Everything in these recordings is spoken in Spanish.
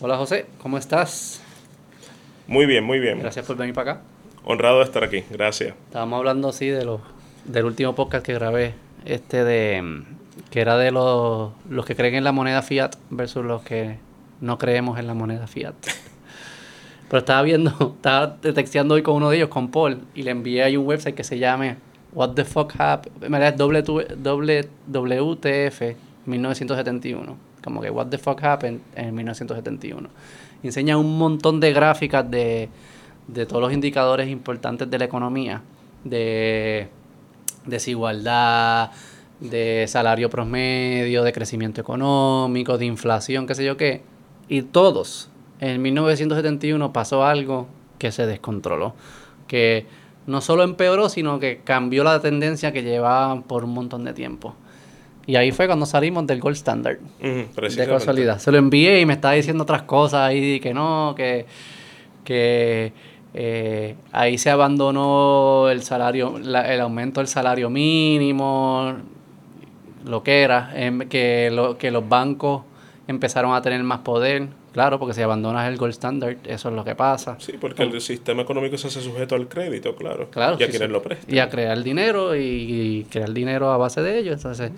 Hola José, ¿cómo estás? Muy bien, muy bien. Gracias por venir para acá. Honrado de estar aquí, gracias. Estábamos hablando así de los del último podcast que grabé, este de que era de los, los que creen en la moneda fiat versus los que no creemos en la moneda fiat. Pero estaba viendo, estaba texteando hoy con uno de ellos, con Paul, y le envié ahí un website que se llame What the fuck happened, WTF 1971. Como que What the fuck happened en 1971. enseña un montón de gráficas de, de todos los indicadores importantes de la economía, de desigualdad, de salario promedio, de crecimiento económico, de inflación, qué sé yo qué. Y todos, en 1971 pasó algo que se descontroló, que no solo empeoró, sino que cambió la tendencia que llevaban por un montón de tiempo. Y ahí fue cuando salimos del gold standard. de casualidad. Se lo envié y me estaba diciendo otras cosas ahí, que no, que, que eh, ahí se abandonó el salario, el aumento del salario mínimo, lo que era, em, que, lo, que los bancos empezaron a tener más poder, claro, porque si abandonas el gold standard, eso es lo que pasa. Sí, porque el sistema económico se hace sujeto al crédito, claro. Claro. Y a quienes lo prestan. Y a crear dinero y, crear dinero a base de ello. Entonces,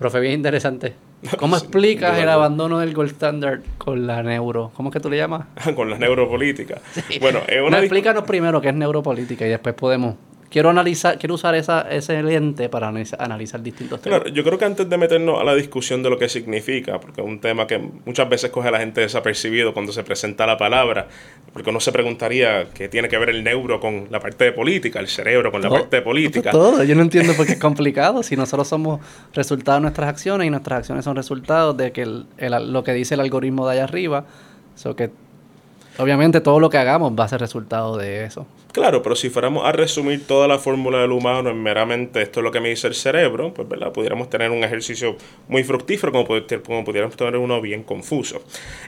profe, bien interesante. ¿Cómo explicas el abandono del gold standard con la neuro? ¿Cómo es que tú le llamas? con la neuropolítica. Bueno, es una explícanos primero qué es neuropolítica y después podemos quiero analizar, quiero usar esa, ese lente para analizar, distintos temas. Claro, yo creo que antes de meternos a la discusión de lo que significa, porque es un tema que muchas veces coge a la gente desapercibido cuando se presenta la palabra, porque uno se preguntaría qué tiene que ver el neuro con la parte de política, el cerebro con la parte de política. Todo, yo no entiendo por qué es complicado, si nosotros somos resultado de nuestras acciones y nuestras acciones son resultados de que lo que dice el algoritmo de allá arriba, eso que obviamente todo lo que hagamos va a ser resultado de eso. Claro, pero si fuéramos a resumir toda la fórmula del humano en meramente esto es lo que me dice el cerebro, pues ¿verdad? pudiéramos tener un ejercicio muy fructífero como, como pudiéramos tener uno bien confuso.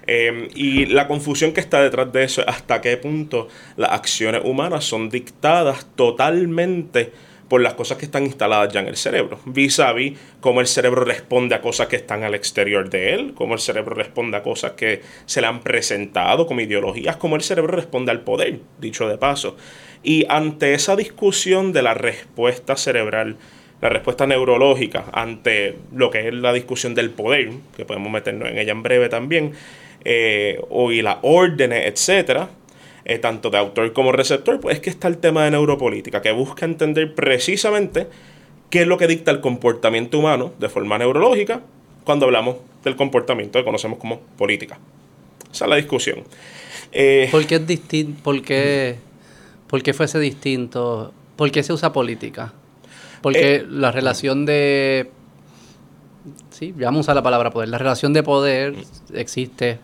Em, y la confusión que está detrás de eso es hasta qué punto las acciones humanas son dictadas totalmente por las cosas que están instaladas ya en el cerebro. Vis a vis cómo el cerebro responde a cosas que están al exterior de él, cómo el cerebro responde a cosas que se le han presentado como ideologías, cómo el cerebro responde al poder, dicho de paso. Y ante esa discusión de la respuesta cerebral, la respuesta neurológica ante lo que es la discusión del poder, que podemos meternos en ella en breve también, eh, o y las órdenes, etcétera, eh, tanto de autor como receptor, pues es que está el tema de neuropolítica, que busca entender precisamente qué es lo que dicta el comportamiento humano de forma neurológica cuando hablamos del comportamiento que conocemos como política. Esa es la discusión. Eh, ¿Por qué es distinto? ¿Por qué, ¿Por qué fuese distinto? ¿Por qué se usa política? Porque eh, la relación de... Sí, vamos a usar la palabra poder. La relación de poder existe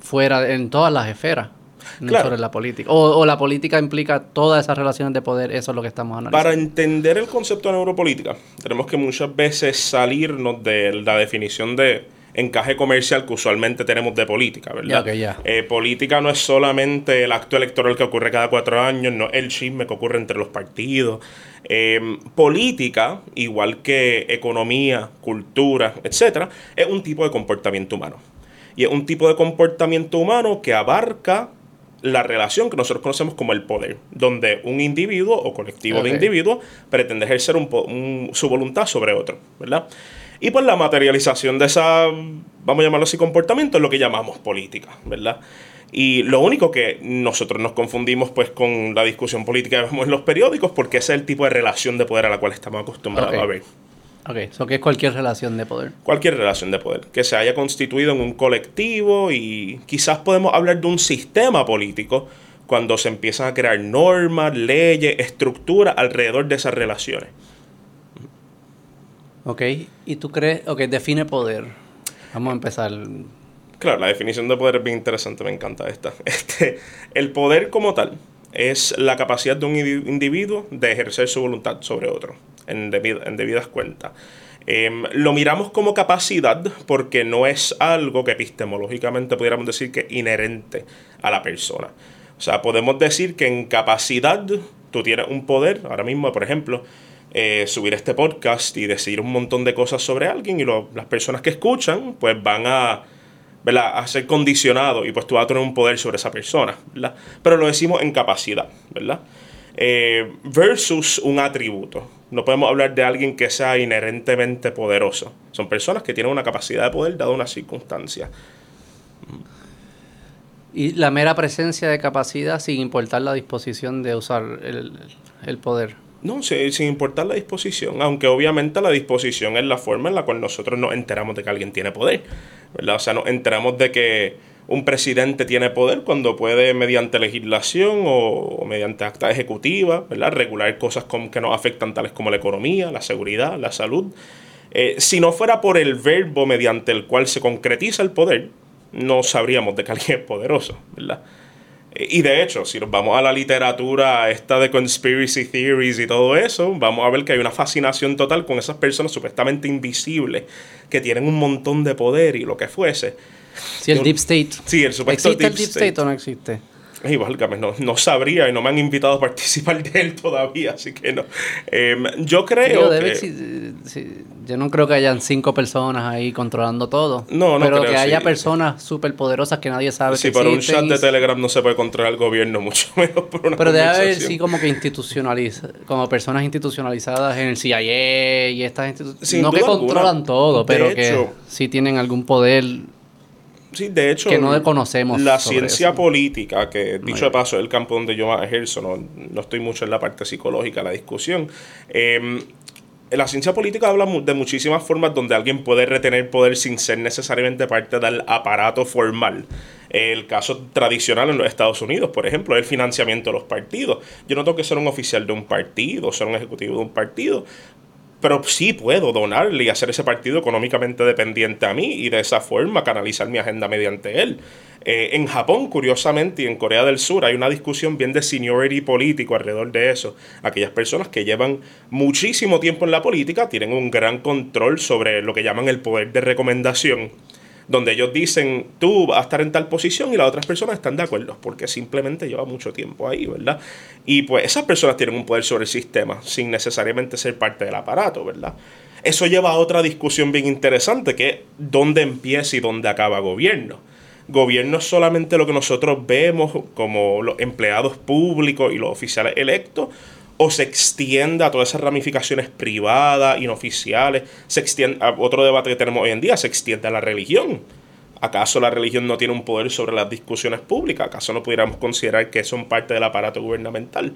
fuera, en todas las esferas sobre la política. O, la política implica todas esas relaciones de poder, eso es lo que estamos analizando. Para entender el concepto de neuropolítica, tenemos que muchas veces salirnos de la definición de encaje comercial que usualmente tenemos de política, ¿verdad? Eh, política no es solamente el acto electoral que ocurre cada cuatro años, no el chisme que ocurre entre los partidos. Em, política, igual que economía, cultura, etcétera, es un tipo de comportamiento humano. Y es un tipo de comportamiento humano que abarca la relación que nosotros conocemos como el poder, donde un individuo o colectivo de individuos pretende ejercer su voluntad sobre otro, ¿verdad? Y pues la materialización de esa, vamos a llamarlo así, comportamiento es lo que llamamos política, ¿verdad? Y lo único que nosotros nos confundimos pues con la discusión política que vemos en los periódicos porque ese es el tipo de relación de poder a la cual estamos acostumbrados a ver. Ok, eso que es cualquier relación de poder. Cualquier relación de poder, que se haya constituido en un colectivo y quizás podemos hablar de un sistema político cuando se empiezan a crear normas, leyes, estructuras alrededor de esas relaciones. Ok, y tú crees, ok, define poder. Vamos a empezar. Claro, la definición de poder es bien interesante, me encanta esta. Este, el poder como tal es la capacidad de un individuo de ejercer su voluntad sobre otro en, debidas cuentas. Em, lo miramos como capacidad porque no es algo que epistemológicamente pudiéramos decir que es inherente a la persona. O sea, podemos decir que en capacidad tú tienes un poder, ahora mismo, por ejemplo, eh, subir este podcast y decir un montón de cosas sobre alguien y las personas que escuchan pues van a ¿verdad? A ser condicionado y pues tú vas a tener un poder sobre esa persona, ¿verdad? Pero lo decimos en capacidad, ¿verdad? Eh, versus un atributo. No podemos hablar de alguien que sea inherentemente poderoso. Son personas que tienen una capacidad de poder dada una circunstancia. Y la mera presencia de capacidad sin importar la disposición de usar el, poder. No, sin importar la disposición, aunque obviamente la disposición es la forma en la cual nosotros nos enteramos de que alguien tiene poder, ¿verdad? O sea, nos enteramos de que un presidente tiene poder cuando puede, mediante legislación o, mediante acta ejecutiva, ¿verdad? regular cosas que nos afectan, tales como la economía, la seguridad, la salud. Eh, si no fuera por el verbo mediante el cual se concretiza el poder, no sabríamos de que alguien es poderoso, ¿verdad? Y de hecho, si nos vamos a la literatura esta de conspiracy theories y todo eso, vamos a ver que hay una fascinación total con esas personas supuestamente invisibles que tienen un montón de poder y lo que fuese. Sí, el Deep State. Sí, el supuesto ¿Existe el Deep State o no existe? Y válgame, no, no sabría y no me han invitado a participar de él todavía, así que no. Em, yo creo que... yo no creo que hayan cinco personas ahí controlando todo. No, no Pero que haya personas súper poderosas que nadie sabe sí, por un chat de Telegram no se puede controlar el gobierno, mucho menos por una Pero debe haber, sí, como que institucionaliza, como personas institucionalizadas en el CIA y estas instituciones. No que controlan todo, pero que sí tienen algún poder Sí, de hecho, que no conocemos. La ciencia política, que dicho de paso es el campo donde yo ejerzo, no, no estoy mucho en la parte psicológica la discusión. Eh, la ciencia política habla de muchísimas formas donde alguien puede retener poder sin ser necesariamente parte del aparato formal. El caso tradicional en los Estados Unidos, por ejemplo, es el financiamiento de los partidos. Yo no tengo que ser un oficial de un partido, ser un ejecutivo de un partido, pero sí puedo donarle y hacer ese partido económicamente dependiente a mí y de esa forma canalizar mi agenda mediante él. Eh, en Japón, curiosamente, y en Corea del Sur hay una discusión bien de seniority político alrededor de eso. Aquellas personas que llevan muchísimo tiempo en la política tienen un gran control sobre lo que llaman el poder de recomendación donde ellos dicen, tú vas a estar en tal posición y las otras personas están de acuerdo, porque simplemente lleva mucho tiempo ahí, ¿verdad? Y pues esas personas tienen un poder sobre el sistema, sin necesariamente ser parte del aparato, ¿verdad? Eso lleva a otra discusión bien interesante, que es dónde empieza y dónde acaba gobierno. Gobierno es solamente lo que nosotros vemos como los empleados públicos y los oficiales electos, o se extiende a todas esas ramificaciones privadas, inoficiales, se extiende a otro debate que tenemos hoy en día, se extiende a la religión. ¿Acaso la religión no tiene un poder sobre las discusiones públicas? ¿Acaso no pudiéramos considerar que son parte del aparato gubernamental?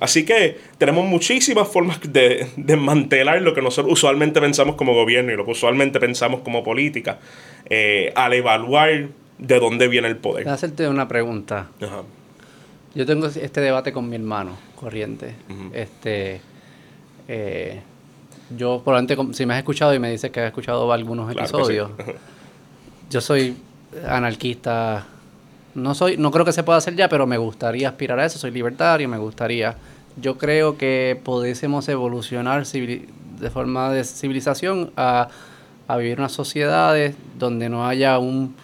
Así que tenemos muchísimas formas de desmantelar lo que nosotros usualmente pensamos como gobierno y lo que usualmente pensamos como política eh, al evaluar de dónde viene el poder. Voy a hacerte una pregunta. Yo tengo este debate con mi hermano corriente. Este, eh, yo probablemente, si me has escuchado y me dices que has escuchado algunos episodios, yo soy anarquista. No soy, no creo que se pueda hacer ya, pero me gustaría aspirar a eso. Soy libertario, me gustaría. Yo creo que pudiésemos evolucionar de forma de civilización a, a vivir unas sociedades donde no haya un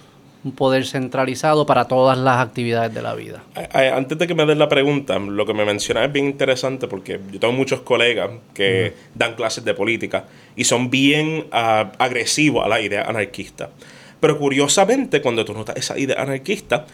un poder centralizado para todas las actividades de la vida. Antes de que me des la pregunta, lo que me mencionas es bien interesante porque yo tengo muchos colegas que dan clases de política y son bien uh, agresivos a la idea anarquista. Pero curiosamente, cuando tú notas esa idea anarquista,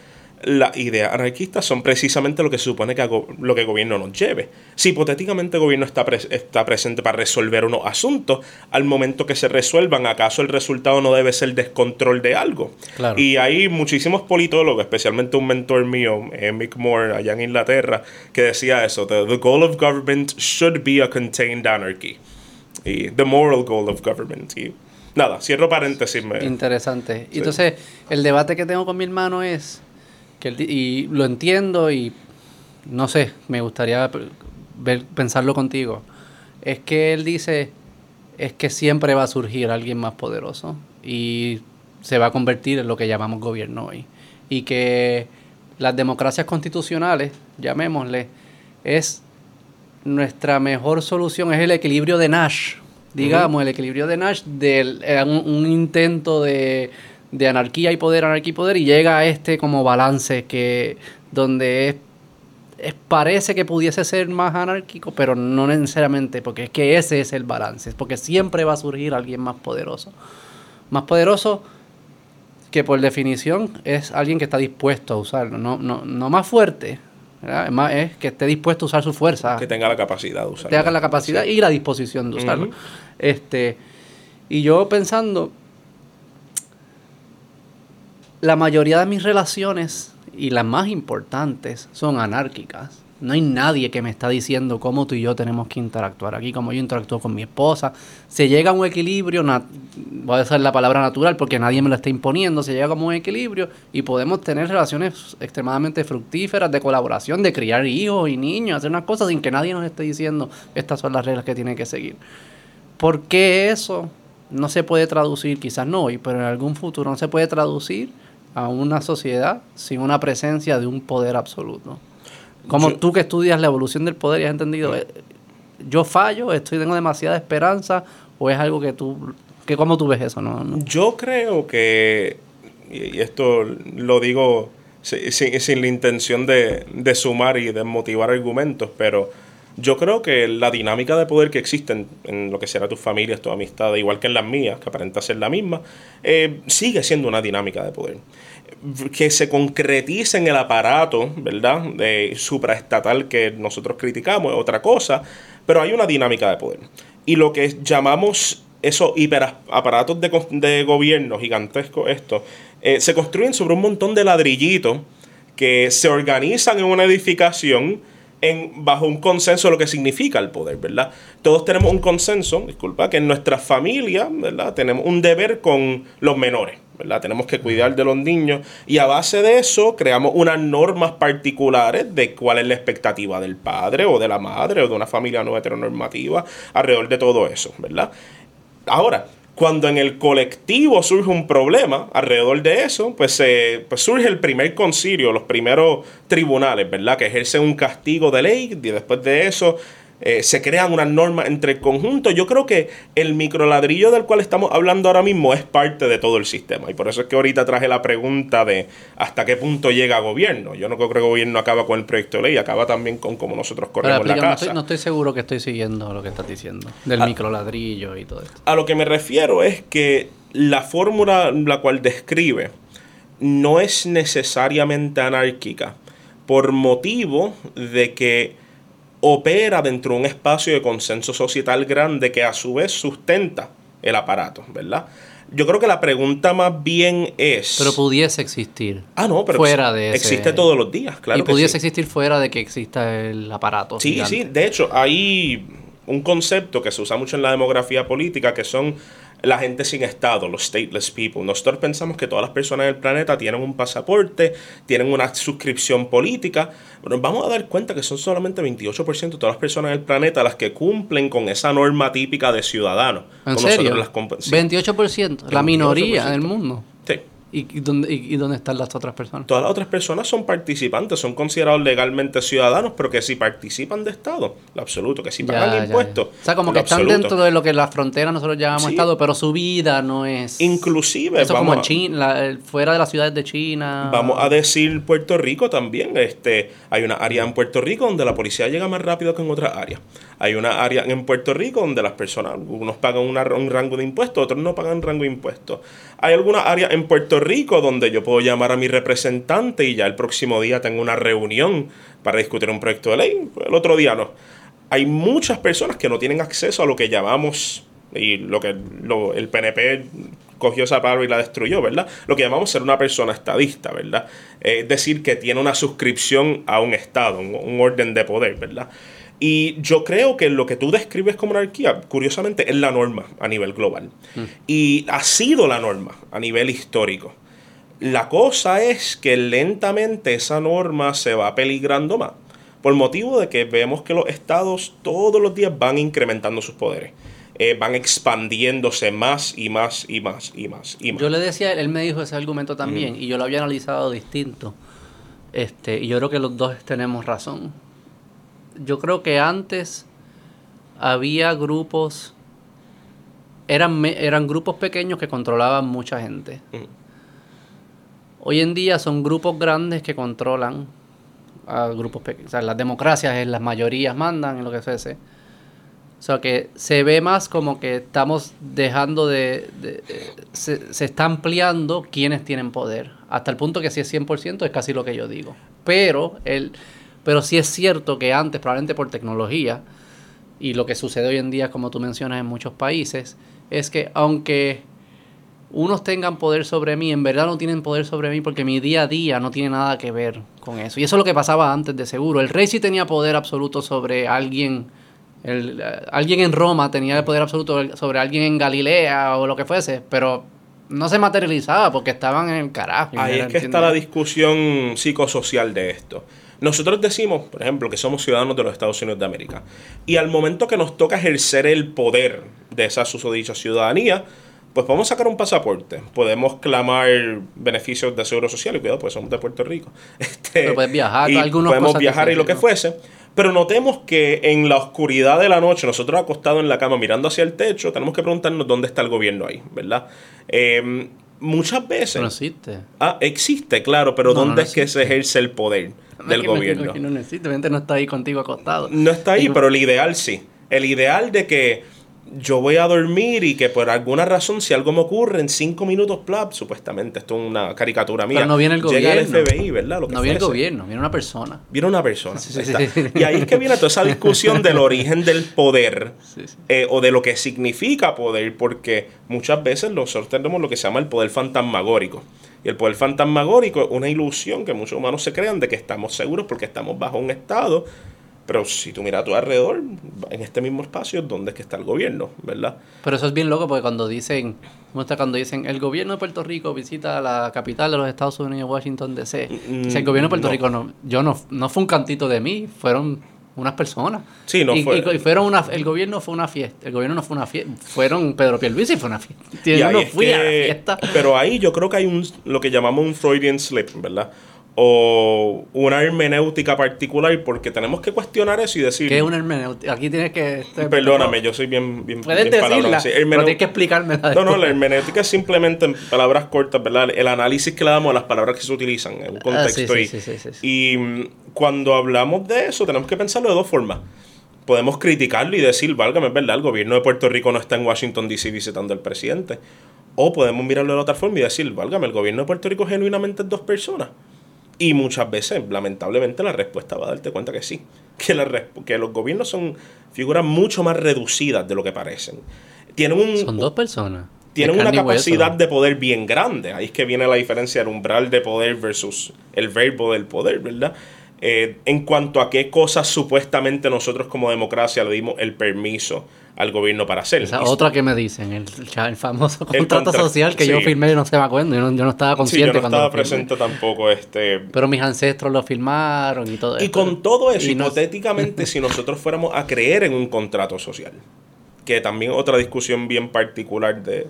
las ideas anarquistas son precisamente lo que se supone que lo que el gobierno nos lleve. Si hipotéticamente el gobierno está, está presente para resolver unos asuntos, al momento que se resuelvan, ¿acaso el resultado no debe ser descontrol de algo? Y hay muchísimos politólogos, especialmente un mentor mío, eh, Mick Moore, allá en Inglaterra, que decía eso, the, goal of government should be a contained anarchy. Y the moral goal of government. Y nada, cierro paréntesis. Interesante. Entonces, el debate que tengo con mi hermano es y lo entiendo y no sé, me gustaría ver, pensarlo contigo. Es que él dice, es que siempre va a surgir alguien más poderoso y se va a convertir en lo que llamamos gobierno hoy. Y que las democracias constitucionales, llamémosle, es nuestra mejor solución, es el equilibrio de Nash, digamos, el equilibrio de Nash de eh, un intento de de anarquía y poder, anarquía y poder, y llega a este como balance que donde es, parece que pudiese ser más anárquico, pero no necesariamente, porque es que ese es el balance, porque siempre va a surgir alguien más poderoso. Más poderoso que por definición es alguien que está dispuesto a usarlo, no, no, no más fuerte. Es, más, es que esté dispuesto a usar su fuerza. Que tenga la capacidad de usarlo. Que tenga la capacidad y la disposición de usarlo. Este, y yo pensando, la mayoría de mis relaciones y las más importantes son anárquicas. No hay nadie que me está diciendo cómo tú y yo tenemos que interactuar aquí, cómo yo interactúo con mi esposa. Se llega a un equilibrio, voy a usar la palabra natural porque nadie me lo está imponiendo, se llega como un equilibrio y podemos tener relaciones extremadamente fructíferas de colaboración, de criar hijos y niños, hacer unas cosas sin que nadie nos esté diciendo estas son las reglas que tienen que seguir. ¿Por qué eso no se puede traducir, quizás no hoy, pero en algún futuro no se puede traducir a una sociedad sin una presencia de un poder absoluto? Como Yo- tú que estudias la evolución del poder y has entendido, eh, yo fallo, estoy tengo demasiada esperanza o es algo que tú, que cómo tú ves eso, no, no. Yo creo que, y esto lo digo si- si- sin, la intención de, de sumar y de motivar argumentos, pero yo creo que la dinámica de poder que existe en, en lo que será tus familias, tus amistades, igual que en las mías, que aparenta ser la misma, eh, sigue siendo una dinámica de poder. Que se concretice en el aparato, ¿verdad? De supraestatal que nosotros criticamos es otra cosa, pero hay una dinámica de poder. Y lo que llamamos esos hiperaparatos de, de gobierno gigantescos, estos, eh, se construyen sobre un montón de ladrillitos que se organizan en una edificación bajo un consenso de lo que significa el poder, ¿verdad? Todos tenemos un consenso, disculpa, que en nuestra familia, ¿verdad? Tenemos un deber con los menores, ¿verdad? Tenemos que cuidar de los niños y a base de eso creamos unas normas particulares de cuál es la expectativa del padre o de la madre o de una familia no heteronormativa alrededor de todo eso, ¿verdad? Ahora, cuando en el colectivo surge un problema alrededor de eso, pues, pues surge el primer concilio, los primeros tribunales, ¿verdad? Que ejercen un castigo de ley y después de eso eh, se crean unas normas entre el conjunto. Yo creo que el microladrillo del cual estamos hablando ahora mismo es parte de todo el sistema. Y por eso es que ahorita traje la pregunta de hasta qué punto llega gobierno. Yo no creo que el gobierno acaba con el proyecto de ley, acaba también con cómo nosotros Pero corremos la explícame, no casa. estoy, no estoy seguro que estoy siguiendo lo que estás diciendo, del Ah. microladrillo y todo esto. A lo que me refiero es que la fórmula la cual describe no es necesariamente anárquica por motivo de que opera dentro de un espacio de consenso societal grande que a su vez sustenta el aparato, ¿verdad? Yo creo que la pregunta más bien es... Pero pudiese existir. ah, no, pero fuera de ese- existe todos los días, claro. y que pudiese sí. existir fuera de que exista el aparato. Sí, gigante. sí. De hecho, hay un concepto que se usa mucho en la demografía política que son la gente sin estado, los stateless people. Nosotros pensamos que todas las personas del planeta tienen un pasaporte, tienen una suscripción política. Pero nos vamos a dar cuenta que son solamente 28% de todas las personas del planeta las que cumplen con esa norma típica de ciudadano. ¿En serio? las compa- sí. 28%, la minoría 28%. del mundo. ¿Y, y dónde, y, y dónde están las otras personas? Todas las otras personas son participantes, son considerados legalmente ciudadanos, pero que si participan de Estado, lo absoluto, que si Ya, pagan ya, ya. impuestos. O sea, como que están dentro de lo que las fronteras nosotros llamamos Sí. Estado, pero su vida no es... Inclusive, Eso vamos, como en China, la- fuera de las ciudades de China. vamos a decir Puerto Rico también. Este, hay una área en Puerto Rico donde la policía llega más rápido que en otras áreas. Hay una área en Puerto Rico donde las personas, unos pagan una- un rango de impuestos, otros no pagan rango de impuestos. Hay alguna área en Puerto Rico donde yo puedo llamar a mi representante y ya el próximo día tengo una reunión para discutir un proyecto de ley. El otro día no. Hay muchas personas que no tienen acceso a lo que llamamos, y lo que lo- el PNP cogió esa palabra y la destruyó, ¿verdad? Lo que llamamos ser una persona estadista, ¿verdad? Es decir, que tiene una suscripción a un Estado, un, un orden de poder, ¿verdad? Y yo creo que lo que tú describes como anarquía, curiosamente, es la norma a nivel global. Y ha sido la norma a nivel histórico. La cosa es que lentamente esa norma se va peligrando más. Por motivo de que vemos que los estados todos los días van incrementando sus poderes. Eh, van expandiéndose más y más y más y más y más. Yo le decía, él me dijo ese argumento también, y yo lo había analizado distinto. Este, y yo creo que los dos tenemos razón. Yo creo que antes había grupos, eran, eran grupos pequeños que controlaban mucha gente. Ujú. Hoy en día son grupos grandes que controlan a grupos pequeños. O sea, las democracias, en las mayorías mandan en lo que fuese. O sea, que se ve más como que estamos dejando de... de- de- se, se está ampliando quienes tienen poder. Hasta el punto que si es 100% es casi lo que yo digo. Pero, el, pero sí es cierto que antes, probablemente por tecnología, y lo que sucede hoy en día, como tú mencionas en muchos países, es que aunque unos tengan poder sobre mí, en verdad no tienen poder sobre mí porque mi día a día no tiene nada que ver con eso. Y eso es lo que pasaba antes de seguro. El rey sí tenía poder absoluto sobre alguien, el, eh, alguien en Roma tenía el poder absoluto sobre alguien en Galilea o lo que fuese, pero no se materializaba porque estaban en el carajo. Ahí es que está la discusión psicosocial de esto. Nosotros decimos, por ejemplo, que somos ciudadanos de los Estados Unidos de América. Y al momento que nos toca ejercer el poder de esa susodicha ciudadanía, pues podemos sacar un pasaporte. Podemos clamar beneficios de seguro social. Y cuidado, pues somos de Puerto Rico. Este, Pero puedes viajar, y algunas podemos viajar y lo que fuese. Pero notemos que en la oscuridad de la noche, nosotros acostados en la cama mirando hacia el techo, tenemos que preguntarnos dónde está el gobierno ahí, ¿verdad? Eh, muchas veces... No existe. Ah, existe, claro, pero No, ¿dónde no es que se ejerce el poder del gobierno? No, obviamente no está ahí contigo acostado. No está ahí, Y- pero el ideal sí. El ideal de que yo voy a dormir y que por alguna razón, si algo me ocurre en cinco minutos, plap, supuestamente, esto es una caricatura mía. Pero no viene el Llega el. FBI, ¿verdad? Lo que No viene el gobierno, viene una persona. Viene una persona. Sí, sí, sí. Y ahí es que viene toda esa discusión del origen del poder eh, o de lo que significa poder, porque muchas veces nosotros tenemos lo que se llama el poder fantasmagórico. Y el poder fantasmagórico es una ilusión que muchos humanos se crean de que estamos seguros porque estamos bajo un estado. Pero si tú miras a tu alrededor, en este mismo espacio, ¿dónde es que está el gobierno? ¿Verdad? Pero eso es bien loco porque cuando dicen, ¿cómo está cuando dicen el gobierno de Puerto Rico visita la capital de los Estados Unidos, Washington DC? Mm, el gobierno de Puerto no. Rico no, yo no, no fue un cantito de mí, fueron unas personas. Sí, no y, fue- y- y fueron una, el gobierno fue una fiesta, el gobierno no fue una fiesta, fueron Pedro Pierluisi fue una fiesta. Y ahí no fui a la fiesta. Pero ahí yo creo que hay un lo que llamamos un Freudian slip, ¿verdad? O una hermenéutica particular, porque tenemos que cuestionar eso y decir. ¿Qué es una hermenéutica? Aquí tienes que... este, Perdóname, yo soy bien, bien, Puedes bien decirla, sí. pero tienes que explicármela. No, no, la hermenéutica es simplemente en palabras cortas, ¿verdad? El análisis que le damos a las palabras que se utilizan en un Ah, sí, contexto. sí, y, sí, sí, sí, sí. y mm, cuando hablamos de eso, tenemos que pensarlo de dos formas. Podemos criticarlo y decir, válgame, es verdad, el gobierno de Puerto Rico no está en Washington DC visitando al presidente. O podemos mirarlo de otra forma y decir, válgame, el gobierno de Puerto Rico genuinamente es dos personas. Y muchas veces, lamentablemente, la respuesta va a darte cuenta que sí. Que, la que los gobiernos son figuras mucho más reducidas de lo que parecen. Tienen un, Son dos personas. tienen una hueso. capacidad de poder bien grande. Ahí es que viene la diferencia del umbral de poder versus el verbo del poder, ¿verdad? Eh, en cuanto a qué cosas supuestamente nosotros como democracia le dimos el permiso al gobierno para hacer. Esa Y- otra que me dicen, el, el famoso El contrato contra- social que yo sí. firmé y no se me acuerdo, yo no, yo no estaba Sí, consciente yo no estaba presente tampoco. Este, Pero mis ancestros lo firmaron y todo Y esto. con todo eso, Y no- hipotéticamente, si nosotros fuéramos a creer en un contrato social, que también otra discusión bien particular de,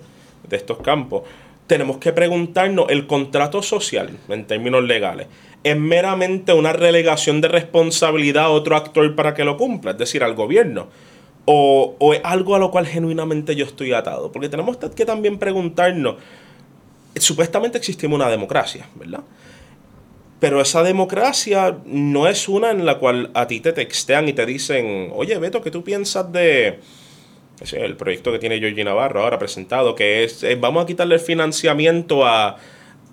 de estos campos, tenemos que preguntarnos, ¿el contrato social, en términos legales, es meramente una relegación de responsabilidad a otro actor para que lo cumpla, es decir, al gobierno? O, o es algo a lo cual genuinamente yo estoy atado? Porque tenemos que también preguntarnos, supuestamente existimos una democracia, ¿verdad? Pero esa democracia no es una en la cual a ti te textean y te dicen, oye Beto, ¿qué tú piensas de el proyecto que tiene Georgie Navarro ahora presentado? Que es, eh, vamos a quitarle el financiamiento a,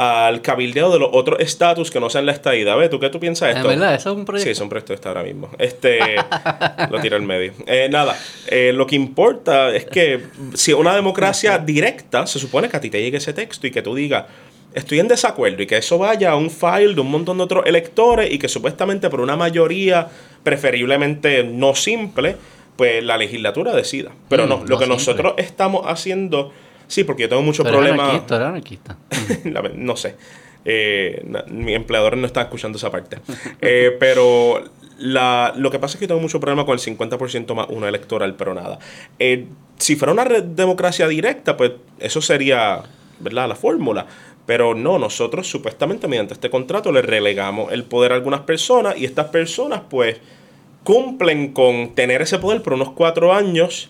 al cabildeo de los otros estatus que no sean la estadidad. Beto, ¿qué tú piensas de ¿Es esto? verdad? ¿Eso es un Sí, proyecto? es un proyecto está ahora mismo. Este, lo tiro al medio. Eh, nada, eh, lo que importa es que si una democracia directa, se supone que a ti te llegue ese texto y que tú digas, estoy en desacuerdo y que eso vaya a un file de un montón de otros electores y que supuestamente por una mayoría preferiblemente no simple, pues la legislatura decida. Pero Mm, no, lo no que simple. nosotros estamos haciendo, sí, porque yo tengo muchos Tú eres problemas. anarquista, eres anarquista. No sé. Eh, mi empleador no está escuchando esa parte. Eh, pero la, lo que pasa es que tengo mucho problema con el 50% más uno electoral, pero nada. Eh, si fuera una democracia directa, pues eso sería ¿verdad? la fórmula. Pero no, nosotros supuestamente mediante este contrato le relegamos el poder a algunas personas y estas personas pues cumplen con tener ese poder por unos cuatro años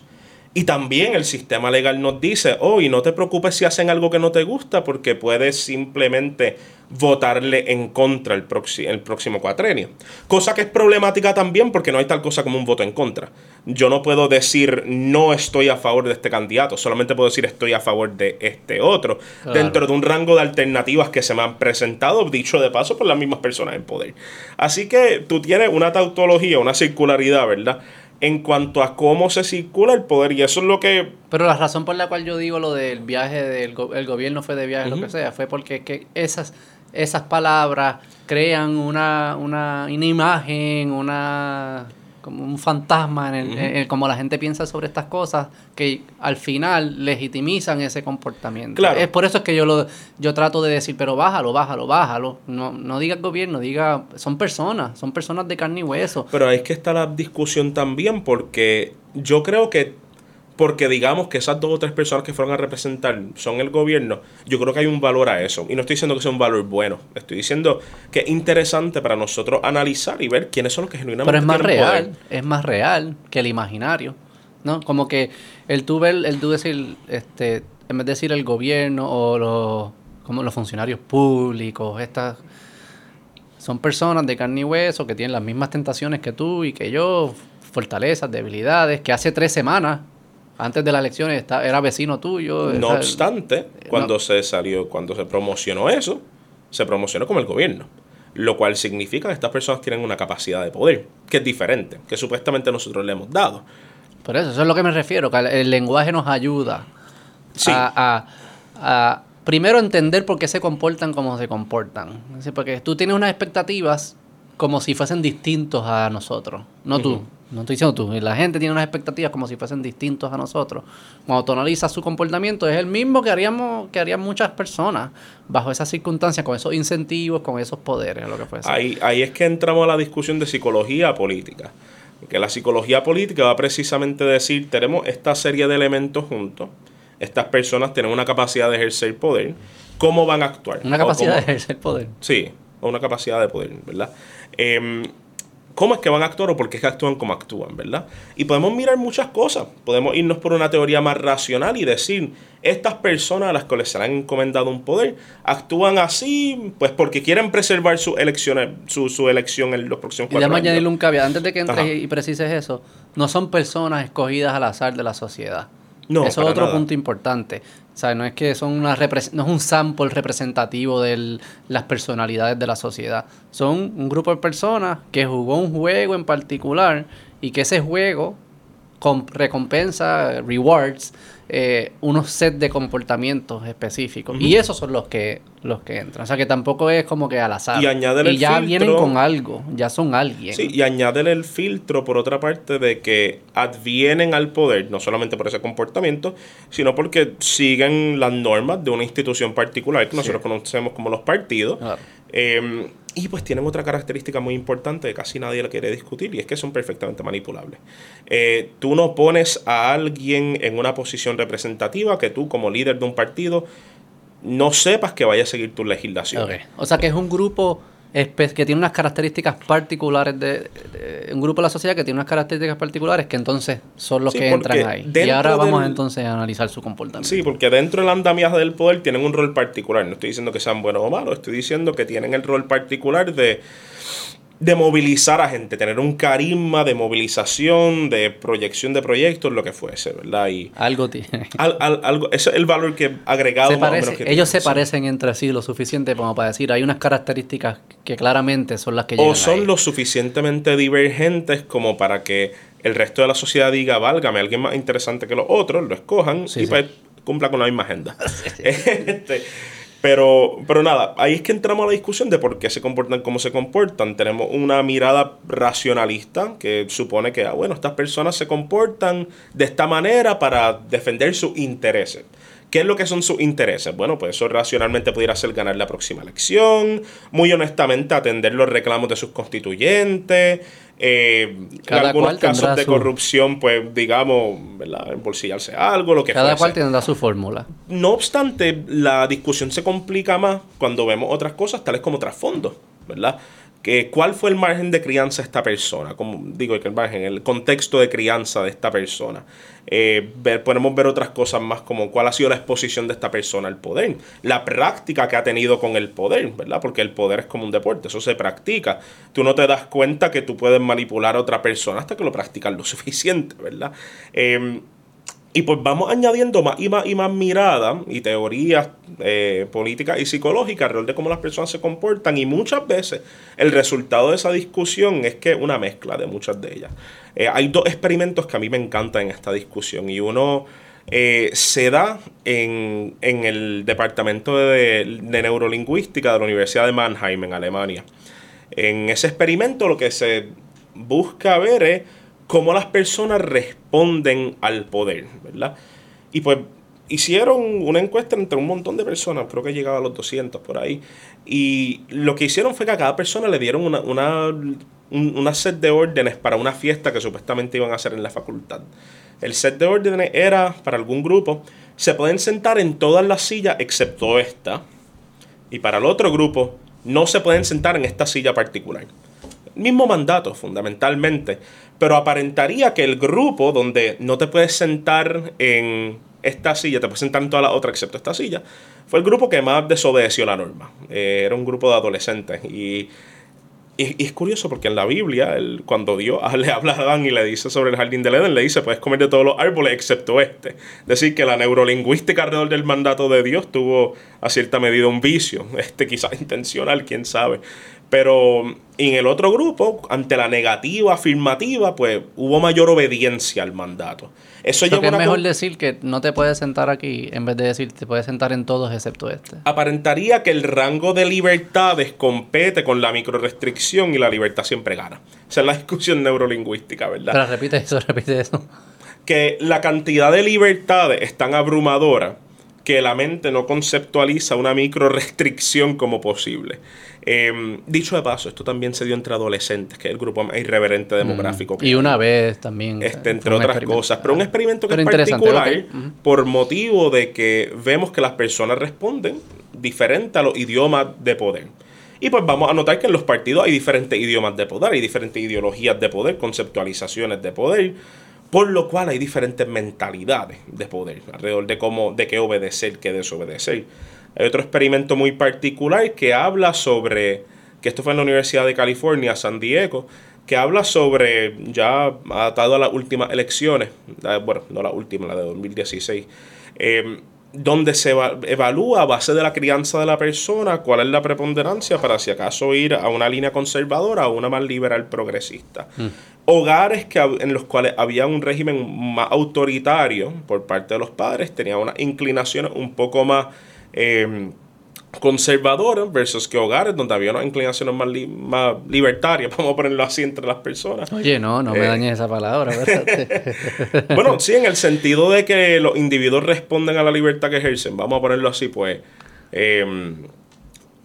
Y también el sistema legal nos dice, oh, y no te preocupes si hacen algo que no te gusta, porque puedes simplemente votarle en contra el, el próximo cuatrenio. Cosa que es problemática también porque no hay tal cosa como un voto en contra. Yo no puedo decir no estoy a favor de este candidato, solamente puedo decir estoy a favor de este otro, dentro de un rango de alternativas que se me han presentado, dicho de paso, por las mismas personas en poder. Así que tú tienes una tautología, una circularidad, ¿verdad? En cuanto a cómo se circula el poder y eso es lo que... Pero la razón por la cual yo digo lo del viaje del el gobierno fue de viaje, lo que sea, fue porque que esas, esas palabras crean una, una, una imagen, una como un fantasma en el, como la gente piensa sobre estas cosas que al final legitimizan ese comportamiento. Es por eso es que yo lo yo trato de decir, pero bájalo, bájalo, bájalo. No, no diga el gobierno, diga, son personas, son personas de carne y hueso. Pero ahí es que está la discusión también, porque yo creo que porque digamos que esas dos o tres personas que fueron a representar son el gobierno, yo creo que hay un valor a eso. Y no estoy diciendo que sea un valor bueno, estoy diciendo que es interesante para nosotros analizar y ver quiénes son los que genuinamente... Pero es más real, es más real que el imaginario, ¿no? Como que el tú ver, el tú decir, este, en vez de decir el gobierno o los, como los funcionarios públicos, estas son personas de carne y hueso que tienen las mismas tentaciones que tú y que yo, fortalezas, debilidades, que hace tres semanas antes de las elecciones era vecino tuyo. No obstante, cuando se salió, cuando se promocionó eso, se promocionó como el gobierno. Lo cual significa que estas personas tienen una capacidad de poder, que es diferente, que supuestamente nosotros le hemos dado. Por eso, eso es lo que me refiero, que el lenguaje nos ayuda a, a, primero entender por qué se comportan como se comportan. Porque tú tienes unas expectativas como si fuesen distintos a nosotros, no tú. No estoy diciendo tú, la gente tiene unas expectativas como si fuesen distintos a nosotros. Cuando tú analizas su comportamiento, es el mismo que haríamos, que harían muchas personas bajo esas circunstancias, con esos incentivos, con esos poderes, lo que fuese. Ahí, ahí es que entramos a la discusión de psicología política. Que la psicología política va precisamente a decir, tenemos esta serie de elementos juntos, estas personas tienen una capacidad de ejercer poder, ¿cómo van a actuar? Una capacidad de ejercer poder. Sí, una capacidad de poder, ¿verdad? Eh, cómo es que van a actuar o por qué es que actúan como actúan, ¿verdad? Y podemos mirar muchas cosas. Podemos irnos por una teoría más racional y decir, estas personas a las que les han encomendado un poder actúan así, pues porque quieren preservar sus elecciones, su, su elección en los próximos cuatro y años. añadirle un caveat, antes de que entres y precises eso, no son personas escogidas al azar de la sociedad. No, Eso es otro punto importante. O sea, no es que son una no es un sample representativo de las personalidades de la sociedad. Son un grupo de personas que jugó un juego en particular y que ese juego recompensa, rewards, eh, unos set de comportamientos específicos. Y esos son los que los que entran. O sea que tampoco es como que al azar. Y, ya vienen con algo, ya son alguien. Sí, y añádele el filtro, por otra parte, de que advienen al poder, no solamente por ese comportamiento, sino porque siguen las normas de una institución particular que nosotros conocemos como los partidos. Em, y pues tienen otra característica muy importante que casi nadie la quiere discutir y es que son perfectamente manipulables. Eh, tú no pones a alguien en una posición representativa que tú como líder de un partido no sepas que vaya a seguir tu legislación. O sea que es un grupo que tiene unas características particulares de, un grupo de la sociedad que tiene unas características particulares que entonces son los que entran ahí. Y ahora vamos entonces a analizar su comportamiento. Sí, porque dentro del andamiaje del poder tienen un rol particular. No estoy diciendo que sean buenos o malos, estoy diciendo que tienen el rol particular de de movilizar a gente, tener un carisma de movilización, de proyección de proyectos, lo que fuese, ¿verdad? Y algo tiene. algo, ese es el valor que agregado Ellos se parecen entre sí lo suficiente como para decir, hay unas características que claramente son las que O son lo suficientemente divergentes como para que el resto de la sociedad diga, válgame, alguien más interesante que los otros, lo escojan y pues cumpla con la misma agenda. este, pero, pero nada, ahí es que entramos a la discusión de por qué se comportan como se comportan. Tenemos una mirada racionalista que supone que, ah, bueno, estas personas se comportan de esta manera para defender sus intereses. ¿Qué es lo que son sus intereses? Bueno, pues eso racionalmente pudiera ser ganar la próxima elección, muy honestamente atender los reclamos de sus constituyentes, eh, algunos casos de corrupción, pues digamos, ¿verdad? embolsillarse algo, lo que Cada cual tendrá su fórmula. No obstante, la discusión se complica más cuando vemos otras cosas, tales como trasfondo, ¿verdad? Que, cuál fue el margen de crianza de esta persona, como digo, el margen, el contexto de crianza de esta persona. Eh, ver, podemos ver otras cosas más como cuál ha sido la exposición de esta persona al poder, la práctica que ha tenido con el poder, ¿verdad? Porque el poder es como un deporte, eso se practica. Tú no te das cuenta que tú puedes manipular a otra persona hasta que lo practicas lo suficiente, ¿verdad? Eh, y pues vamos añadiendo más y más y más miradas y teorías eh, políticas y psicológicas alrededor de cómo las personas se comportan. Y muchas veces el resultado de esa discusión es que una mezcla de muchas de ellas. Eh, hay dos experimentos que a mí me encantan en esta discusión. Y uno eh, se da en, el Departamento de, de Neurolingüística de la Universidad de Mannheim en Alemania. En ese experimento lo que se busca ver es cómo las personas responden al poder, ¿verdad? Y pues hicieron una encuesta entre un montón de personas, creo que llegaba a los 200 por ahí, y lo que hicieron fue que a cada persona le dieron una, una, set de órdenes para una fiesta que supuestamente iban a hacer en la facultad. El set de órdenes era, para algún grupo, se pueden sentar en todas las sillas excepto esta, y para el otro grupo, no se pueden sentar en esta silla particular. Mismo mandato, fundamentalmente, pero aparentaría que el grupo donde no te puedes sentar en esta silla, te puedes sentar en toda la otra excepto esta silla, fue el grupo que más desobedeció la norma. Eh, era un grupo de adolescentes y, y, es curioso porque en la Biblia, cuando Dios le habla a Adán y le dice sobre el jardín del Edén, le dice, puedes comer de todos los árboles excepto este. Es decir, que la neurolingüística alrededor del mandato de Dios tuvo a cierta medida un vicio, este quizás intencional, quién sabe. Pero en el otro grupo, ante la negativa afirmativa, pues hubo mayor obediencia al mandato. Eso es mejor decir que no te puedes sentar aquí en vez de decir te puedes sentar en todos excepto este. Aparentaría que el rango de libertades compete con la microrestricción y la libertad siempre gana. Esa es la discusión neurolingüística, ¿verdad? Pero repite eso, repite eso. Que la cantidad de libertades es tan abrumadora que la mente no conceptualiza una microrestricción como posible. Em, dicho de paso, esto también se dio entre adolescentes, que es el grupo más irreverente demográfico. y una vez también. Este, entre otras cosas. Pero un experimento que es particular por motivo de que vemos que las personas responden diferente a los idiomas de poder. Y pues vamos a notar que en los partidos hay diferentes idiomas de poder, hay diferentes ideologías de poder, conceptualizaciones de poder, por lo cual hay diferentes mentalidades de poder alrededor de cómo, de qué obedecer, qué desobedecer. Hay otro experimento muy particular que habla sobre, que esto fue en la Universidad de California, San Diego, que habla sobre, ya atado a las últimas elecciones, bueno, no la última, la de 2016, em, donde se evalúa a base de la crianza de la persona cuál es la preponderancia para si acaso ir a una línea conservadora o una más liberal progresista. Mm. Hogares que, en los cuales había un régimen más autoritario por parte de los padres tenían una inclinación un poco más eh, conservadoras versus que hogares donde había una inclinación más, más libertarias, vamos a ponerlo así entre las personas. Oye, no, no me eh, dañes esa palabra. bueno, sí, en el sentido de que los individuos responden a la libertad que ejercen, vamos a ponerlo así, pues, eh,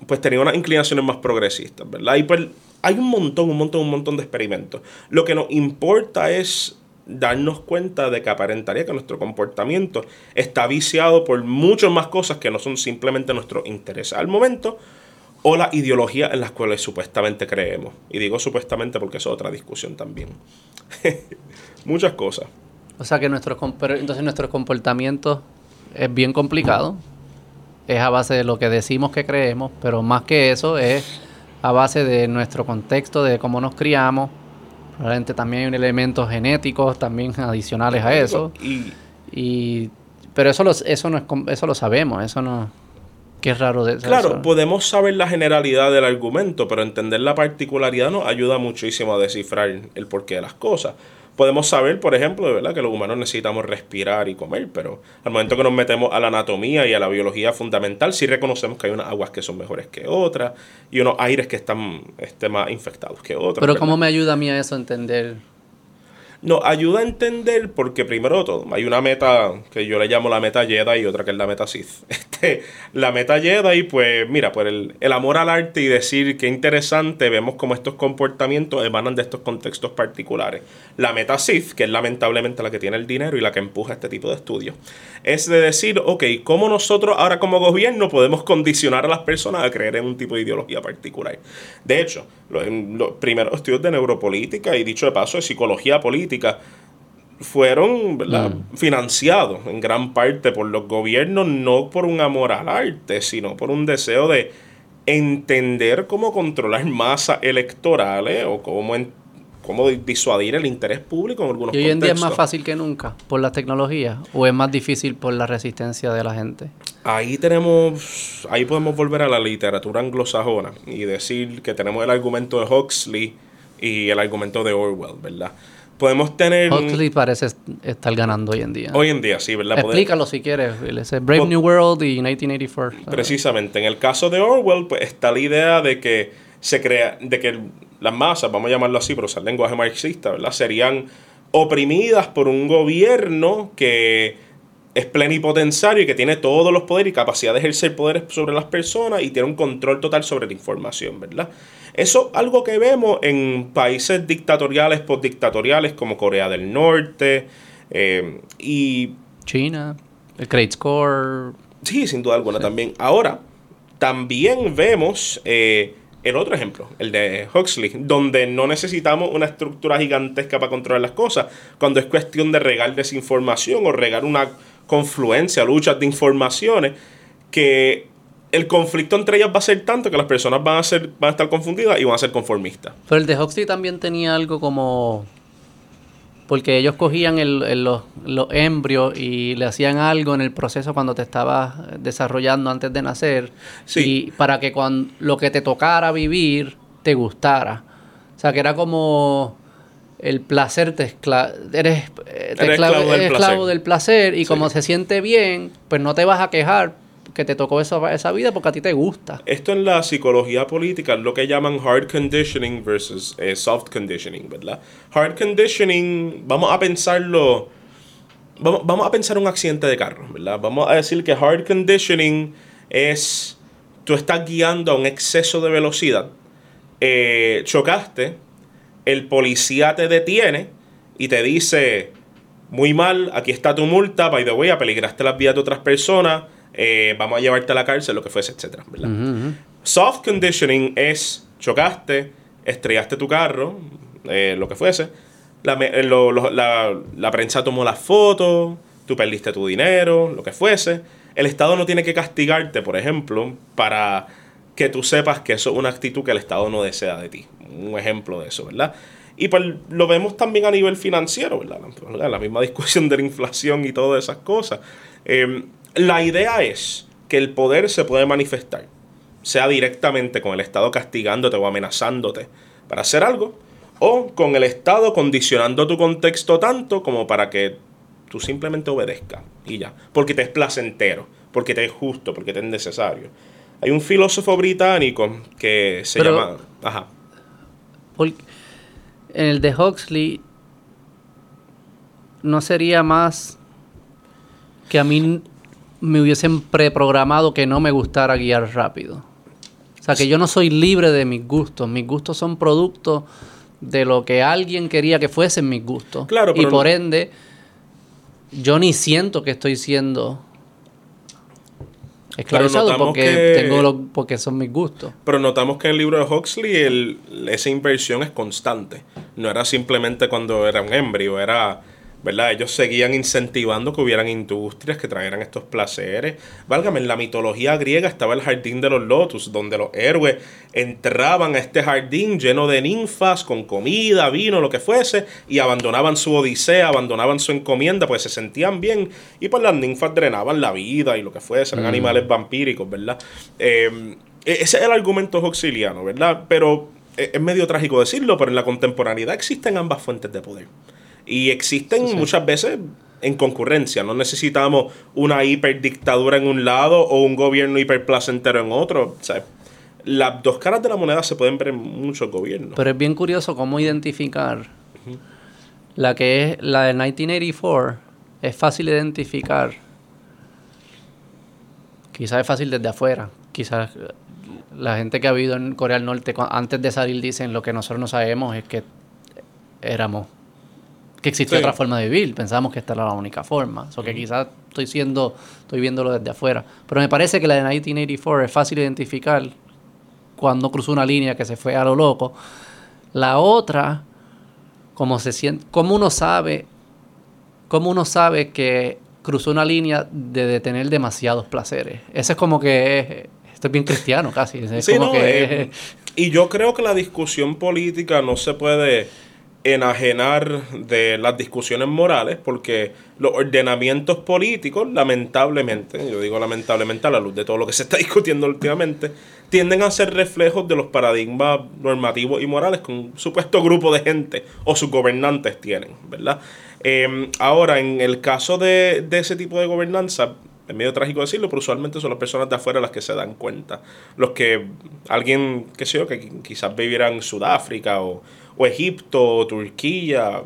pues tenía unas inclinaciones más progresistas, ¿verdad? Y pues hay un montón, un montón, un montón de experimentos. Lo que nos importa es darnos cuenta de que aparentaría que nuestro comportamiento está viciado por muchas más cosas que no son simplemente nuestros intereses al momento o la ideología en las cuales supuestamente creemos. Y digo supuestamente porque es otra discusión también. muchas cosas. O sea que nuestro, entonces nuestro comportamiento es bien complicado. Es a base de lo que decimos que creemos, pero más que eso es a base de nuestro contexto, de cómo nos criamos, Probablemente también hay elementos genéticos también adicionales a eso. Y, pero eso, eso, no es, eso lo sabemos, eso no... Qué raro de eso. Claro, podemos saber la generalidad del argumento, pero entender la particularidad nos ayuda muchísimo a descifrar el porqué de las cosas podemos saber, por ejemplo, de verdad que los humanos necesitamos respirar y comer, pero al momento que nos metemos a la anatomía y a la biología fundamental, sí reconocemos que hay unas aguas que son mejores que otras y unos aires que están este, más infectados que otros. Pero ¿cómo me ayuda a mí a eso a entender? Nos ayuda a entender porque primero todo, hay una meta que yo le llamo la meta Jedi y otra que es la meta Sith. Este, la meta Jedi, pues mira, por el, el amor al arte y decir qué interesante, vemos cómo estos comportamientos emanan de estos contextos particulares. La meta Sith, que es lamentablemente la que tiene el dinero y la que empuja este tipo de estudios, es de decir, ok, ¿cómo nosotros ahora como gobierno podemos condicionar a las personas a creer en un tipo de ideología particular? De hecho, los, los primeros estudios de neuropolítica y dicho de paso de psicología política, fueron mm. financiados en gran parte por los gobiernos, no por un amor al arte, sino por un deseo de entender cómo controlar masas electorales o cómo, cómo disuadir el interés público en algunos ¿Y hoy en día es más fácil que nunca por la tecnología o es más difícil por la resistencia de la gente? Ahí tenemos, ahí podemos volver a la literatura anglosajona y decir que tenemos el argumento de Huxley y el argumento de Orwell, ¿verdad? podemos tener... Huxley parece estar ganando hoy en día. Hoy en día, sí, ¿verdad? Explícalo si quieres. Brave New World y 1984. Precisamente. En el caso de Orwell, pues está la idea de que se crea, de que las masas, vamos a llamarlo así, pero usar lenguaje marxista, ¿verdad? Serían oprimidas por un gobierno que es plenipotenciario y que tiene todos los poderes y capacidad de ejercer poderes sobre las personas y tiene un control total sobre la información, ¿verdad? Eso algo que vemos en países dictatoriales, postdictatoriales como Corea del Norte eh, y... China, el Great Score. Sí, sin duda alguna también. Ahora, también vemos eh, el otro ejemplo, el de Huxley, donde no necesitamos una estructura gigantesca para controlar las cosas, cuando es cuestión de regar desinformación o regar una confluencia, luchas de informaciones que el conflicto entre ellas va a ser tanto que las personas van a, ser, van a estar confundidas y van a ser conformistas. Pero el de Huxley también tenía algo como... Porque ellos cogían el, los, embrios y le hacían algo en el proceso cuando te estabas desarrollando antes de nacer. Sí. Y para que cuando lo que te tocara vivir te gustara. O sea, que era como el placer te escla eres, eh, esclavo, del, placer. y como se siente bien, pues no te vas a quejar que te tocó esa, esa vida porque a ti te gusta. Esto en la psicología política es lo que llaman hard conditioning versus eh, soft conditioning, ¿verdad? Hard conditioning, vamos a pensarlo, vamos, vamos a pensar un accidente de carro, ¿verdad? Vamos a decir que hard conditioning es, tú estás guiando a un exceso de velocidad, eh, chocaste, el policía te detiene y te dice, muy mal, aquí está tu multa, by the way, apeligraste las vidas de otras personas, eh, vamos a llevarte a la cárcel, lo que fuese, etc. Soft conditioning es chocaste, estrellaste tu carro, eh, lo que fuese, la, eh, la, la, prensa tomó las fotos, tú perdiste tu dinero, lo que fuese. El Estado no tiene que castigarte, por ejemplo, para que tú sepas que eso es una actitud que el Estado no desea de ti. Un ejemplo de eso, ¿verdad? Y pues lo vemos también a nivel financiero, ¿verdad? La misma discusión de la inflación y todas esas cosas. Em, la idea es que el poder se puede manifestar, sea directamente con el Estado castigándote o amenazándote para hacer algo, o con el Estado condicionando tu contexto tanto como para que tú simplemente obedezcas y ya, porque te es placentero, porque te es justo, porque te es necesario. Hay un filósofo británico que se llama... Ajá. en el de Huxley no sería más que a mí me hubiesen preprogramado que no me gustara guiar rápido. O sea, que yo no soy libre de mis gustos. Mis gustos son producto de lo que alguien quería que fuesen mis gustos. Claro, y por ende, yo ni siento que estoy siendo esclavizado porque, tengo porque son mis gustos. Pero notamos que en el libro de Huxley esa inversión es constante. No era simplemente cuando era un embrio, era ¿verdad? Ellos seguían incentivando que hubieran industrias que trajeran estos placeres. Válgame, en la mitología griega estaba el jardín de los lotus, donde los héroes entraban a este jardín lleno de ninfas, con comida, vino, lo que fuese, y abandonaban su odisea, abandonaban su encomienda, pues se sentían bien, y pues las ninfas drenaban la vida y lo que fuese, eran mm. animales vampíricos, ¿verdad? Eh, e-, ese es el argumento auxiliano, ¿verdad? Pero e-, es medio trágico decirlo, pero en la contemporaneidad existen ambas fuentes de poder. Y existen muchas veces en concurrencia. No necesitamos una hiperdictadura en un lado o un gobierno hiperplacentero en otro. las dos caras de la moneda se pueden ver en muchos gobiernos. Pero es bien curioso cómo identificar La que es la de 1984 es fácil de identificar. Quizás es fácil desde afuera. Quizás la gente que ha vivido en Corea del Norte antes de salir dicen lo que nosotros no sabemos es que éramos que existía otra forma de vivir. Pensábamos que esta era la única forma. O que quizás estoy siendo, estoy viéndolo desde afuera. Pero me parece que la de 1984 es fácil de identificar cuando cruzó una línea que se fue a lo loco. La otra, como se siente, cómo uno sabe, cómo uno sabe que cruzó una línea de detener demasiados placeres. Ese es como que esto es bien cristiano casi. Eh, y yo creo que la discusión política no se puede enajenar de las discusiones morales porque los ordenamientos políticos, lamentablemente, yo digo lamentablemente a la luz de todo lo que se está discutiendo últimamente, tienden a ser reflejos de los paradigmas normativos y morales que un supuesto grupo de gente o sus gobernantes tienen, ¿verdad? Em, ahora, en el caso de, de ese tipo de gobernanza, es medio trágico decirlo, pero usualmente son las personas de afuera las que se dan cuenta. Los que, alguien, qué sé yo, que quizás viviera en Sudáfrica o, o Egipto o Turquía,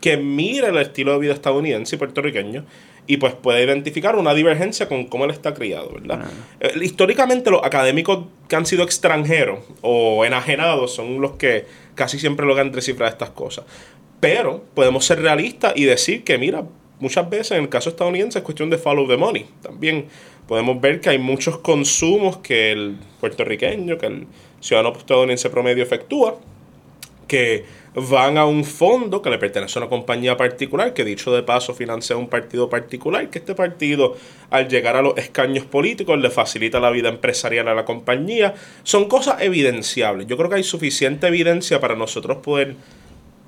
que mira el estilo de vida estadounidense y puertorriqueño y pues puede identificar una divergencia con cómo él está criado, ¿verdad? Eh, históricamente los académicos que han sido extranjeros o enajenados son los que casi siempre logran descifrar estas cosas. Pero podemos ser realistas y decir que, mira, muchas veces en el caso estadounidense es cuestión de follow the money. También podemos ver que hay muchos consumos que el puertorriqueño, que el ciudadano estadounidense promedio efectúa, que van a un fondo que le pertenece a una compañía particular, que dicho de paso financia un partido particular, que este partido al llegar a los escaños políticos le facilita la vida empresarial a la compañía. Son cosas evidenciables. Yo creo que hay suficiente evidencia para nosotros poder,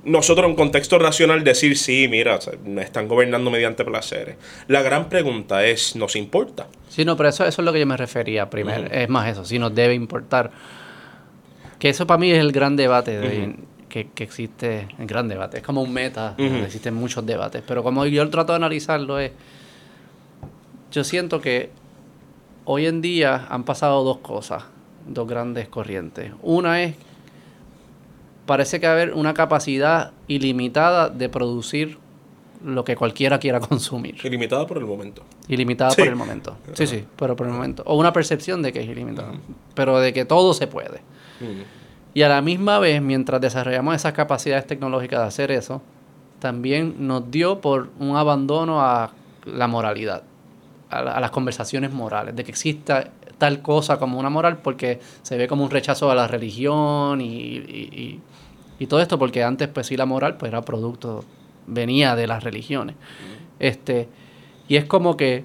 nosotros en contexto racional, decir, sí, mira, me están gobernando mediante placeres. La gran pregunta es, ¿nos importa? Sí, no, pero eso, eso es lo que yo me refería primero. Es más eso, si nos debe importar. Que eso para mí es el gran debate de que, existe en gran debate. Es como un meta, existen muchos debates. Pero como yo trato de analizarlo es, yo siento que hoy en día han pasado dos cosas, dos grandes corrientes. Una es, parece que haber una capacidad ilimitada de producir lo que cualquiera quiera consumir. Ilimitada por el momento. Ilimitada por el momento. Sí, sí, pero por el momento. O una percepción de que es ilimitada. Pero de que todo se puede. Y a la misma vez, mientras desarrollamos esas capacidades tecnológicas de hacer eso, también nos dio por un abandono a la moralidad, a, las conversaciones morales, de que exista tal cosa como una moral porque se ve como un rechazo a la religión y, y, todo esto, porque antes pues sí la moral pues era producto, venía de las religiones. Este, y es como que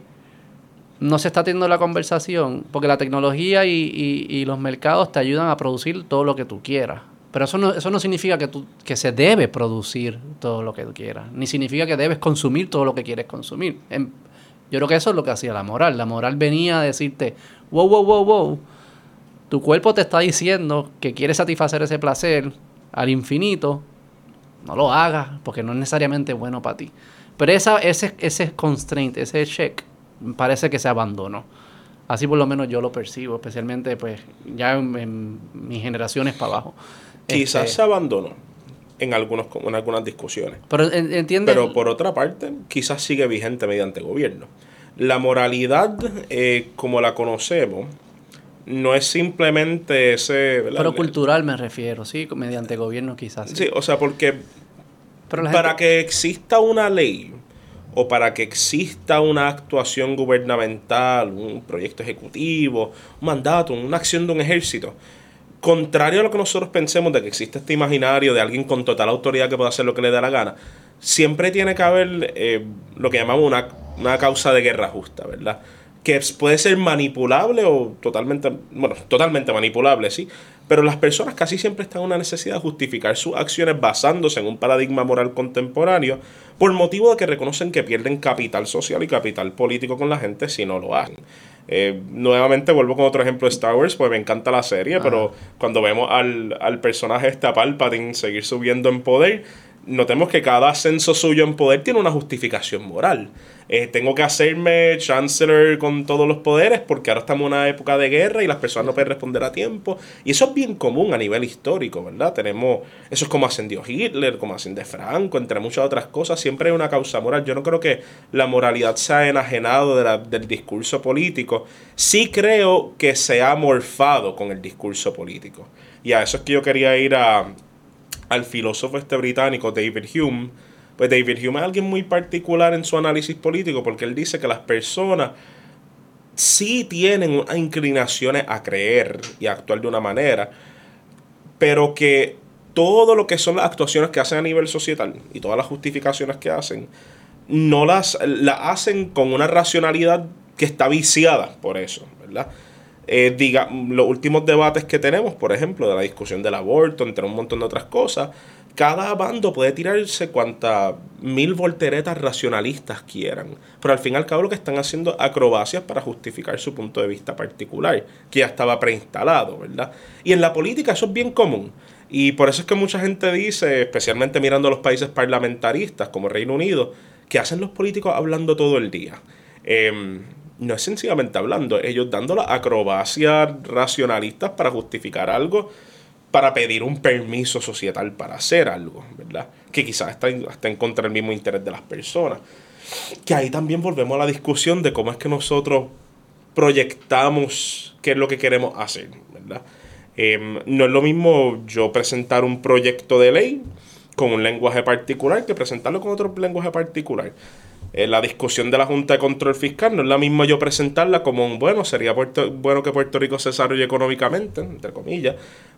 no se está teniendo la conversación, porque la tecnología y, los mercados te ayudan a producir todo lo que tú quieras. Pero eso no, eso no significa que, tú, que se debe producir todo lo que tú quieras, ni significa que debes consumir todo lo que quieres consumir. yo creo que eso es lo que hacía la moral. La moral venía a decirte, wow, wow, wow, wow, tu cuerpo te está diciendo que quiere satisfacer ese placer al infinito, no lo hagas, porque no es necesariamente bueno para ti. Pero esa, ese, ese constraint, ese check, parece que se abandonó. Así por lo menos yo lo percibo, especialmente pues ya en, mis generaciones para abajo. Quizás este, se abandonó en, algunos, en algunas discusiones. Pero entiende. Pero por otra parte, quizás sigue vigente mediante gobierno. La moralidad, eh, como la conocemos, no es simplemente ese... Pero cultural me refiero, sí, mediante gobierno quizás. Sí, o sea, porque para que exista una ley, o para que exista una actuación gubernamental, un proyecto ejecutivo, un mandato, una acción de un ejército, contrario a lo que nosotros pensemos de que existe este imaginario de alguien con total autoridad que puede hacer lo que le dé la gana, siempre tiene que haber eh, lo que llamamos una, una causa de guerra justa, ¿verdad? que puede ser manipulable o totalmente, bueno, totalmente manipulable, sí, pero las personas casi siempre están en una necesidad de justificar sus acciones basándose en un paradigma moral contemporáneo por motivo de que reconocen que pierden capital social y capital político con la gente si no lo hacen. Eh, nuevamente vuelvo con otro ejemplo de Star Wars, pues me encanta la serie, pero cuando vemos al, al personaje este Palpatine seguir subiendo en poder, notemos que cada ascenso suyo en poder tiene una justificación moral. Eh, tengo que hacerme chancellor con todos los poderes porque ahora estamos en una época de guerra y las personas no pueden responder a tiempo. Y eso es bien común a nivel histórico, ¿verdad? Tenemos, eso es como ascendió Hitler, como ascendió Franco, entre muchas otras cosas. Siempre hay una causa moral. Yo no creo que la moralidad se ha enajenado del discurso político. Sí creo que se ha morfado con el discurso político. Y a eso es que yo quería ir a, al filósofo este británico David Hume pues David Hume es alguien muy particular en su análisis político porque él dice que las personas sí tienen unas inclinaciones a creer y a actuar de una manera, pero que todo lo que son las actuaciones que hacen a nivel societal y todas las justificaciones que hacen, no las, las hacen con una racionalidad que está viciada por eso, ¿verdad? Eh, diga, los últimos debates que tenemos, por ejemplo, de la discusión del aborto, entre un montón de otras cosas, cada bando puede tirarse cuantas mil volteretas racionalistas quieran. Pero al fin y al cabo lo que están haciendo acrobacias para justificar su punto de vista particular, que ya estaba preinstalado, ¿verdad? Y en la política eso es bien común. Y por eso es que mucha gente dice, especialmente mirando a los países parlamentaristas como Reino Unido, que hacen los políticos hablando todo el día. Em, no es sencillamente hablando, ellos dando las acrobacias racionalistas para justificar algo para pedir un permiso societal para hacer algo, ¿verdad? Que quizás está, en contra del mismo interés de las personas. Que ahí también volvemos a la discusión de cómo es que nosotros proyectamos qué es lo que queremos hacer, ¿verdad? Em, no es lo mismo yo presentar un proyecto de ley con un lenguaje particular que presentarlo con otro lenguaje particular. Eh, la discusión de la Junta de Control Fiscal no es la misma yo presentarla como un, bueno, sería bueno que Puerto Rico se desarrolle económicamente, entre comillas,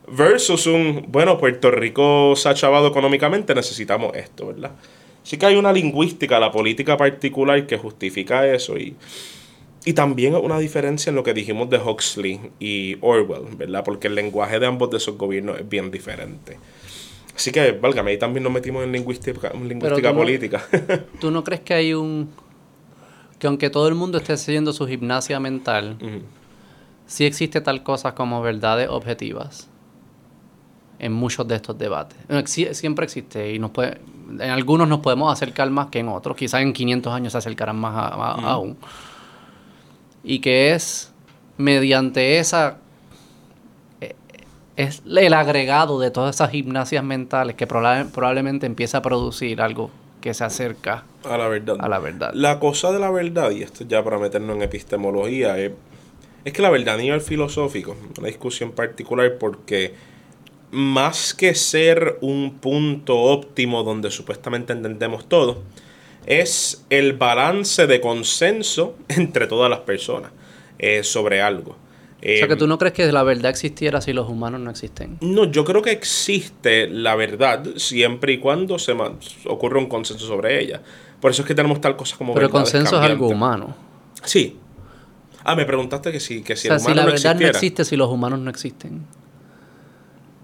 versus un, bueno, Puerto Rico se ha chavado económicamente, necesitamos esto, ¿verdad? Sí que hay una lingüística, la política particular que justifica eso y, y también una diferencia en lo que dijimos de Huxley y Orwell, ¿verdad? Porque el lenguaje de ambos de esos gobiernos es bien diferente. Así que, válgame, ahí también nos metimos en lingüística, lingüística política. ¿Tú no crees que hay un... que aunque todo el mundo esté haciendo su gimnasia mental, sí existe tal cosa como verdades objetivas en muchos de estos debates? siempre existe y nos puede, en algunos nos podemos acercar más que en otros, quizás en 500 años se acercarán más aún. Y que es mediante esa es el agregado de todas esas gimnasias mentales que probablemente empieza a producir algo que se acerca a la verdad. A la verdad. La cosa de la verdad, y esto ya para meternos en epistemología, es, que la verdad a nivel filosófico, una discusión particular porque más que ser un punto óptimo donde supuestamente entendemos todo, es el balance de consenso entre todas las personas eh, sobre algo o sea, que tú no crees que la verdad existiera si los humanos no existen. No, yo creo que existe la verdad siempre y cuando se ocurre un consenso sobre ella. Por eso es que tenemos tal cosa como Pero el consenso es algo humano. Sí. Ah, me preguntaste que si, que si o sea, si la verdad no existe si los humanos no existen.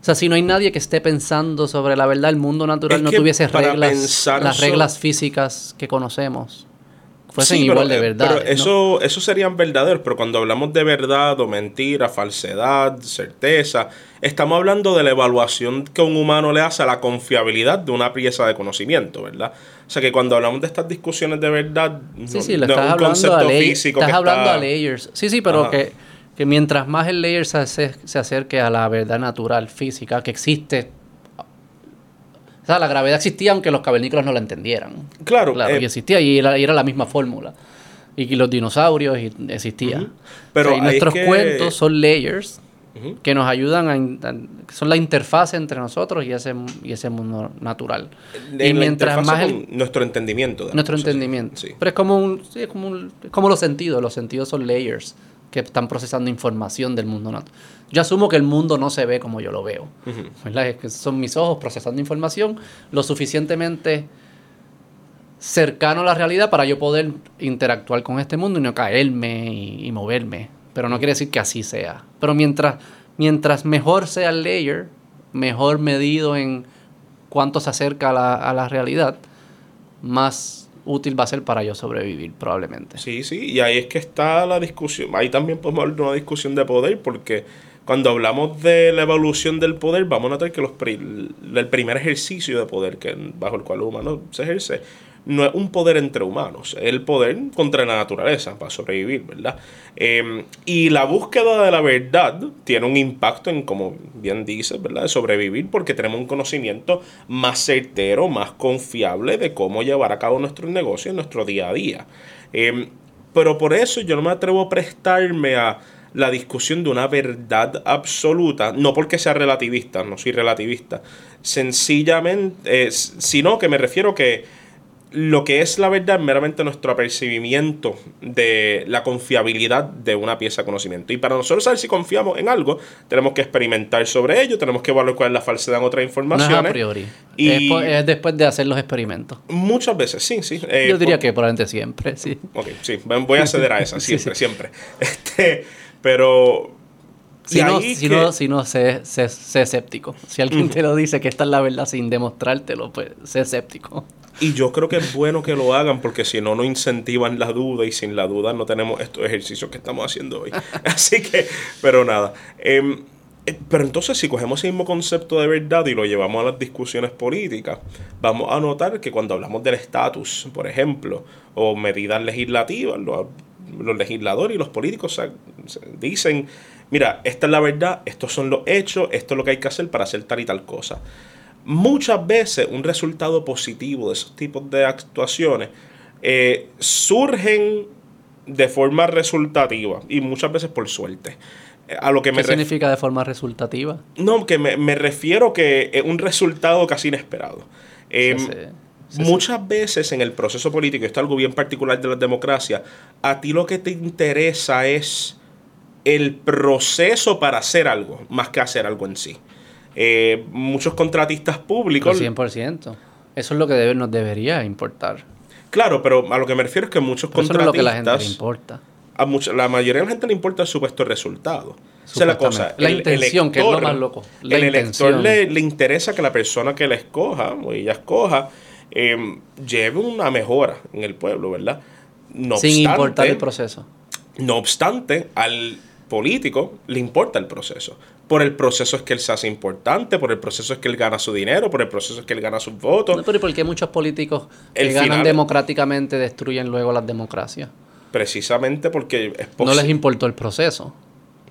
O sea, si no hay nadie que esté pensando sobre la verdad, el mundo natural no tuviese reglas, las reglas físicas que conocemos fuesen igual de eh, verdad. Pero eso, eso serían verdaderos, pero cuando hablamos de verdad o mentira, falsedad, certeza, estamos hablando de la evaluación que un humano le hace a la confiabilidad de una pieza de conocimiento, ¿verdad? O sea que cuando hablamos de estas discusiones de verdad, sí, sí, estás hablando a físico. Estás hablando a layers. Sí, sí, pero que, que mientras más el layer se, se acerque a la verdad natural, física, que existe o sea, la gravedad existía aunque los cavernícolas no la entendieran. Claro. Claro, eh, y existía y era, la misma fórmula. Y, los dinosaurios y, existían. Pero nuestros cuentos son layers que nos ayudan a, son la interfaz entre nosotros y ese, y ese mundo natural. y mientras más nuestro entendimiento. nuestro entendimiento. Pero es como un, sí, es como un, es como los sentidos. Los sentidos son layers que están procesando información del mundo natural. Yo asumo que el mundo no se ve como yo lo veo. que son mis ojos procesando información lo suficientemente cercano a la realidad para yo poder interactuar con este mundo y no caerme y, moverme. Pero no quiere decir que así sea. Pero mientras, mientras mejor sea el layer, mejor medido en cuánto se acerca a la, a la realidad, más útil va a ser para yo sobrevivir, probablemente. Sí, sí, y ahí es que está la discusión. Ahí también podemos hablar de una discusión de poder, porque Cuando hablamos de la evolución del poder, vamos a notar que los el primer ejercicio de poder que, bajo el cual el humano se ejerce no es un poder entre humanos, es el poder contra la naturaleza para sobrevivir, ¿verdad? Em, y la búsqueda de la verdad tiene un impacto en, como bien dices, ¿verdad? De sobrevivir porque tenemos un conocimiento más certero, más confiable de cómo llevar a cabo nuestros negocios en nuestro día a día. Em, pero por eso yo no me atrevo a prestarme a la discusión de una verdad absoluta, no porque sea relativista, no soy relativista, sencillamente, sino que me refiero que lo que es la verdad es meramente nuestro apercibimiento de la confiabilidad de una pieza de conocimiento. Y para nosotros saber si confiamos en algo, tenemos que experimentar sobre ello, tenemos que evaluar cuál es la falsedad en otras informaciones. No a priori. Y es, después de hacer los experimentos. Muchas veces, sí, sí. Eh, Yo diría que probablemente siempre, sí. Ok, sí. Voy a ceder a esa, siempre, siempre. Este, pero si no, si, no, si no, sé, escéptico. Si alguien te lo dice que esta es la verdad sin demostrártelo, pues sé escéptico. Y yo creo que es bueno que lo hagan porque si no, no incentivan la duda y sin la duda no tenemos estos ejercicios que estamos haciendo hoy. Así que, pero nada. Em, eh, pero entonces si cogemos ese mismo concepto de verdad y lo llevamos a las discusiones políticas, vamos a notar que cuando hablamos del estatus, por ejemplo, o medidas legislativas, los, legisladores y los políticos dicen, mira, esta es la verdad, estos son los hechos, esto es lo que hay que hacer para hacer tal y tal cosa. Muchas veces un resultado positivo de esos tipos de actuaciones eh, surgen de forma resultativa y muchas veces por suerte. A lo que ¿Qué significa de forma resultativa? No, que me, refiero que es un resultado casi inesperado. Em, muchas veces en el proceso político, esto es algo bien particular de la democracia, a ti lo que te interesa es el proceso para hacer algo, más que hacer algo en sí. Eh, muchos contratistas públicos... 100%. Eso es lo que nos debería importar. Claro, pero a lo que me refiero es que muchos contratistas... Eso es lo que la gente le importa. A la mayoría de la gente le importa el supuesto resultado. Esa es la cosa. La intención, que es lo más loco. el elector le, le, interesa que la persona que la escoja, o ella escoja, em, lleve una mejora en el pueblo, ¿verdad? No Sin importar el proceso. No obstante, al político le importa el proceso. Por el proceso es que él se hace importante, por el proceso es que él gana su dinero, por el proceso es que él gana sus votos. No, pero ¿por qué muchos políticos que ganan democráticamente destruyen luego las democracias? Precisamente porque es No les importó el proceso.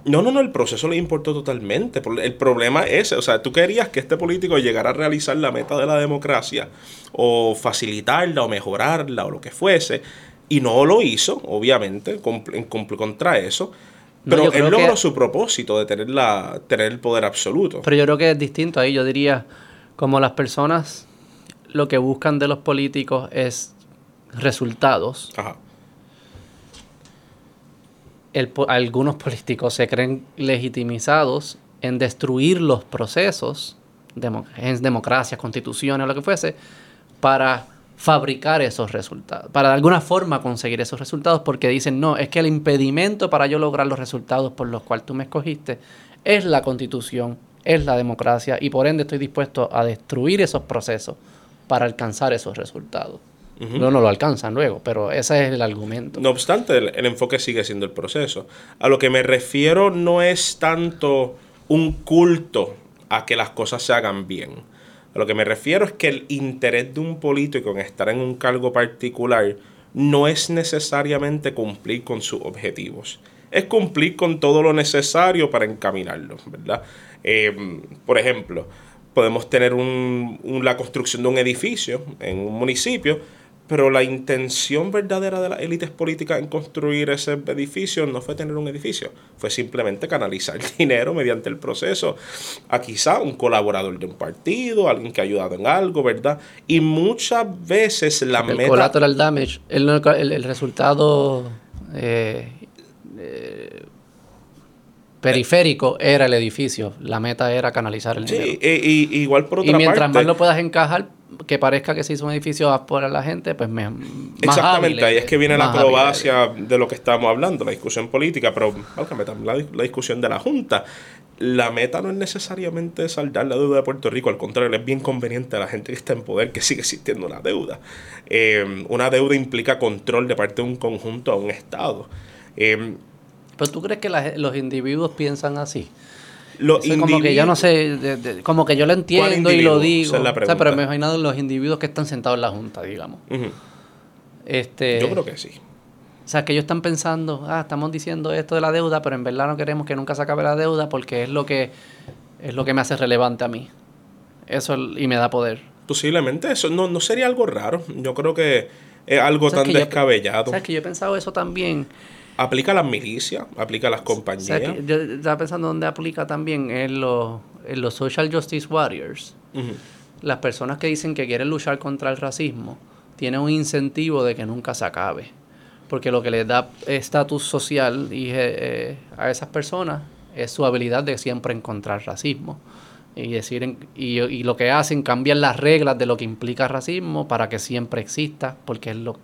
No, no, no, el proceso le importó totalmente. El problema es, o sea, tú querías que este político llegara a realizar la meta de la democracia, o facilitarla, o mejorarla, o lo que fuese, y no lo hizo, obviamente, en contra eso. Pero él logró su propósito de tener, la, tener el poder absoluto. Pero yo creo que es distinto ahí. Yo diría, como las personas lo que buscan de los políticos es resultados. Ajá. algunos políticos se creen legitimizados en destruir los procesos, en democracias, constituciones, lo que fuese, para fabricar esos resultados, para de alguna forma conseguir esos resultados, porque dicen, no, es que el impedimento para yo lograr los resultados por los cuales tú me escogiste es la constitución, es la democracia, y por ende estoy dispuesto a destruir esos procesos para alcanzar esos resultados. No, no lo alcanzan luego, pero ese es el argumento. No obstante, el enfoque sigue siendo el proceso. A lo que me refiero no es tanto un culto a que las cosas se hagan bien a lo que me refiero es que el interés de un político en estar en un cargo particular no es necesariamente cumplir con sus objetivos. Es cumplir con todo lo necesario para encaminarlo, ¿verdad? Eh, por ejemplo, podemos tener la construcción de un edificio en un municipio, pero la intención verdadera de las élites políticas en construir ese edificio no fue tener un edificio, fue simplemente canalizar dinero mediante el proceso a quizá un colaborador de un partido, alguien que ha ayudado en algo, ¿verdad? Y muchas veces la el meta... Collateral damage, el, el, resultado eh, eh, periférico era el edificio, la meta era canalizar el dinero. Sí, y, igual por otra. Y mientras más lo puedas encajar, que parezca que se hizo un edificio por la gente, pues me, Exactamente, ahí es que viene la acrobacia de lo que estamos hablando, la discusión política, pero también la, la, discusión de la Junta. La meta no es necesariamente saldar la deuda de Puerto Rico, al contrario, es bien conveniente a la gente que está en poder que sigue existiendo una deuda. Eh, una deuda implica control de parte de un conjunto a un Estado. Eh, ¿Pero tú crees que los individuos piensan así? Los como que yo no sé, de- de- como que yo lo entiendo y lo digo. Esa es la O sea, pero me imagino los individuos que están sentados en la junta, digamos. Ujú. Este, Yo creo que sí. O sea, que ellos están pensando, ah, estamos diciendo esto de la deuda, pero en verdad no queremos que nunca se acabe la deuda porque es lo que es lo que me hace relevante a mí. Eso y me da poder. Posiblemente eso no, no sería algo raro. Yo creo que es algo ¿Sabes tan que yo- descabellado. ¿Sabes que yo he pensado eso también? Aplica a las milicias, aplica a las O compañías. sea, que yo estaba pensando dónde aplica también en los, en los social justice warriors. Las personas que dicen que quieren luchar contra el racismo tienen un incentivo de que nunca se acabe. Porque lo que les da estatus social y, eh, eh, a esas personas es su habilidad de siempre encontrar racismo. Y, decir y, y lo que hacen, cambian las reglas de lo que implica racismo para que siempre exista, porque es, lo,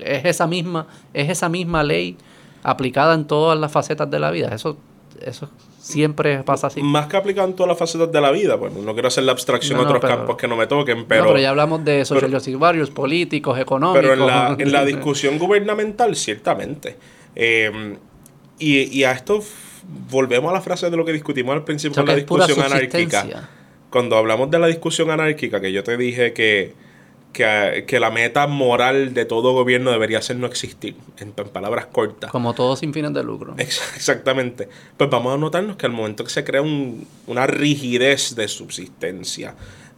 es, esa, misma, es esa misma ley aplicada en todas las facetas de la vida. Eso, eso siempre pasa así. Más que aplicado en todas las facetas de la vida. Bueno, no quiero hacer la abstracción No, a otros pero- campos que no me toquen, No, pero, ya hablamos de justice warriors, políticos, económicos. pero en, la, en la discusión gubernamental, ciertamente. Eh, y, y a esto volvemos a la frase de lo que discutimos al principio O sea, con la discusión anárquica. Cuando hablamos de la discusión anárquica, que yo te dije que, que, que la meta moral de todo gobierno debería ser no existir, en, en palabras cortas. Como todos sin fines de lucro. Ex- Exactamente. Pues vamos a notarnos que al momento que se crea un- una rigidez de subsistencia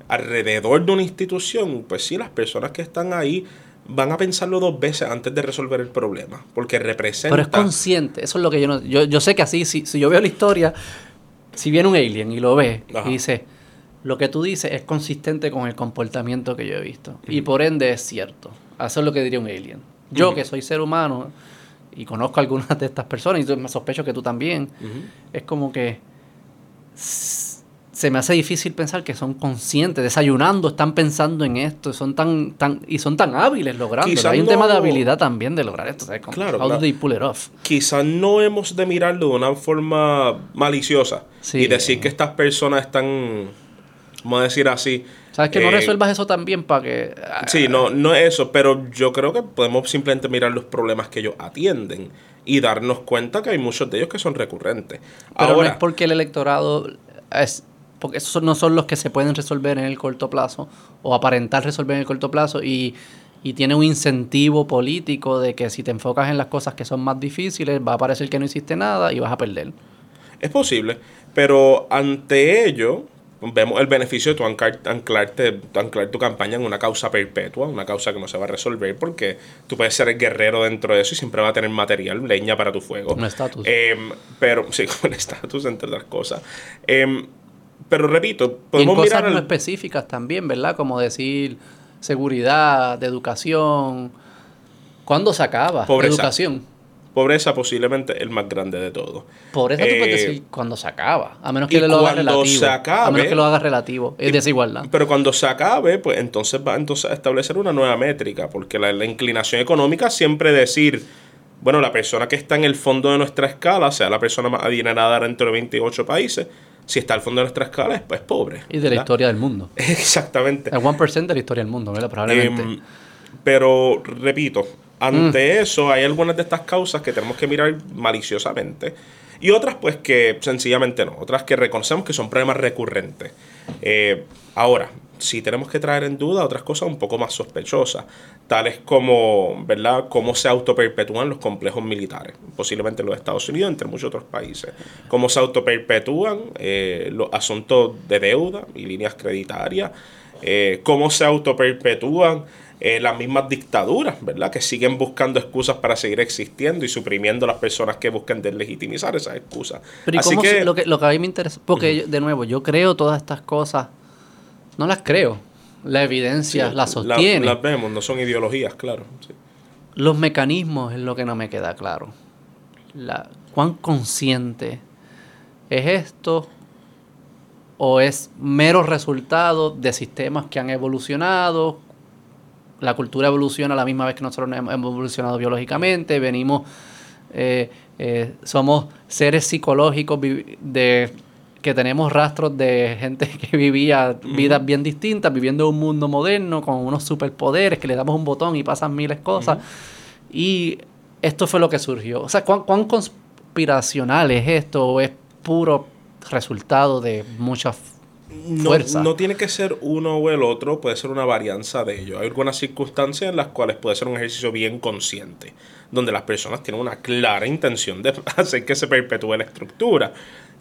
alrededor de una institución, pues sí, las personas que están ahí van a pensarlo dos veces antes de resolver el problema, porque representa... Pero es consciente, eso es lo que yo no... Yo, yo sé que así, si, si yo veo la historia, si viene un alien y lo ve Ajá. y dice, lo que tú dices es consistente con el comportamiento que yo he visto. Y por ende es cierto. Eso es lo que diría un alien. Yo que soy ser humano y conozco a algunas de estas personas, y yo me sospecho que tú también, es como que se me hace difícil pensar que son conscientes, desayunando, están pensando en esto, son tan, tan, y son tan hábiles. Quizás Hay un tema de habilidad también de lograr esto, Claro, how do claro. they pull it off? Quizás no hemos de mirarlo de una forma maliciosa Sí. y decir que estas personas están, vamos a decir así... ¿Sabes que no eh, resuelvas eso también para que... ah, Sí, no, no es eso, pero yo creo que podemos simplemente mirar los problemas que ellos atienden y darnos cuenta que hay muchos de ellos que son recurrentes. Pero no Ahora, es porque el electorado es porque esos no son los que se pueden resolver en el corto plazo o aparentar resolver en el corto plazo y, y tiene un incentivo político de que si te enfocas en las cosas que son más difíciles va a parecer que no hiciste nada y vas a perder. es posible, pero ante ello vemos el beneficio de tu ancar- anclarte, anclar tu campaña en una causa perpetua, una causa que no se va a resolver porque tú puedes ser el guerrero dentro de eso y siempre va a tener material, leña para tu fuego. Un estatus. Em, pero, sí, con estatus, entre otras cosas. Em, pero repito, Y en podemos cosas mirar no específicas también, ¿verdad? Como decir seguridad, de educación. ¿Cuándo se acaba? Pobreza. Educación. Pobreza posiblemente el más grande de todo. Por eso tú puedes Eh, decir cuando se acaba. A menos que lo haga relativo. se acabe- a menos que lo haga relativo. Es desigualdad. Pero cuando se acabe, pues entonces va entonces a establecer una nueva métrica, porque la, la inclinación económica siempre decir, bueno, la persona que está en el fondo de nuestra escala, sea la persona más adinerada dentro de 28 países, si está al fondo de nuestra escala es pues pobre. Y de la historia del mundo. Exactamente. El 1% de la historia del mundo, ¿verdad? Probablemente. Em, pero, repito, ante Mm. eso hay algunas de estas causas que tenemos que mirar maliciosamente y otras pues que sencillamente no, otras que reconocemos que son problemas recurrentes. Eh, ahora, sí tenemos que traer en duda otras cosas un poco más sospechosas, tales como, ¿verdad?, cómo se autoperpetúan los complejos militares, posiblemente en los Estados Unidos, entre muchos otros países. Cómo se autoperpetúan eh, los asuntos de deuda y líneas creditarias, eh, cómo se autoperpetúan eh, las mismas dictaduras, ¿verdad? Que siguen buscando excusas para seguir existiendo y suprimiendo a las personas que buscan deslegitimizar esas excusas. Pero ¿y Así cómo que, se- lo, que, lo que a mí me interesa, porque yo- de nuevo, yo creo todas estas cosas, no las creo. La evidencia sí, las la- sostiene. las vemos, no son ideologías, claro. sí. Los mecanismos es lo que no me queda claro. La, ¿Cuán consciente es esto? ¿O es mero resultado de sistemas que han evolucionado? La cultura evoluciona a la misma vez que nosotros hemos evolucionado biológicamente. Venimos, eh, eh, somos seres psicológicos de que tenemos rastros de gente que vivía vidas bien distintas, viviendo en un mundo moderno con unos superpoderes que le damos un botón y pasan miles de cosas. Y esto fue lo que surgió. O sea, ¿cuán, cuán conspiracional es esto? ¿O es puro resultado de mucha no, fuerza. no tiene que ser uno o el otro, puede ser una varianza de ello. Hay algunas circunstancias en las cuales puede ser un ejercicio bien consciente, donde las personas tienen una clara intención de hacer que se perpetúe la estructura.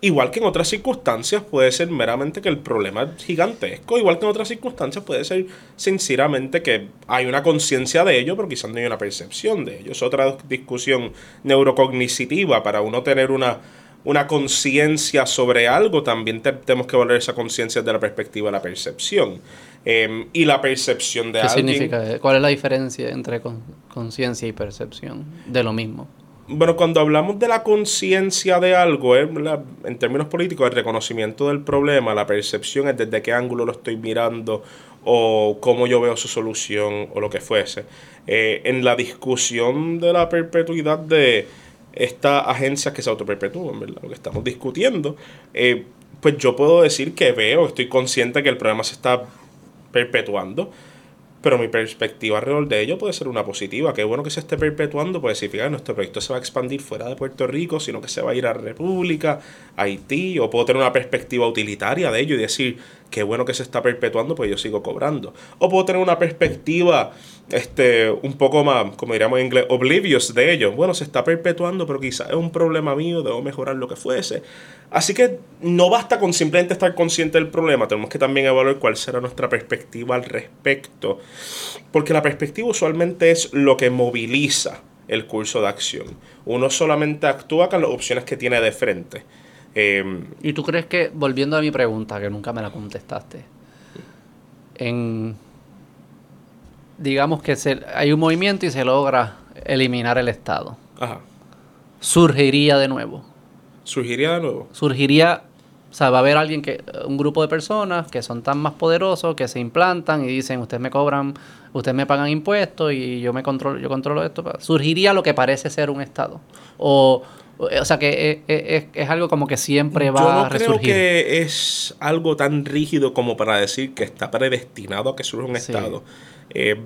Igual que en otras circunstancias puede ser meramente que el problema es gigantesco, igual que en otras circunstancias puede ser sinceramente que hay una conciencia de ello, pero quizás no hay una percepción de ello. Es otra discusión neurocognitiva para uno tener una, una conciencia sobre algo, también tenemos que volver esa conciencia de la perspectiva de la percepción. Em, y la percepción de ¿Qué alguien. significa? ¿Cuál es la diferencia entre con- conciencia y percepción de lo mismo? Bueno, cuando hablamos de la conciencia de algo, la- en términos políticos, el reconocimiento del problema, la percepción es desde qué ángulo lo estoy mirando o cómo yo veo su solución o lo que fuese. Eh, en la discusión de la perpetuidad de estas agencias que se autoperpetúan, ¿verdad? Lo que estamos discutiendo, eh, pues yo puedo decir que veo, estoy consciente que el problema se está perpetuando, pero mi perspectiva alrededor de ello puede ser una positiva. Qué bueno que se esté perpetuando, puede significar que nuestro proyecto se va a expandir fuera de Puerto Rico, sino que se va a ir a República, a Haití, o puedo tener una perspectiva utilitaria de ello y decir, qué bueno que se está perpetuando, pues yo sigo cobrando. O puedo tener una perspectiva este, un poco más, como diríamos en inglés, oblivious de ello. Bueno, se está perpetuando, pero quizás es un problema mío, debo mejorar lo que fuese. Así que no basta con simplemente estar consciente del problema, tenemos que también evaluar cuál será nuestra perspectiva al respecto. Porque la perspectiva usualmente es lo que moviliza el curso de acción. Uno solamente actúa con las opciones que tiene de frente. Eh, ¿Y tú crees que, volviendo a mi pregunta, que nunca me la contestaste, en digamos que se, hay un movimiento y se logra eliminar el Estado, ajá. surgiría de nuevo? Surgiría de nuevo. surgiría, o sea, va a haber alguien que, un grupo de personas que son tan más poderosos que se implantan y dicen, ustedes me cobran, ustedes me pagan impuestos y yo me controlo, yo controlo esto. Surgiría lo que parece ser un Estado. O, o sea, que es, es- es algo como que siempre va Yo no a creo que es algo tan rígido como para decir que está predestinado a que surja un Sí. Estado. Eh,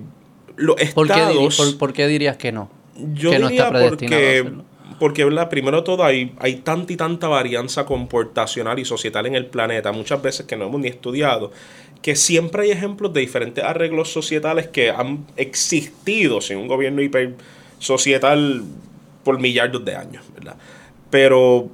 los ¿Por qué, diri- estados... por- por qué dirías que no? Yo que no diría está predestinado a porque, hacerlo. porque ¿verdad? primero todo hay, hay tanta y tanta varianza comportacional y societal en el planeta, muchas veces que no hemos ni estudiado, que siempre hay ejemplos de diferentes arreglos societales que han existido sin un gobierno hiper societal por millardos de años, ¿verdad? Pero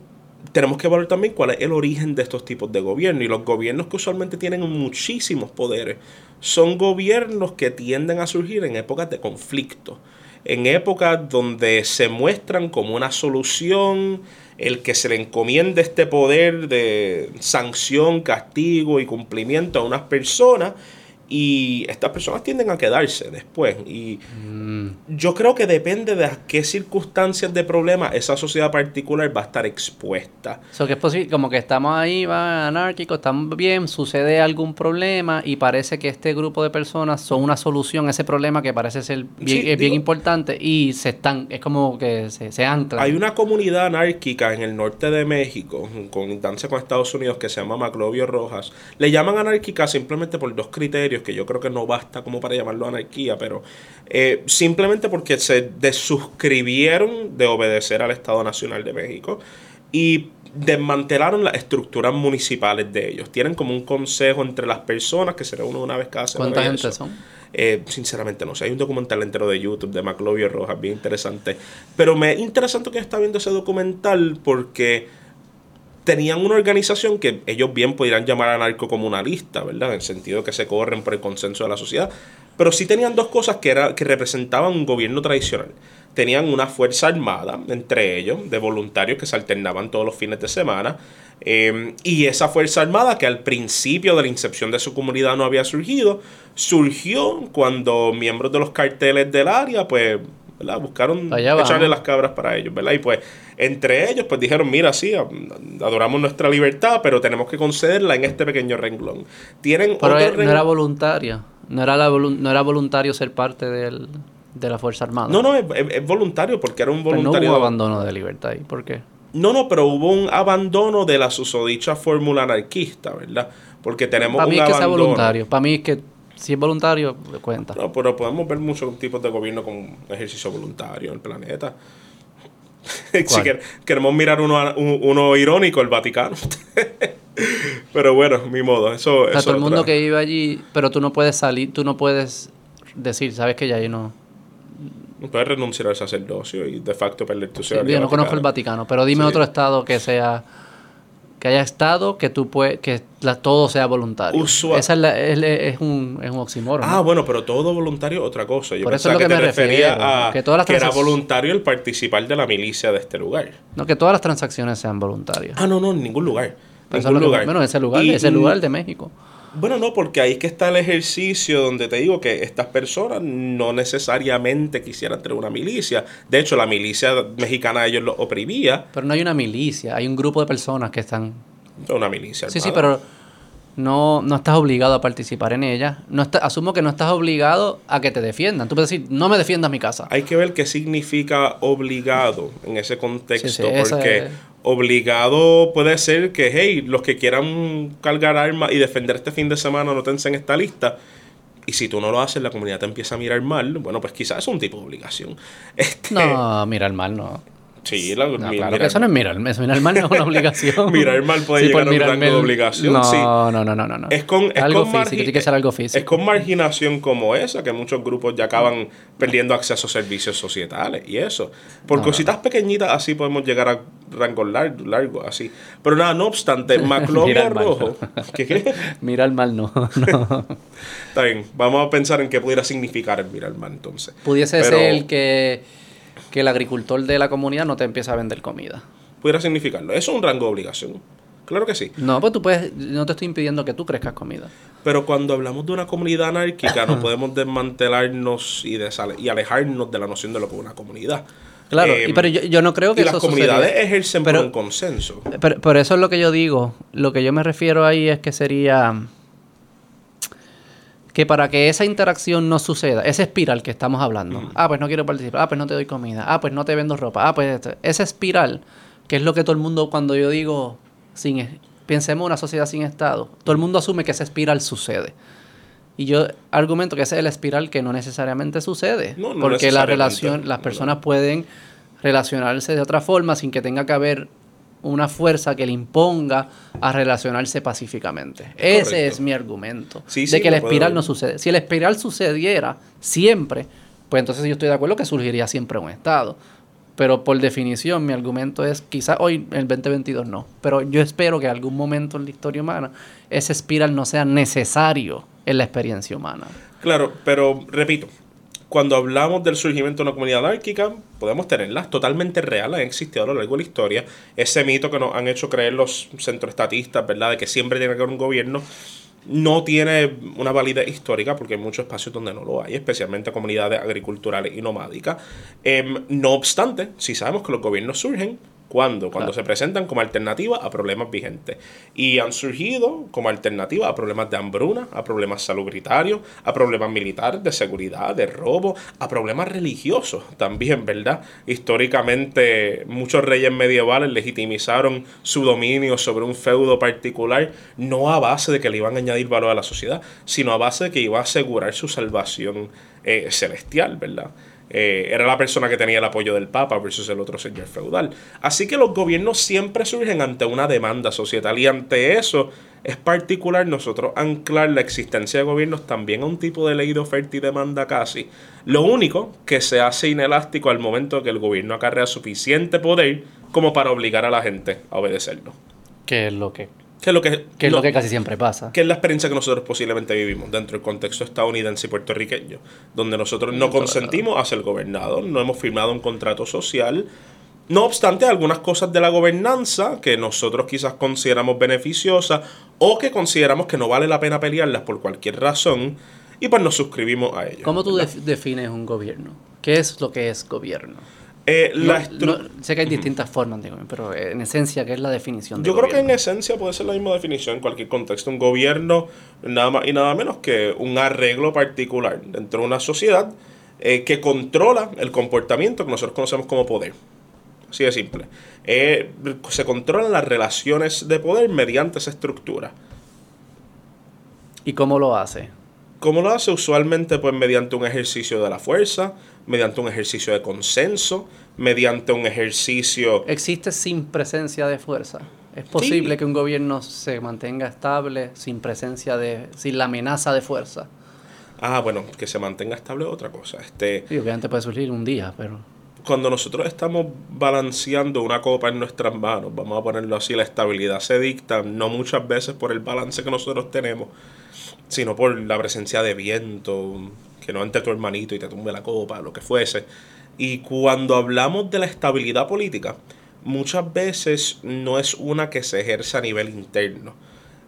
tenemos que evaluar también cuál es el origen de estos tipos de gobierno. Y los gobiernos que usualmente tienen muchísimos poderes son gobiernos que tienden a surgir en épocas de conflicto. En épocas donde se muestran como una solución el que se le encomiende este poder de sanción, castigo y cumplimiento a unas personas. Y estas personas tienden a quedarse después. Y Mm, yo creo que depende de a qué circunstancias de problema esa sociedad particular va a estar expuesta. So que es posible, como que estamos ahí, va anárquico, estamos bien, sucede algún problema y parece que este grupo de personas son una solución a ese problema que parece ser bien, Sí, es bien digo- importante y se están, es como que se, se anclan. Hay una comunidad anárquica en el norte de México, con instancia con Estados Unidos, que se llama Maclovio Rojas. Le llaman anárquica simplemente por dos criterios que yo creo que no basta como para llamarlo anarquía, pero eh, simplemente porque se desuscribieron de obedecer al Estado Nacional de México y desmantelaron las estructuras municipales de ellos. Tienen como un consejo entre las personas que se reúnen una vez cada semana. ¿Cuánta gente son? Eh, sinceramente no sé, hay un documental entero de YouTube de Maclovio Rojas, bien interesante. Pero me es interesante que está viendo ese documental porque tenían una organización que ellos bien podrían llamar anarcocomunalista, ¿verdad? En el sentido que se corren por el consenso de la sociedad. Pero sí tenían dos cosas que, era, que representaban un gobierno tradicional. Tenían una fuerza armada, entre ellos, de voluntarios que se alternaban todos los fines de semana. eh, y esa fuerza armada, que al principio de la incepción de su comunidad no había surgido, surgió cuando miembros de los carteles del área, pues, ¿verdad? buscaron echarle las cabras para ellos, ¿verdad? Y pues, entre ellos, pues dijeron, mira, sí, adoramos nuestra libertad, pero tenemos que concederla en este pequeño renglón. Tienen Pero otro eh, no era voluntaria, no era, la volu- no era voluntario ser parte del, de la Fuerza Armada. No, no, es, voluntario, porque era un Pero no voluntario. hubo abandono de libertad ahí, ¿por qué? No, no, pero hubo un abandono de la susodicha fórmula anarquista, ¿verdad? Porque tenemos Para mí un es que sea abandono. voluntario, para mí es que si es voluntario, cuenta. No, pero podemos ver muchos tipos de gobierno con ejercicio voluntario en el planeta. si queremos mirar uno, uno irónico, el Vaticano. pero bueno, mi modo. Eso, o todo el mundo que iba allí, pero tú no puedes salir, tú no puedes decir, sabes que ya no. No puedes renunciar al sacerdocio y de facto perder tu ciudadanía. yo no conozco el Vaticano, pero dime otro estado que sea que haya estado que tú puedes que todo sea voluntario. Esa es, es, un, es un oxímoron. Ah, bueno, pero todo voluntario otra cosa. Yo Por eso es lo que, me refería a que, todas las que era voluntario el participar de la milicia de este lugar. No, que todas las transacciones sean voluntarias. Ah, no, no, en ningún lugar. Ningún lugar. bueno, ese lugar, ese lugar de México. Bueno, no, porque ahí es que está el ejercicio donde te digo que estas personas no necesariamente quisieran tener una milicia. De hecho, la milicia mexicana ellos lo oprimía. Pero no hay una milicia, hay un grupo de personas que están... Una milicia. Sí, sí, pero no, no estás obligado a participar en ella. No está, asumo que no estás obligado a que te defiendan. Tú puedes decir, no me defiendas mi casa. Hay que ver qué significa obligado en ese contexto, porque obligado puede ser que, hey, los que quieran cargar armas y defender este fin de semana no tensen esta lista. Y si tú no lo haces, la comunidad te empieza a mirar mal. Bueno, pues quizás es un tipo de obligación. Este... No, mirar mal no. Sí, la, claro que eso no es mirar, mirar mal no es una obligación. mirar mal puede llegar a un rango de obligación. No, sí. no, no, no, no. Es con, es algo con físico, tiene que ser algo físico. Es con marginación como esa que muchos grupos ya acaban perdiendo acceso a servicios societales y eso. Por cositas pequeñitas así podemos llegar a rangos largos, largo, así. Pero nada, no obstante, McLovin rojo. ¿Qué qué? Mirar mal no, no. Está bien, vamos a pensar en qué pudiera significar el mirar mal entonces. Pudiese ser el que que el agricultor de la comunidad no te empieza a vender comida. Pudiera significarlo. Eso es un rango de obligación. Claro que sí. No, pues tú puedes, no te estoy impidiendo que tú crezcas comida. Pero cuando hablamos de una comunidad anárquica, no podemos desmantelarnos y, y alejarnos de la noción de lo que es una comunidad. Claro, y, pero yo, no creo que y las comunidades ejercen por un consenso. Pero, pero eso es lo que yo digo. Lo que yo me refiero ahí es que sería que para que esa interacción no suceda, esa espiral que estamos hablando, ah, pues no quiero participar, ah, pues no te doy comida, ah, pues no te vendo ropa, ah, pues esa espiral, que es lo que todo el mundo, cuando yo digo, sin, pensemos en una sociedad sin Estado, todo el mundo asume que esa espiral sucede. Y yo argumento que esa es la espiral que no necesariamente sucede, porque la relación, las personas pueden relacionarse de otra forma sin que tenga que haber una fuerza que le imponga a relacionarse pacíficamente. Ese es mi argumento. de que la espiral no sucede. Si la espiral sucediera siempre, pues entonces yo estoy de acuerdo que surgiría siempre un Estado. Pero por definición, mi argumento es, quizás hoy, en el 2022 no, pero yo espero que en algún momento en la historia humana ese espiral no sea necesario en la experiencia humana. Claro, pero repito, cuando hablamos del surgimiento de una comunidad anárquica, podemos tenerlas totalmente reales, han existido a lo largo de la historia. Ese mito que nos han hecho creer los centroestatistas, ¿verdad?, de que siempre tiene que haber un gobierno, no tiene una validez histórica porque hay muchos espacios donde no lo hay, especialmente comunidades agriculturales y nomádicas. Em, no obstante, si sabemos que los gobiernos surgen, ¿Cuándo? Cuando se presentan como alternativa a problemas vigentes. Y han surgido como alternativa a problemas de hambruna, a problemas salubritarios, a problemas militares, de seguridad, de robo, a problemas religiosos también, ¿verdad? Históricamente muchos reyes medievales legitimizaron su dominio sobre un feudo particular, no a base de que le iban a añadir valor a la sociedad, sino a base de que iba a asegurar su salvación eh, celestial, ¿verdad? Eh, era la persona que tenía el apoyo del Papa versus el otro señor feudal. Así que los gobiernos siempre surgen ante una demanda societal y ante eso es particular nosotros anclar la existencia de gobiernos también a un tipo de ley de oferta y demanda casi. Lo único que se hace inelástico al momento que el gobierno acarrea suficiente poder como para obligar a la gente a obedecerlo. ¿Qué es lo que que es lo que, es lo que casi siempre pasa. Que es la experiencia que nosotros posiblemente vivimos dentro del contexto estadounidense y puertorriqueño, donde nosotros no consentimos a ser gobernado, no hemos firmado un contrato social. No obstante, algunas cosas de la gobernanza que nosotros quizás consideramos beneficiosas o que consideramos que no vale la pena pelearlas por cualquier razón, y pues nos suscribimos a ellas. ¿Cómo tú defines un gobierno? ¿Qué es lo que es gobierno? Eh, sé que hay distintas formas, digo, pero en esencia, ¿qué es la definición? De Yo creo que en esencia puede ser la misma definición en cualquier contexto. Un gobierno, nada más y nada menos que un arreglo particular dentro de una sociedad eh, que controla el comportamiento que nosotros conocemos como poder. Así de simple. Eh, se controlan las relaciones de poder mediante esa estructura. ¿Y cómo lo hace? ¿Cómo lo hace? Usualmente pues mediante un ejercicio de la fuerza, mediante un ejercicio de consenso, mediante un ejercicio... Existe sin presencia de fuerza. Es posible que un gobierno se mantenga estable sin presencia de, sin la amenaza de fuerza. Ah, bueno, que se mantenga estable es otra cosa. Este, sí, obviamente puede surgir un día, pero... Cuando nosotros estamos balanceando una copa en nuestras manos, vamos a ponerlo así, la estabilidad se dicta no muchas veces por el balance que nosotros tenemos, sino por la presencia de viento, que no entre tu hermanito y te tumbe la copa, lo que fuese. Y cuando hablamos de la estabilidad política, muchas veces no es una que se ejerce a nivel interno,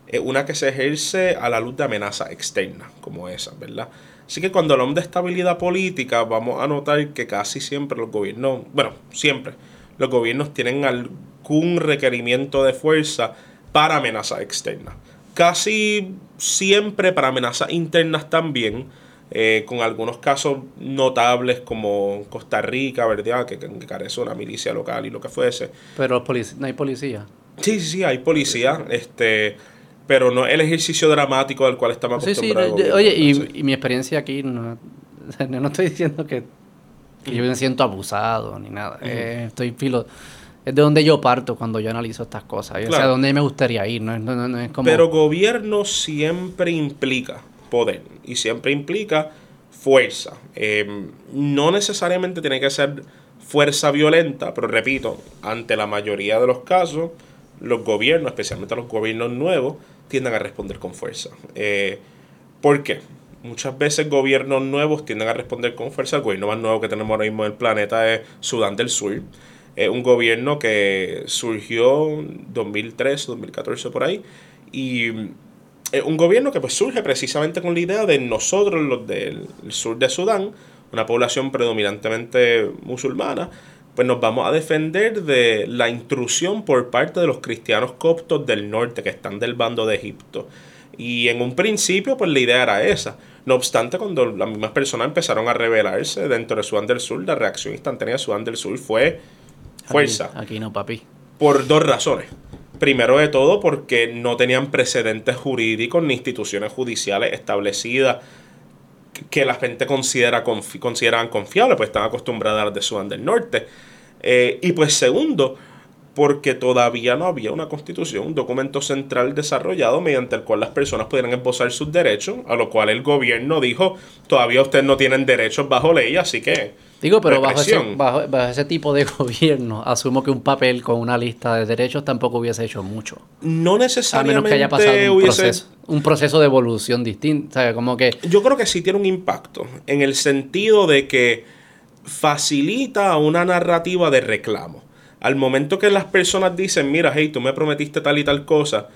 es una que se ejerce a la luz de amenaza externa, como esa, ¿verdad? Así que cuando hablamos de estabilidad política, vamos a notar que casi siempre los gobiernos, bueno, siempre, los gobiernos tienen algún requerimiento de fuerza para amenaza externa. Casi siempre para amenazas internas también, eh, con algunos casos notables como Costa Rica, ¿verdad? Que, que, carece una milicia local y lo que fuese. Pero no hay policía. Sí, sí, sí, hay policía, este, pero no el ejercicio dramático del cual estamos acostumbrados. Sí, sí, oye, y, mi experiencia aquí, no, no estoy diciendo que, yo me siento abusado ni nada. Eh, estoy filo es de donde yo parto cuando yo analizo estas cosas. O sea, donde me gustaría ir. No, no, es como... Pero gobierno siempre implica poder y siempre implica fuerza. Em, no necesariamente tiene que ser fuerza violenta, pero repito, ante la mayoría de los casos, los gobiernos, especialmente los gobiernos nuevos, tienden a responder con fuerza. Eh, ¿Por qué? Muchas veces gobiernos nuevos tienden a responder con fuerza. El gobierno más nuevo que tenemos ahora mismo en el planeta es Sudán del Sur. Es un gobierno que surgió en 2013, 2014 por ahí. Y un gobierno que pues surge precisamente con la idea de nosotros, los del sur de Sudán, una población predominantemente musulmana, pues nos vamos a defender de la intrusión por parte de los cristianos coptos del norte que están del bando de Egipto. Y en un principio, pues la idea era esa. No obstante, cuando las mismas personas empezaron a rebelarse dentro de Sudán del Sur, la reacción instantánea de Sudán del Sur fue fuerza. aquí no, papi. Por dos razones. Primero de todo porque no tenían precedentes jurídicos ni instituciones judiciales establecidas que la gente considera consideran confiables, pues están acostumbradas a las de Sudán del Norte. Eh, y pues segundo, porque todavía no había una constitución, un documento central desarrollado mediante el cual las personas pudieran esbozar sus derechos, a lo cual el gobierno dijo, todavía ustedes no tienen derechos bajo ley, así que Digo, pero bajo ese, tipo de gobierno, asumo que un papel con una lista de derechos tampoco hubiese hecho mucho. No necesariamente. A menos que haya pasado un, proceso, un proceso de evolución distinto. Como que... Yo creo que sí tiene un impacto, en el sentido de que facilita una narrativa de reclamo. Al momento que las personas dicen, mira, hey, tú me prometiste tal y tal cosa,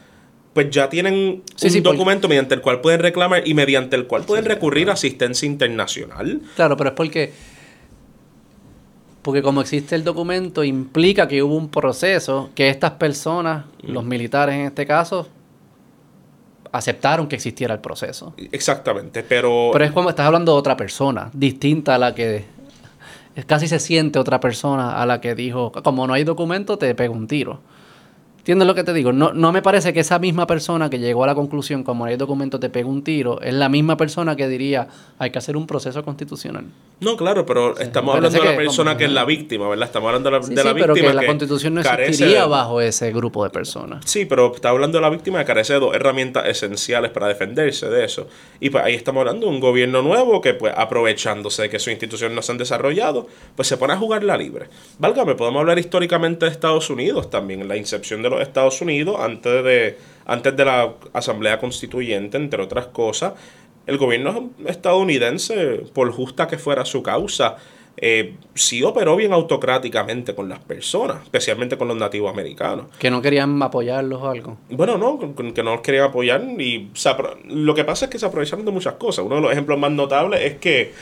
pues ya tienen un documento mediante el cual pueden reclamar y mediante el cual pueden recurrir a asistencia internacional. Claro, pero es porque porque como existe el documento, implica que hubo un proceso que estas personas, los militares en este caso, aceptaron que existiera el proceso. Exactamente, pero... Pero es como estás hablando de otra persona, distinta a la que... Casi se siente otra persona a la que dijo, como no hay documento, te pego un tiro. ¿Entiendes lo que te digo? No, no me parece que esa misma persona que llegó a la conclusión, como hay documento, te pega un tiro, es la misma persona que diría, hay que hacer un proceso constitucional. No, claro, pero estamos hablando de la persona que es la víctima, ¿verdad? Estamos hablando de la, de la víctima. Que, la constitución no existiría bajo ese grupo de personas. Sí, pero está hablando de la víctima que carece de dos herramientas esenciales para defenderse de eso. Y pues ahí estamos hablando de un gobierno nuevo que, pues, aprovechándose de que sus instituciones no se han desarrollado, pues se pone a jugar la libre. Válgame, podemos hablar históricamente de Estados Unidos también, la incepción de los Estados Unidos antes de, antes de la Asamblea Constituyente, entre otras cosas. El gobierno estadounidense, por justa que fuera su causa, eh, sí operó bien autocráticamente con las personas, especialmente con los nativos americanos. Que no querían apoyarlos o algo. Bueno, no, que no los querían apoyar y lo que pasa es que se aprovecharon de muchas cosas. Uno de los ejemplos más notables es que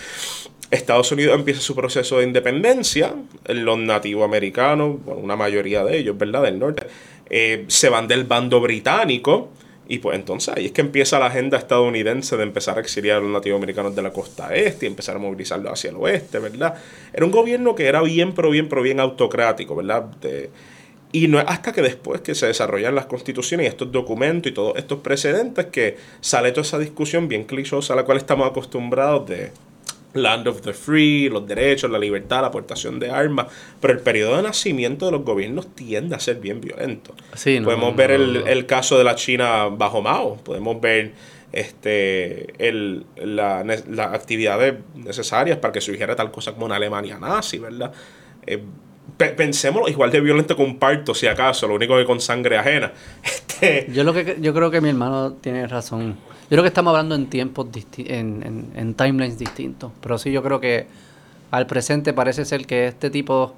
Estados Unidos empieza su proceso de independencia, los nativos americanos, una mayoría de ellos, ¿verdad?, del norte, eh, se van del bando británico. Y pues entonces ahí es que empieza la agenda estadounidense de empezar a exiliar a los nativos americanos de la costa este y empezar a movilizarlos hacia el oeste, ¿verdad? Era un gobierno que era bien, pero bien, pero bien autocrático, ¿verdad? y no es hasta que después que se desarrollan las constituciones y estos documentos y todos estos precedentes que sale toda esa discusión bien clichosa a la cual estamos acostumbrados de Land of the Free, los derechos, la libertad, la aportación de armas, pero el periodo de nacimiento de los gobiernos tiende a ser bien violento. podemos ver el, caso de la China bajo Mao, podemos ver este el, la, las actividades necesarias para que surgiera tal cosa como una Alemania nazi, ¿verdad? Eh, pensémoslo igual de violento que un parto, si acaso, lo único que con sangre ajena. Este... Yo, lo que, yo creo que mi hermano tiene razón. Creo que estamos hablando en tiempos, en, en, timelines distintos, pero sí yo creo que al presente parece ser que este tipo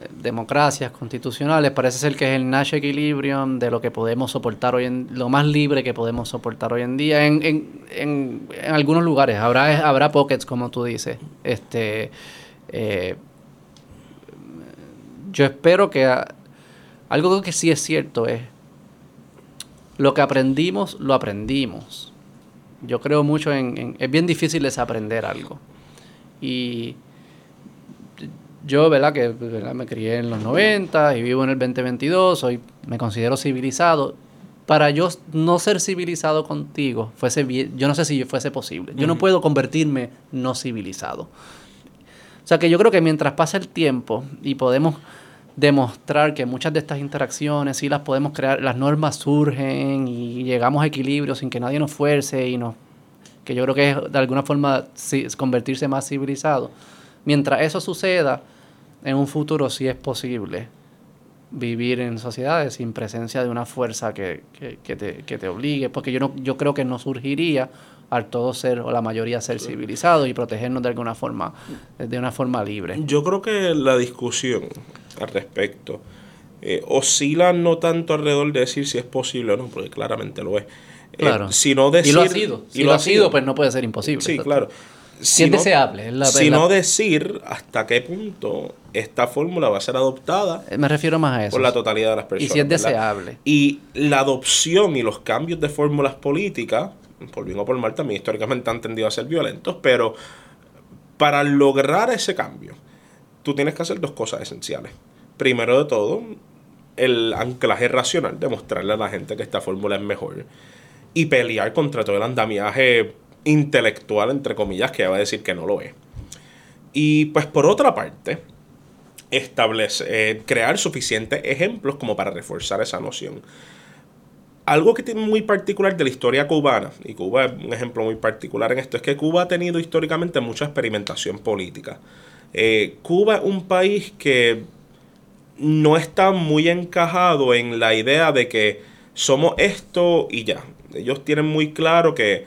de democracias constitucionales parece ser que es el Nash Equilibrium de lo que podemos soportar hoy en lo más libre que podemos soportar hoy en día en, en, en, en algunos lugares. Habrá habrá pockets como tú dices. Este eh, yo espero que algo que sí es cierto es lo que aprendimos, lo aprendimos. Yo creo mucho en, es bien difícil desaprender algo. Y yo, ¿verdad? Que me crié en los 90 y vivo en el 2022, soy, me considero civilizado. Para yo no ser civilizado contigo, fuese yo no sé si fuese posible. Yo no puedo convertirme no civilizado. O sea que yo creo que mientras pasa el tiempo y podemos demostrar que muchas de estas interacciones sí las podemos crear, las normas surgen y llegamos a equilibrio sin que nadie nos fuerce y nos que yo creo que es de alguna forma convertirse más civilizado. Mientras eso suceda, en un futuro sí es posible vivir en sociedades sin presencia de una fuerza que, que, te, que te, obligue, porque yo, no, yo creo que no surgiría al todo ser o la mayoría ser civilizado y protegernos de alguna forma, de una forma libre. Yo creo que la discusión al respecto. Eh, oscila no tanto alrededor de decir si es posible o no, porque claramente lo es. Eh, claro. sino decir, y lo ha sido. Si lo, ha sido, pues no puede ser imposible. Sí, claro. Si es deseable. la, sino decir hasta qué punto esta fórmula va a ser adoptada. Eh, me refiero más a eso. Por la totalidad de las personas. Y si es deseable. Y la adopción y los cambios de fórmulas políticas, por bien o por mal, también históricamente han tendido a ser violentos, pero para lograr ese cambio, tú tienes que hacer dos cosas esenciales. Primero de todo, el anclaje racional, demostrarle a la gente que esta fórmula es mejor. Y pelear contra todo el andamiaje intelectual, entre comillas, que va a decir que no lo es. Y pues por otra parte, establecer, eh, crear suficientes ejemplos como para reforzar esa noción. Algo que tiene muy particular de la historia cubana, y Cuba es un ejemplo muy particular en esto, es que Cuba ha tenido históricamente mucha experimentación política. Eh, Cuba es un país que no está muy encajado en la idea de que somos esto y ya. Ellos tienen muy claro que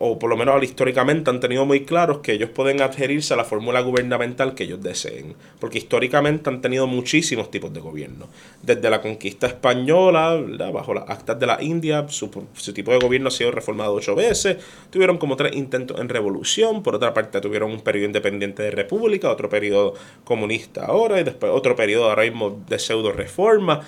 o por lo menos históricamente han tenido muy claros que ellos pueden adherirse a la fórmula gubernamental que ellos deseen, porque históricamente han tenido muchísimos tipos de gobierno. Desde la conquista española, bajo las actas de la India, su, tipo de gobierno ha sido reformado ocho veces, tuvieron como tres intentos en revolución, por otra parte tuvieron un periodo independiente de república, otro periodo comunista ahora, y después otro periodo ahora mismo de pseudo reforma.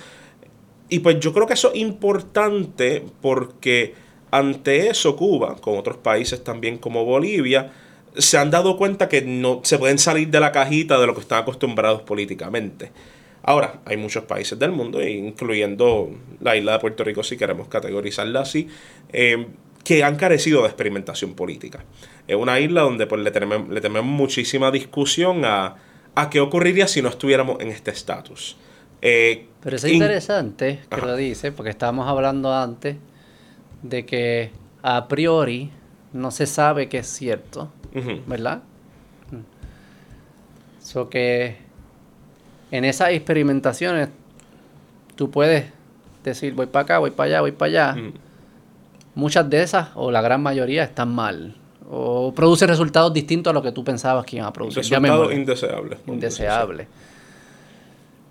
Y pues yo creo que eso es importante porque ante eso, Cuba, con otros países también como Bolivia, se han dado cuenta que no se pueden salir de la cajita de lo que están acostumbrados políticamente. Ahora, hay muchos países del mundo, incluyendo la isla de Puerto Rico, si queremos categorizarla así, eh, que han carecido de experimentación política. Es una isla donde pues, le, tenemos, le tenemos muchísima discusión a, a, qué ocurriría si no estuviéramos en este estatus. Eh, Pero es interesante que lo dice, porque estábamos hablando antes de que a priori no se sabe que es cierto, ¿verdad? So que en esas experimentaciones tú puedes decir voy para acá, voy para allá, voy para allá. Muchas de esas, o la gran mayoría, están mal. O producen resultados distintos a lo que tú pensabas que iban a producir. Resultados indeseables. Indeseables.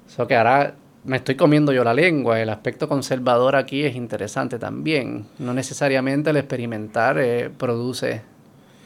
Eso que hará me estoy comiendo yo la lengua. El aspecto conservador aquí es interesante también. No necesariamente el experimentar eh, produce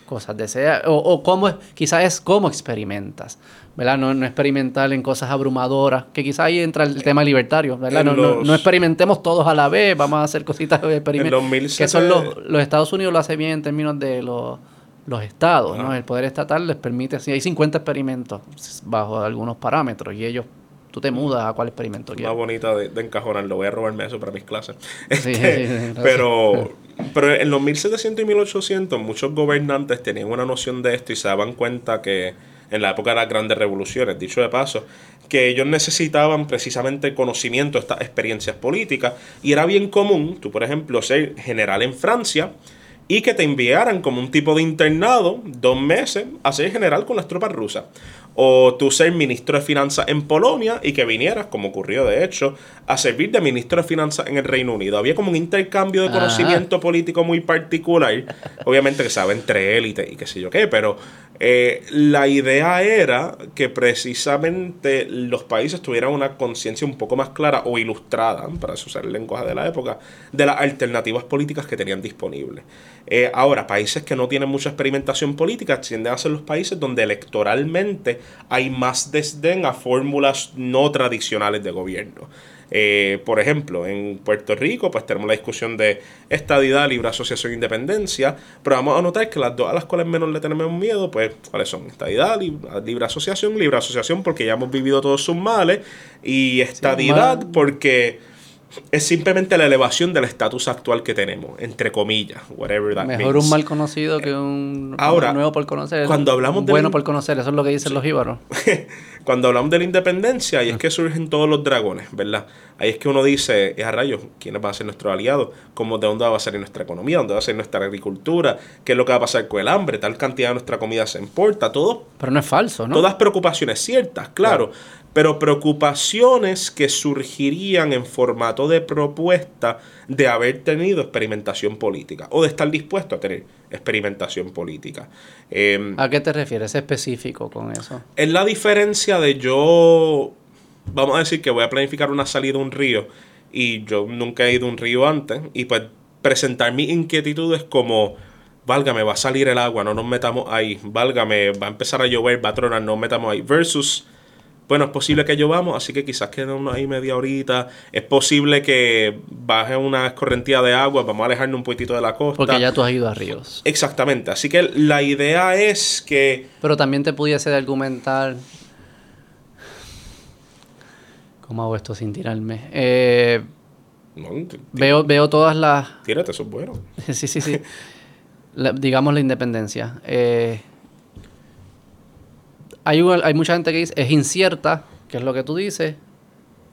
cosas deseadas. O, o cómo, quizás es cómo experimentas. ¿verdad? No, no, experimentar en cosas abrumadoras, que quizás ahí entra el tema libertario, ¿verdad? No, experimentemos todos a la vez, vamos a hacer cositas de experimento. Que son los, los Estados Unidos lo hace bien en términos de los, los estados, ¿no? El poder estatal les permite, si hay 50 experimentos bajo algunos parámetros y ellos tú te mudas a cuál experimento quieres. Una bonita de, de, encajonar, lo voy a robarme eso para mis clases. Este, pero Pero en los 1700 y 1800 muchos gobernantes tenían una noción de esto y se daban cuenta que en la época de las grandes revoluciones, dicho de paso, que ellos necesitaban precisamente conocimiento estas experiencias políticas y era bien común, tú por ejemplo, ser general en Francia y que te enviaran como un tipo de internado dos meses a ser general con las tropas rusas o tú ser ministro de finanzas en Polonia y que vinieras, como ocurrió de hecho, a servir de ministro de finanzas en el Reino Unido. Había como un intercambio de conocimiento político muy particular, obviamente que sabe entre élite y qué sé yo qué, pero eh, la idea era que precisamente los países tuvieran una conciencia un poco más clara o ilustrada, para usar el lenguaje de la época, de las alternativas políticas que tenían disponibles. Eh, ahora, países que no tienen mucha experimentación política tienden a ser los países donde electoralmente hay más desdén a fórmulas no tradicionales de gobierno. Eh, por ejemplo, en Puerto Rico, pues tenemos la discusión de estadidad, libre asociación e independencia, pero vamos a notar que las dos a las cuales menos le tenemos miedo, pues, ¿cuáles son? Estadidad, libre, asociación, libre asociación porque ya hemos vivido todos sus males, y estadidad porque es simplemente la elevación del estatus actual que tenemos, entre comillas, whatever that Mejor un mal conocido que un Ahora, nuevo por conocer. Cuando hablamos de bueno por conocer, eso es lo que dicen los íbaros. cuando hablamos de la independencia, ahí es que surgen todos los dragones, ¿verdad? Ahí es que uno dice, es a rayos, ¿quiénes van a ser nuestros aliados? ¿Cómo, ¿De dónde va a salir nuestra economía? ¿Dónde va a ser nuestra agricultura? ¿Qué es lo que va a pasar con el hambre? Tal cantidad de nuestra comida se importa, todo. Pero no es falso, ¿no? Todas preocupaciones ciertas, claro pero preocupaciones que surgirían en formato de propuesta de haber tenido experimentación política o de estar dispuesto a tener experimentación política. Em, ¿A qué te refieres específico con eso? Es la diferencia de yo, vamos a decir que voy a planificar una salida a un río y yo nunca he ido a un río antes y pues presentar mis inquietudes como válgame, va a salir el agua, no nos metamos ahí, válgame, va a empezar a llover, va a tronar, no nos metamos ahí, versus bueno, es posible que llovamos, así que quizás quedemos ahí media horita. Es posible que baje una escorrentía de agua, vamos a alejarnos un poquitito de la costa. Porque ya tú has ido a ríos. Exactamente, así que la idea es que... Pero también te pudiese argumentar... ¿Cómo hago esto sin tirarme? Eh, veo, veo todas las... Tírate, eso es bueno. sí, sí, sí. digamos la independencia. Eh, hay, hay mucha gente que dice, es incierta, que es lo que tú dices,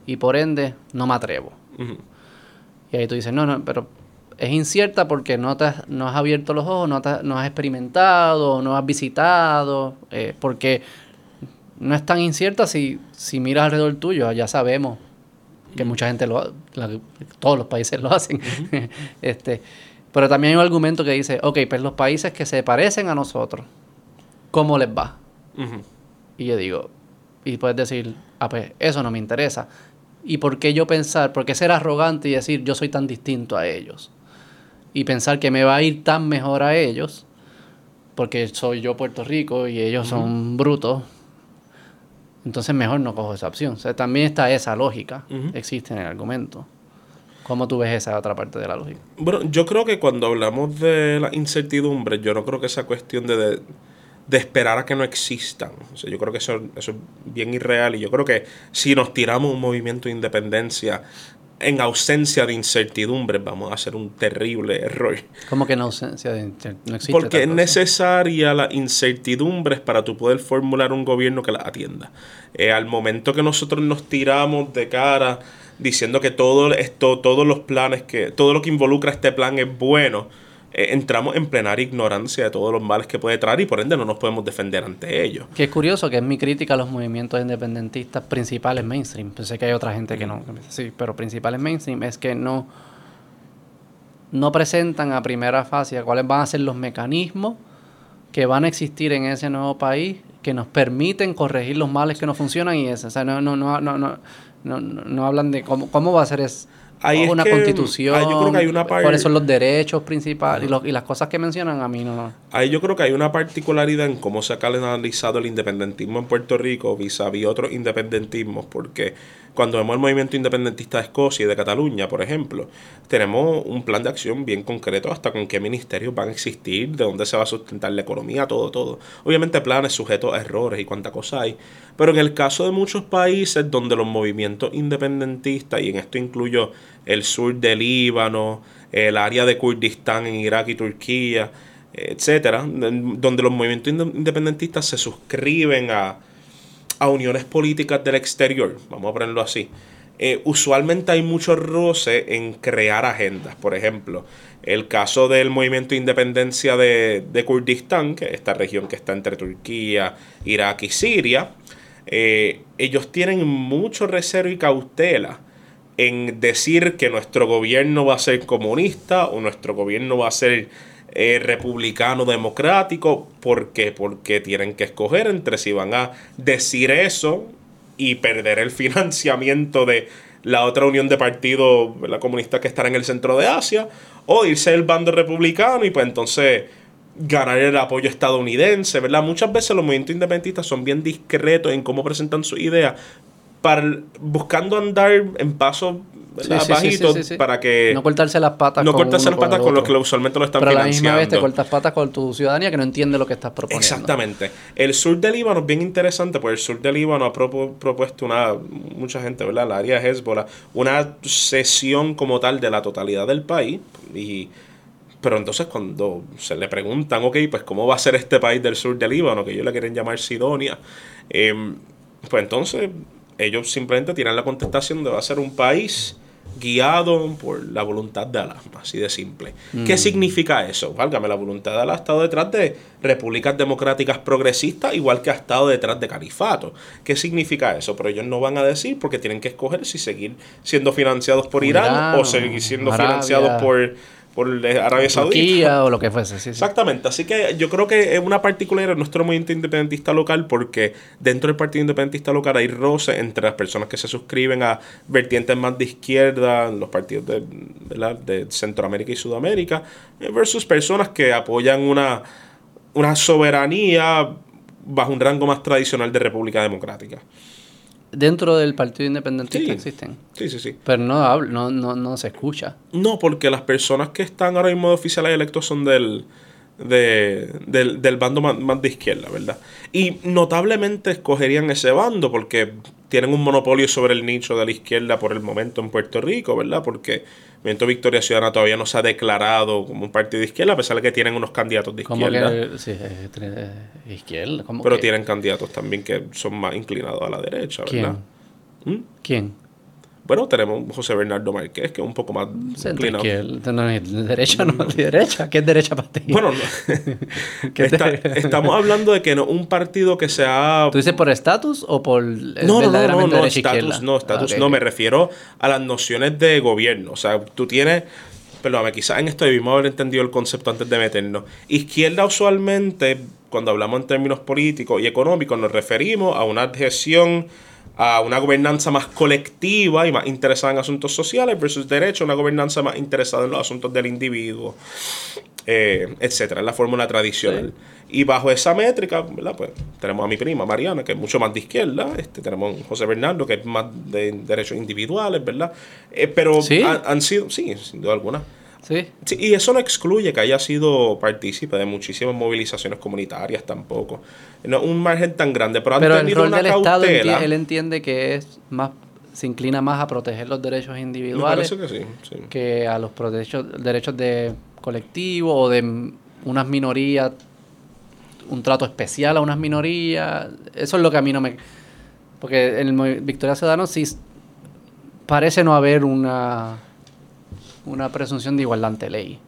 y por ende no me atrevo. Y ahí tú dices, no, no, pero es incierta porque no, te has, no has abierto los ojos, no, no has experimentado, no has visitado, eh, porque no es tan incierta si, si miras alrededor tuyo, ya sabemos que mucha gente lo todos los países lo hacen. este, pero también hay un argumento que dice, ok, pues los países que se parecen a nosotros, ¿cómo les va? Y yo digo, y puedes decir, ah, pues eso no me interesa. ¿Y por qué yo pensar, por qué ser arrogante y decir yo soy tan distinto a ellos? Y pensar que me va a ir tan mejor a ellos, porque soy yo Puerto Rico y ellos son brutos. Entonces mejor no cojo esa opción. O sea, también está esa lógica, existe en el argumento. ¿Cómo tú ves esa otra parte de la lógica? Bueno, yo creo que cuando hablamos de la incertidumbre, yo no creo que esa cuestión de de esperar a que no existan. O sea, yo creo que eso, eso es bien irreal y yo creo que si nos tiramos un movimiento de independencia en ausencia de incertidumbre vamos a hacer un terrible error. ¿Cómo que en ausencia de incertidumbre? No existe Porque es necesaria la incertidumbre para tu poder formular un gobierno que la atienda. Eh, al momento que nosotros nos tiramos de cara diciendo que todo esto, todos los planes que, todo lo que involucra este plan es bueno, eh, entramos en plenaria ignorancia de todos los males que puede traer y por ende no nos podemos defender ante ellos. Que es curioso que es mi crítica a los movimientos independentistas principales mainstream. Pensé que hay otra gente que no, sí, pero principales mainstream es que no, no presentan a primera fase cuáles van a ser los mecanismos que van a existir en ese nuevo país que nos permiten corregir los males que no funcionan y eso. O sea, no, no, no, no, no, no, no hablan de cómo, cómo va a ser eso hay una constitución. Ahí yo creo que hay una ¿Cuáles son los derechos principales? Y, y, las cosas que mencionan a mí no. Ahí yo creo que hay una particularidad en cómo se ha canalizado el independentismo en Puerto Rico vis a vis otros independentismos, porque cuando vemos el movimiento independentista de Escocia y de Cataluña, por ejemplo, tenemos un plan de acción bien concreto hasta con qué ministerios van a existir, de dónde se va a sustentar la economía, todo, todo. Obviamente planes sujetos a errores y cuánta cosa hay, pero en el caso de muchos países donde los movimientos independentistas, y en esto incluyo el sur del Líbano, el área de Kurdistán en Irak y Turquía, etcétera, donde los movimientos independentistas se suscriben a, a uniones políticas del exterior, vamos a ponerlo así. Eh, usualmente hay mucho roce en crear agendas. Por ejemplo, el caso del movimiento de independencia de, de Kurdistán, que es esta región que está entre Turquía, Irak y Siria, eh, ellos tienen mucho reservo y cautela en decir que nuestro gobierno va a ser comunista o nuestro gobierno va a ser eh, republicano democrático. ¿Por qué? Porque tienen que escoger entre si van a decir eso y perder el financiamiento de la otra unión de partidos la comunista que estará en el centro de Asia o irse el bando republicano y pues entonces ganar el apoyo estadounidense, ¿verdad? Muchas veces los movimientos independentistas son bien discretos en cómo presentan su idea, para, buscando andar en para que no cortarse las patas no cortarse las patas con, los que usualmente lo están pero financiando. a la misma vez te cortas patas con tu ciudadanía que no entiende lo que estás proponiendo. Exactamente. El sur del Líbano es bien interesante porque el sur del Líbano ha propuesto una mucha gente verdad la área de Hezbollah una sesión como tal de la totalidad del país y pero entonces cuando se le preguntan, ok, pues cómo va a ser este país del sur del Líbano, que ellos le quieren llamar Sidonia, em, pues entonces ellos simplemente tienen la contestación de va a ser un país guiado por la voluntad de Alá, así de simple. ¿Qué mm. significa eso? Válgame, la voluntad de Alá ha estado detrás de repúblicas democráticas progresistas, igual que ha estado detrás de califato. ¿Qué significa eso? Pero ellos no van a decir porque tienen que escoger si seguir siendo financiados por Irán, o seguir siendo financiados por por Arabia Saudita. o lo que fuese. Exactamente. Así que yo creo que es una particularidad de nuestro movimiento independentista local porque dentro del Partido Independentista Local hay roce entre las personas que se suscriben a vertientes más de izquierda, los partidos de, de Centroamérica y Sudamérica, versus personas que apoyan una, una soberanía bajo un rango más tradicional de República Democrática dentro del Partido Independentista existen. Sí, sí, sí. Pero no, no, no, no se escucha. No, porque las personas que están ahora mismo de oficiales electos son del, del, del, bando más, de izquierda, ¿verdad? Y notablemente escogerían ese bando porque tienen un monopolio sobre el nicho de la izquierda por el momento en Puerto Rico, ¿verdad? Porque Movimiento Victoria Ciudadana todavía no se ha declarado como un partido de izquierda, a pesar de que tienen unos candidatos de izquierda. Que, sí, izquierda. Pero tienen candidatos también que son más inclinados a la derecha, ¿verdad? ¿Quién? ¿Mm? ¿Quién? Bueno, tenemos José Bernardo Márquez, que es un poco más inclinado. no derecha, no derecha. ¿Qué es derecha para ti? Bueno, estamos hablando de que no un partido que sea... ¿Tú dices por estatus o por no, no, no, no, estatus, no, estatus, ah, no, me refiero a las nociones de gobierno. O sea, tú tienes... Perdóname, quizás en esto debimos haber entendido el concepto antes de meternos. Izquierda usualmente, cuando hablamos en términos políticos y económicos, nos referimos a una adhesión a una gobernanza más colectiva y más interesada en asuntos sociales versus derecho, una gobernanza más interesada en los asuntos del individuo, eh, etcétera, es la fórmula tradicional. Y bajo esa métrica, ¿verdad? Pues tenemos a mi prima Mariana, que es mucho más de izquierda, este, tenemos a José Bernardo, que es más de derechos individuales, ¿verdad? Eh, pero han, sido, sí, sin duda alguna. Sí. Y eso no excluye que haya sido partícipe de muchísimas movilizaciones comunitarias tampoco. No un margen tan grande, pero, pero el rol del Estado él entiende que es más se inclina más a proteger los derechos individuales que, a los derechos, derechos de colectivo o de unas minorías, un trato especial a unas minorías. Eso es lo que a mí no me... Porque en el Victoria Ciudadano sí parece no haber una una presunción de igualdad ante ley.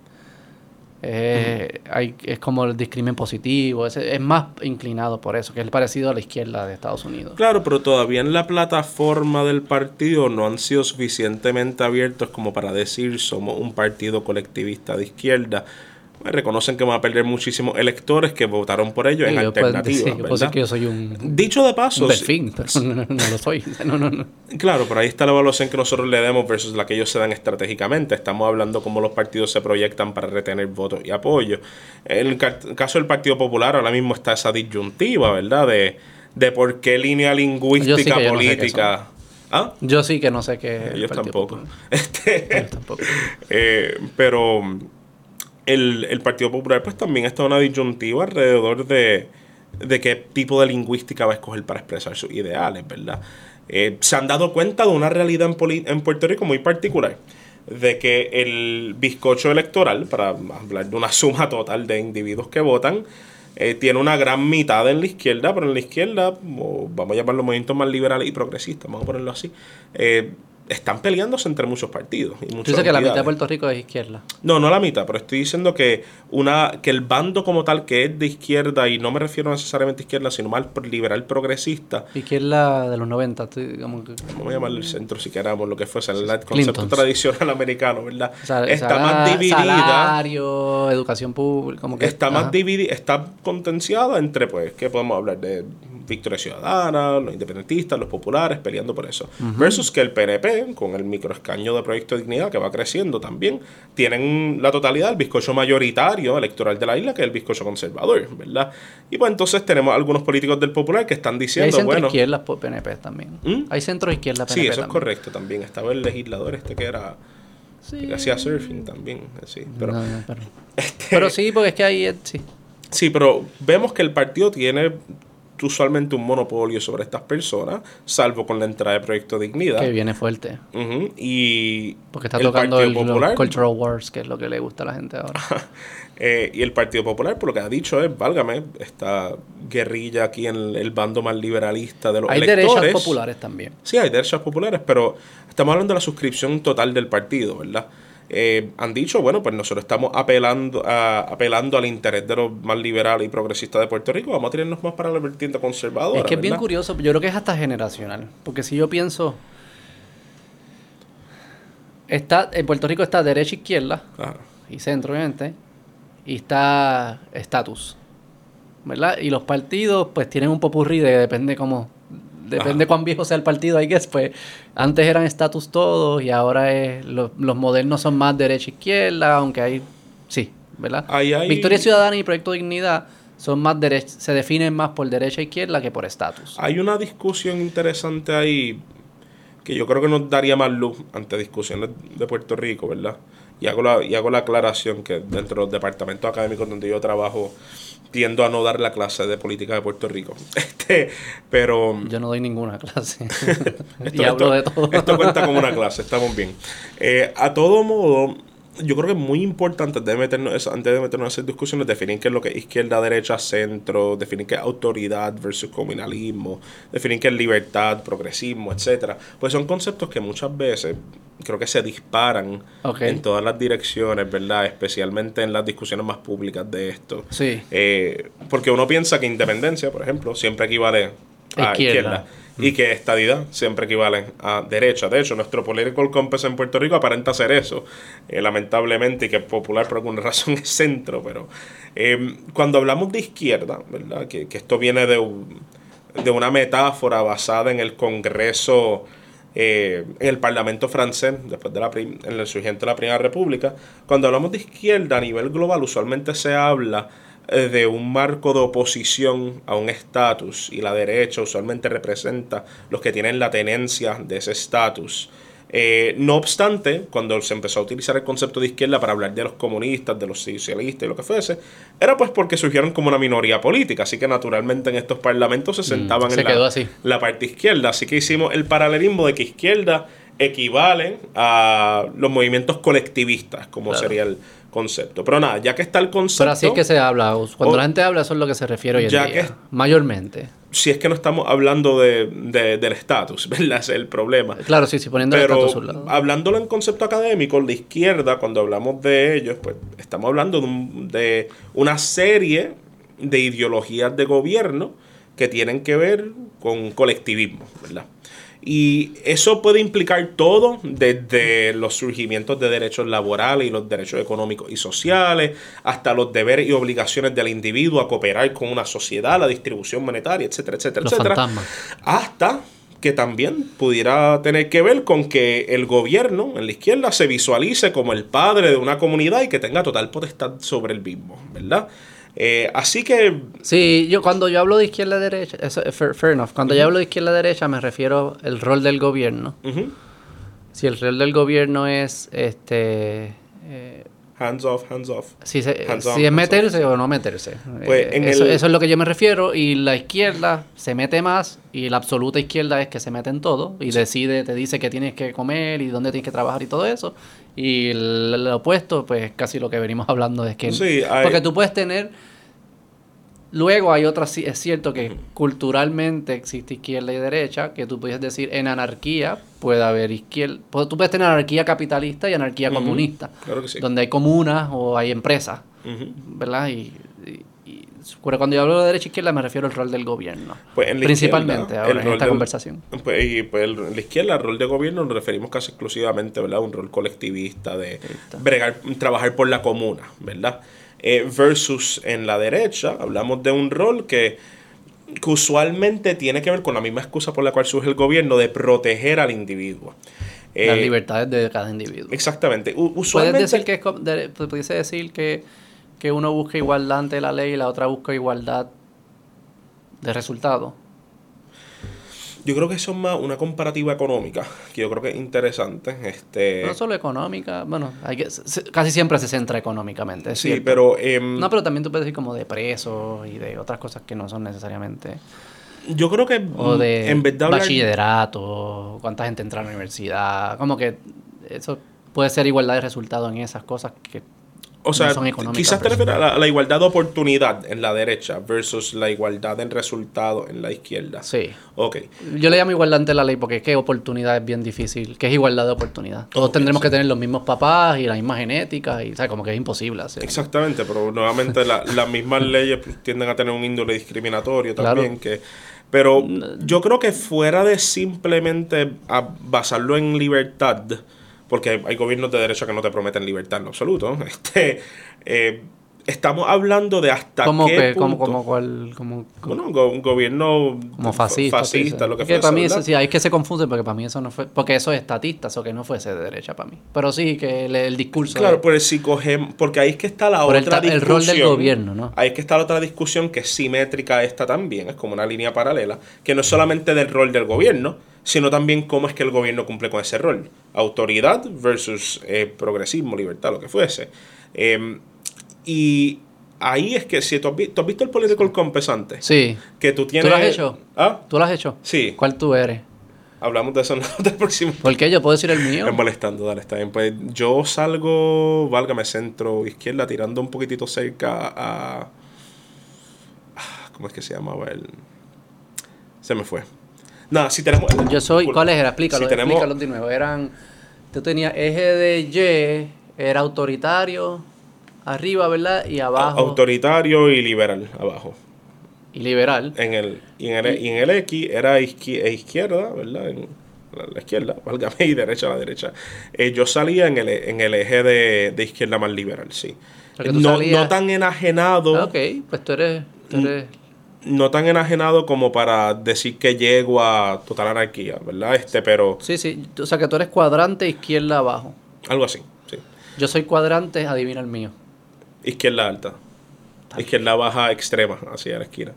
Eh, hay, es como el discrimen positivo, es, es, más inclinado por eso, que es parecido a la izquierda de Estados Unidos. Claro, pero todavía en la plataforma del partido no han sido suficientemente abiertos como para decir somos un partido colectivista de izquierda reconocen que van a perder muchísimos electores que votaron por ellos en alternativa. que yo soy un. Dicho de paso. Un pero no, lo soy. Claro, pero ahí está la evaluación que nosotros le demos versus la que ellos se dan estratégicamente. Estamos hablando cómo los partidos se proyectan para retener votos y apoyo. En el caso del Partido Popular, ahora mismo está esa disyuntiva, ¿verdad? De, de por qué línea lingüística política. ¿Ah? Yo sí que no sé qué. Ellos tampoco. Este, Ellos tampoco. eh, pero el, el Partido Popular pues también está en una disyuntiva alrededor de, de qué tipo de lingüística va a escoger para expresar sus ideales, ¿verdad? Eh, se han dado cuenta de una realidad en, en Puerto Rico muy particular, de que el bizcocho electoral, para hablar de una suma total de individuos que votan, eh, tiene una gran mitad en la izquierda, pero en la izquierda, vamos a llamarlo movimientos más liberales y progresistas, vamos a ponerlo así, eh, están peleándose entre muchos partidos. Y Tú muchas dices que la mitad de. Puerto Rico es izquierda. No, no la mitad, pero estoy diciendo que una que el bando como tal que es de izquierda, y no me refiero necesariamente a izquierda, sino más liberal progresista, Izquierda de los 90. estoy como que- vamos a llamarle el centro si queramos, lo que fuese, el concepto Clintons. tradicional americano, ¿verdad? o sea, está más dividida. Salario, educación pública. Como que, Está más ajá. dividida, está contenciada entre, pues, ¿qué podemos hablar? De Victoria Ciudadana, los independentistas, los populares, peleando por eso. Versus que el PNP, con el microescaño de Proyecto de Dignidad, que va creciendo también, tienen la totalidad del bizcocho mayoritario electoral de la isla, que es el bizcocho conservador, ¿verdad? Y pues entonces tenemos algunos políticos del popular que están Y hay diciendo, centro bueno... izquierdas por PNP también. ¿Mm? Hay centro izquierda PNP Sí, eso es correcto también. Estaba el legislador este que era... Sí. que hacía surfing también, sí. Pero, No, no, pero, este, pero sí, porque es que ahí sí. Sí, pero vemos que el partido tiene usualmente un monopolio sobre estas personas, salvo con la entrada de Proyecto Dignidad. que viene fuerte. Y Porque está el tocando Partido el, Popular, Cultural Wars, que es lo que le gusta a la gente ahora. eh, y el Partido Popular, por lo que ha dicho es, válgame, esta guerrilla aquí en el, el bando más liberalista de los Hay electores. derechas populares también. Sí, hay derechas populares, pero estamos hablando de la suscripción total del partido, ¿verdad? Eh, han dicho, bueno, pues nosotros estamos apelando, a, apelando al interés de los más liberales y progresistas de Puerto Rico, vamos a tirarnos más para la vertiente conservadora. Es que es bien curioso, yo creo que es hasta generacional. Porque si yo pienso. Está, en Puerto Rico está derecha, izquierda Ajá. y centro, obviamente. Y está estatus. ¿Verdad? Y los partidos, pues tienen un popurrí de depende cómo. Depende Ajá. cuán viejo sea el partido, hay que pues antes eran estatus todos y ahora es los, los modernos son más derecha izquierda, aunque hay sí, ¿verdad? Ahí hay- Victoria Ciudadana y Proyecto Dignidad son más se definen más por derecha e izquierda que por estatus. Hay una discusión interesante ahí que yo creo que nos daría más luz ante discusiones de Puerto Rico, ¿verdad? Y hago la, y hago la aclaración que dentro de los departamentos académicos donde yo trabajo tiendo a no dar la clase de política de Puerto Rico. Este, pero Yo no doy ninguna clase. y Esto, hablo esto- de todo. esto cuenta como una clase, estamos bien. Eh, a todo modo, yo creo que es muy importante antes de meternos, eso- antes de meternos en esas discusiones, definir qué es lo que es izquierda, derecha, centro, definir qué es autoridad versus comunalismo, definir qué es libertad, progresismo, etcétera. Pues son conceptos que muchas veces creo que se disparan en todas las direcciones, ¿verdad? Especialmente en las discusiones más públicas de esto. Sí. Eh, porque uno piensa que independencia, por ejemplo, siempre equivale a Izquierda. izquierda. Y que estadidad siempre equivale a derecha. De hecho, nuestro political compass en Puerto Rico aparenta ser eso, eh, lamentablemente, y que popular por alguna razón es centro. Pero eh, cuando hablamos de izquierda, ¿verdad? Que, que esto viene de, de una metáfora basada en el Congreso, eh, en el Parlamento francés, después de la en el surgimiento de la Primera República. Cuando hablamos de izquierda a nivel global, usualmente se habla de un marco de oposición a un estatus y la derecha usualmente representa los que tienen la tenencia de ese estatus. Eh, no obstante, cuando se empezó a utilizar el concepto de izquierda para hablar de los comunistas, de los socialistas y lo que fuese, era pues porque surgieron como una minoría política, así que naturalmente en estos parlamentos se sentaban se en la, así. la parte izquierda, así que hicimos el paralelismo de que izquierda equivale a los movimientos colectivistas, como Claro. sería el concepto. Pero nada, ya que está el concepto... Pero así es que se habla. Cuando O- la gente habla, eso es lo que se refiere hoy en Ya día. que- Mayormente. si es que no estamos hablando de, de- del estatus, ¿verdad? Es el problema. Claro, sí, sí, poniendo el Pero estatus a un lado. hablándolo en concepto académico, la izquierda, cuando hablamos de ellos, pues estamos hablando de, un- de una serie de ideologías de gobierno que tienen que ver con colectivismo, ¿verdad? Y eso puede implicar todo, desde los surgimientos de derechos laborales y los derechos económicos y sociales, hasta los deberes y obligaciones del individuo a cooperar con una sociedad, la distribución monetaria, etcétera, etcétera, Los etcétera. fantasmas. Hasta que también pudiera tener que ver con que el gobierno en la izquierda se visualice como el padre de una comunidad y que tenga total potestad sobre el mismo, ¿verdad? Eh, así que... Sí, yo cuando yo hablo de izquierda-derecha, eso es fair, fair, enough. Cuando yo hablo de izquierda-derecha me refiero al rol del gobierno. Si el rol del gobierno es este... eh, hands off, hands off. si, se- Hands on, si es meterse o no meterse. Pues, Eh, eso, el- eso es lo que yo me refiero. Y la izquierda se mete más y la absoluta izquierda es que se mete en todo y decide, te dice qué tienes que comer y dónde tienes que trabajar y todo eso. Y el, el opuesto, pues casi lo que venimos hablando es que... Sí, hay- Porque tú puedes tener... Luego hay otras, sí, es cierto que culturalmente existe izquierda y derecha, que tú puedes decir en anarquía puede haber izquierda, pu- tú puedes tener anarquía capitalista y anarquía comunista, Claro que sí. donde hay comunas o hay empresas. ¿verdad? Y, y- cuando yo hablo de derecha e izquierda me refiero al rol del gobierno, Pues en principalmente ahora el en esta conversación. Pues, y pues el- en la izquierda, el rol de gobierno nos referimos casi exclusivamente, ¿verdad? Un rol colectivista de bregar, trabajar por la comuna, ¿verdad? Eh, versus en la derecha, hablamos de un rol que, que usualmente tiene que ver con la misma excusa por la cual surge el gobierno de proteger al individuo. Las Eh, libertades de cada individuo. Exactamente. U- Puedes usualmente, decir que es pudiese decir que, que uno busca igualdad ante la ley y la otra busca igualdad de resultado. Yo creo que eso es más una comparativa económica, que yo creo que es interesante. Este, No solo económica, bueno, hay que, se- casi siempre se centra económicamente. sí, cierto. pero... em, No, pero también tú puedes decir como de presos y de otras cosas que no son necesariamente. yo creo que O de en hablar... bachillerato, cuánta gente entra a la universidad. Como que eso puede ser igualdad de resultado en esas cosas que O sea, no son económicas, quizás te refieres a la, igualdad de oportunidad en la derecha versus la igualdad en resultado en la izquierda. sí. Ok. Yo le llamo igualdad ante la ley porque es que oportunidad es bien difícil. que es igualdad de oportunidad? Todos tendremos sí. que tener los mismos papás y la misma genética y, ¿sabes? Como que es imposible hacer. Exactamente, pero nuevamente la- las mismas leyes pues, tienden a tener un índole discriminatorio Claro. también. que Pero yo creo que fuera de simplemente basarlo en libertad, porque hay gobiernos de derecha que no te prometen libertad en absoluto, este, eh, estamos hablando de hasta como qué que, como, punto- como, como, como, Bueno, un, go- un gobierno fascista. fascista sí, lo que Es fuese, para mí eso sí, hay que se confunde porque para mí eso no fue, porque eso es estatista, eso que no fuese de derecha para mí. Pero sí que el, el discurso Claro, de- pues si cogemos, porque ahí es que está la por otra ta- el discusión. rol del gobierno, ¿no? Ahí es que está la otra discusión que es simétrica a esta también, es como una línea paralela, que no es solamente del rol del gobierno, sino también cómo es que el gobierno cumple con ese rol. Autoridad versus eh, progresismo, libertad, lo que fuese. Eh, y ahí es que si tú has, vi- tú has visto el political compass antes, Sí. que tú tienes... lo has hecho? ¿Ah? ¿Tú lo has hecho? Sí, ¿Cuál tú eres? hablamos de eso en otra próxima ¿Por qué? Yo puedo decir el mío. Es molestando, dale, está bien. Pues yo salgo, válgame, centro izquierda, tirando un poquitito cerca a. ¿Cómo es que se llamaba el.? Se me fue. Nada, si tenemos. Yo soy, ¿cuáles eran? Explícalo, Si tenemos- explícalo de nuevo. Eran, tú tenías eje de Y, era autoritario, arriba, ¿verdad? Y abajo, Autoritario y liberal abajo. y liberal. En el, y, en el, y en el X era e izquierda, ¿verdad? En la, la izquierda, válgame, y derecha a la derecha. Eh, yo salía en el, en el eje de, de izquierda más liberal, sí. No, no tan enajenado. Ah, ok, pues tú eres, tú eres no tan enajenado como para decir que llego a total anarquía, ¿verdad? Este, pero Sí, sí. O sea, que tú eres cuadrante izquierda abajo. algo así, sí. Yo soy cuadrante, adivina el mío. Izquierda alta. Izquierda baja extrema, hacia la esquina.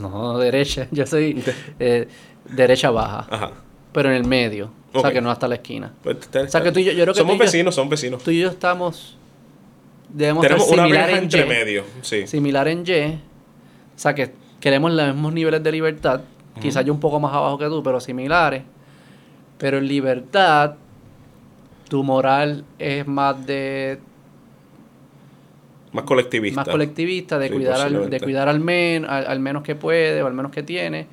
No, derecha. Yo soy eh, derecha baja, Ajá. pero en el medio. O sea, que no hasta la esquina. Pues, O sea, que tú y yo- yo creo que somos tú y yo- vecinos, somos vecinos. Tú y yo estamos... Debemos Tenemos una similar verja en entre Y. medio, sí. similar en Y. O sea, que queremos los mismos niveles de libertad. Quizás yo un poco más abajo que tú, pero similares. Pero en libertad, tu moral es más de Más colectivista. más colectivista, de Sí, cuidar al, de cuidar al, men, al, al menos que puede o al menos que tiene.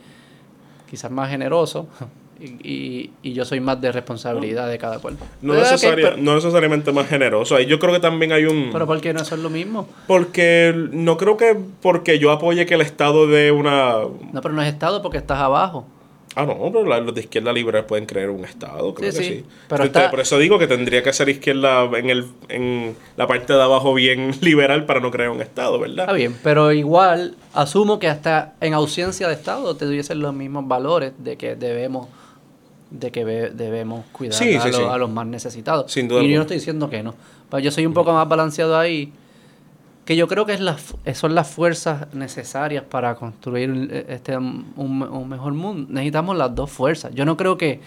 Quizás más generoso. Y, y, y yo soy más de responsabilidad de cada cual. No, pero, necesariamente más generoso. Ahí yo creo que también hay un... pero ¿por qué no es lo mismo? porque no creo que porque yo apoye que el Estado dé una... No, pero no es Estado porque estás abajo. Ah, no, pero los de izquierda libre pueden creer un Estado, creo Sí, que sí, sí. pero Entonces, está- Por eso digo que tendría que ser izquierda en, el, en la parte de abajo bien liberal para no crear un Estado, ¿verdad? Está bien, pero igual asumo que hasta en ausencia de Estado te tuviesen los mismos valores de que debemos de que debemos cuidar Sí, a, sí, los, sí. a los más necesitados. Sin duda y yo no estoy diciendo que no. Pero yo soy un poco más balanceado ahí que yo creo que es las, son las fuerzas necesarias para construir eh, este, un, un, mejor mundo. Necesitamos las dos fuerzas. Yo no creo que,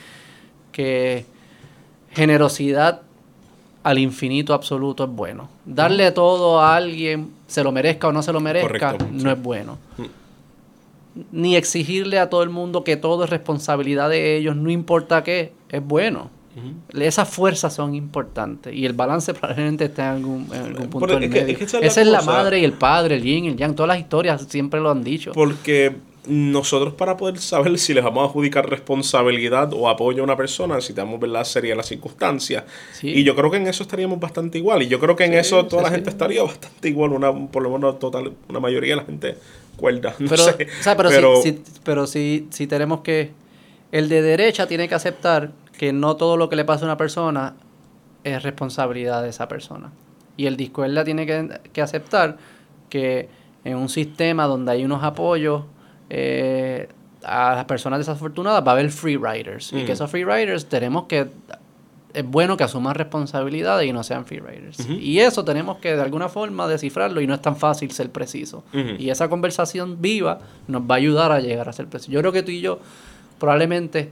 que generosidad al infinito absoluto es bueno. Darle todo a alguien, se lo merezca o no se lo merezca, no es bueno. Ni exigirle a todo el mundo que todo es responsabilidad de ellos, no importa qué, es bueno. Esas fuerzas son importantes y el balance probablemente está en algún, punto del medio. esa es la madre y el padre, el yin y el yang. Todas las historias siempre lo han dicho. Porque nosotros para poder saber si les vamos a adjudicar responsabilidad o apoyo a una persona necesitamos ver la serie de las circunstancias. Y yo creo que en eso estaríamos bastante igual. Y yo creo que en eso toda la gente estaría bastante igual. Una, por lo menos total, una mayoría de la gente cuerda. No pero, sé. pero, pero si, si tenemos que... El de derecha tiene que aceptar que no todo lo que le pasa a una persona es responsabilidad de esa persona. Y el disco tiene que, aceptar que en un sistema donde hay unos apoyos eh, a las personas desafortunadas va a haber free riders. Y que esos free riders tenemos que... Es bueno que asuman responsabilidades y no sean free riders. Y eso tenemos que de alguna forma descifrarlo y no es tan fácil ser preciso. Y esa conversación viva nos va a ayudar a llegar a ser preciso. Yo creo que tú y yo probablemente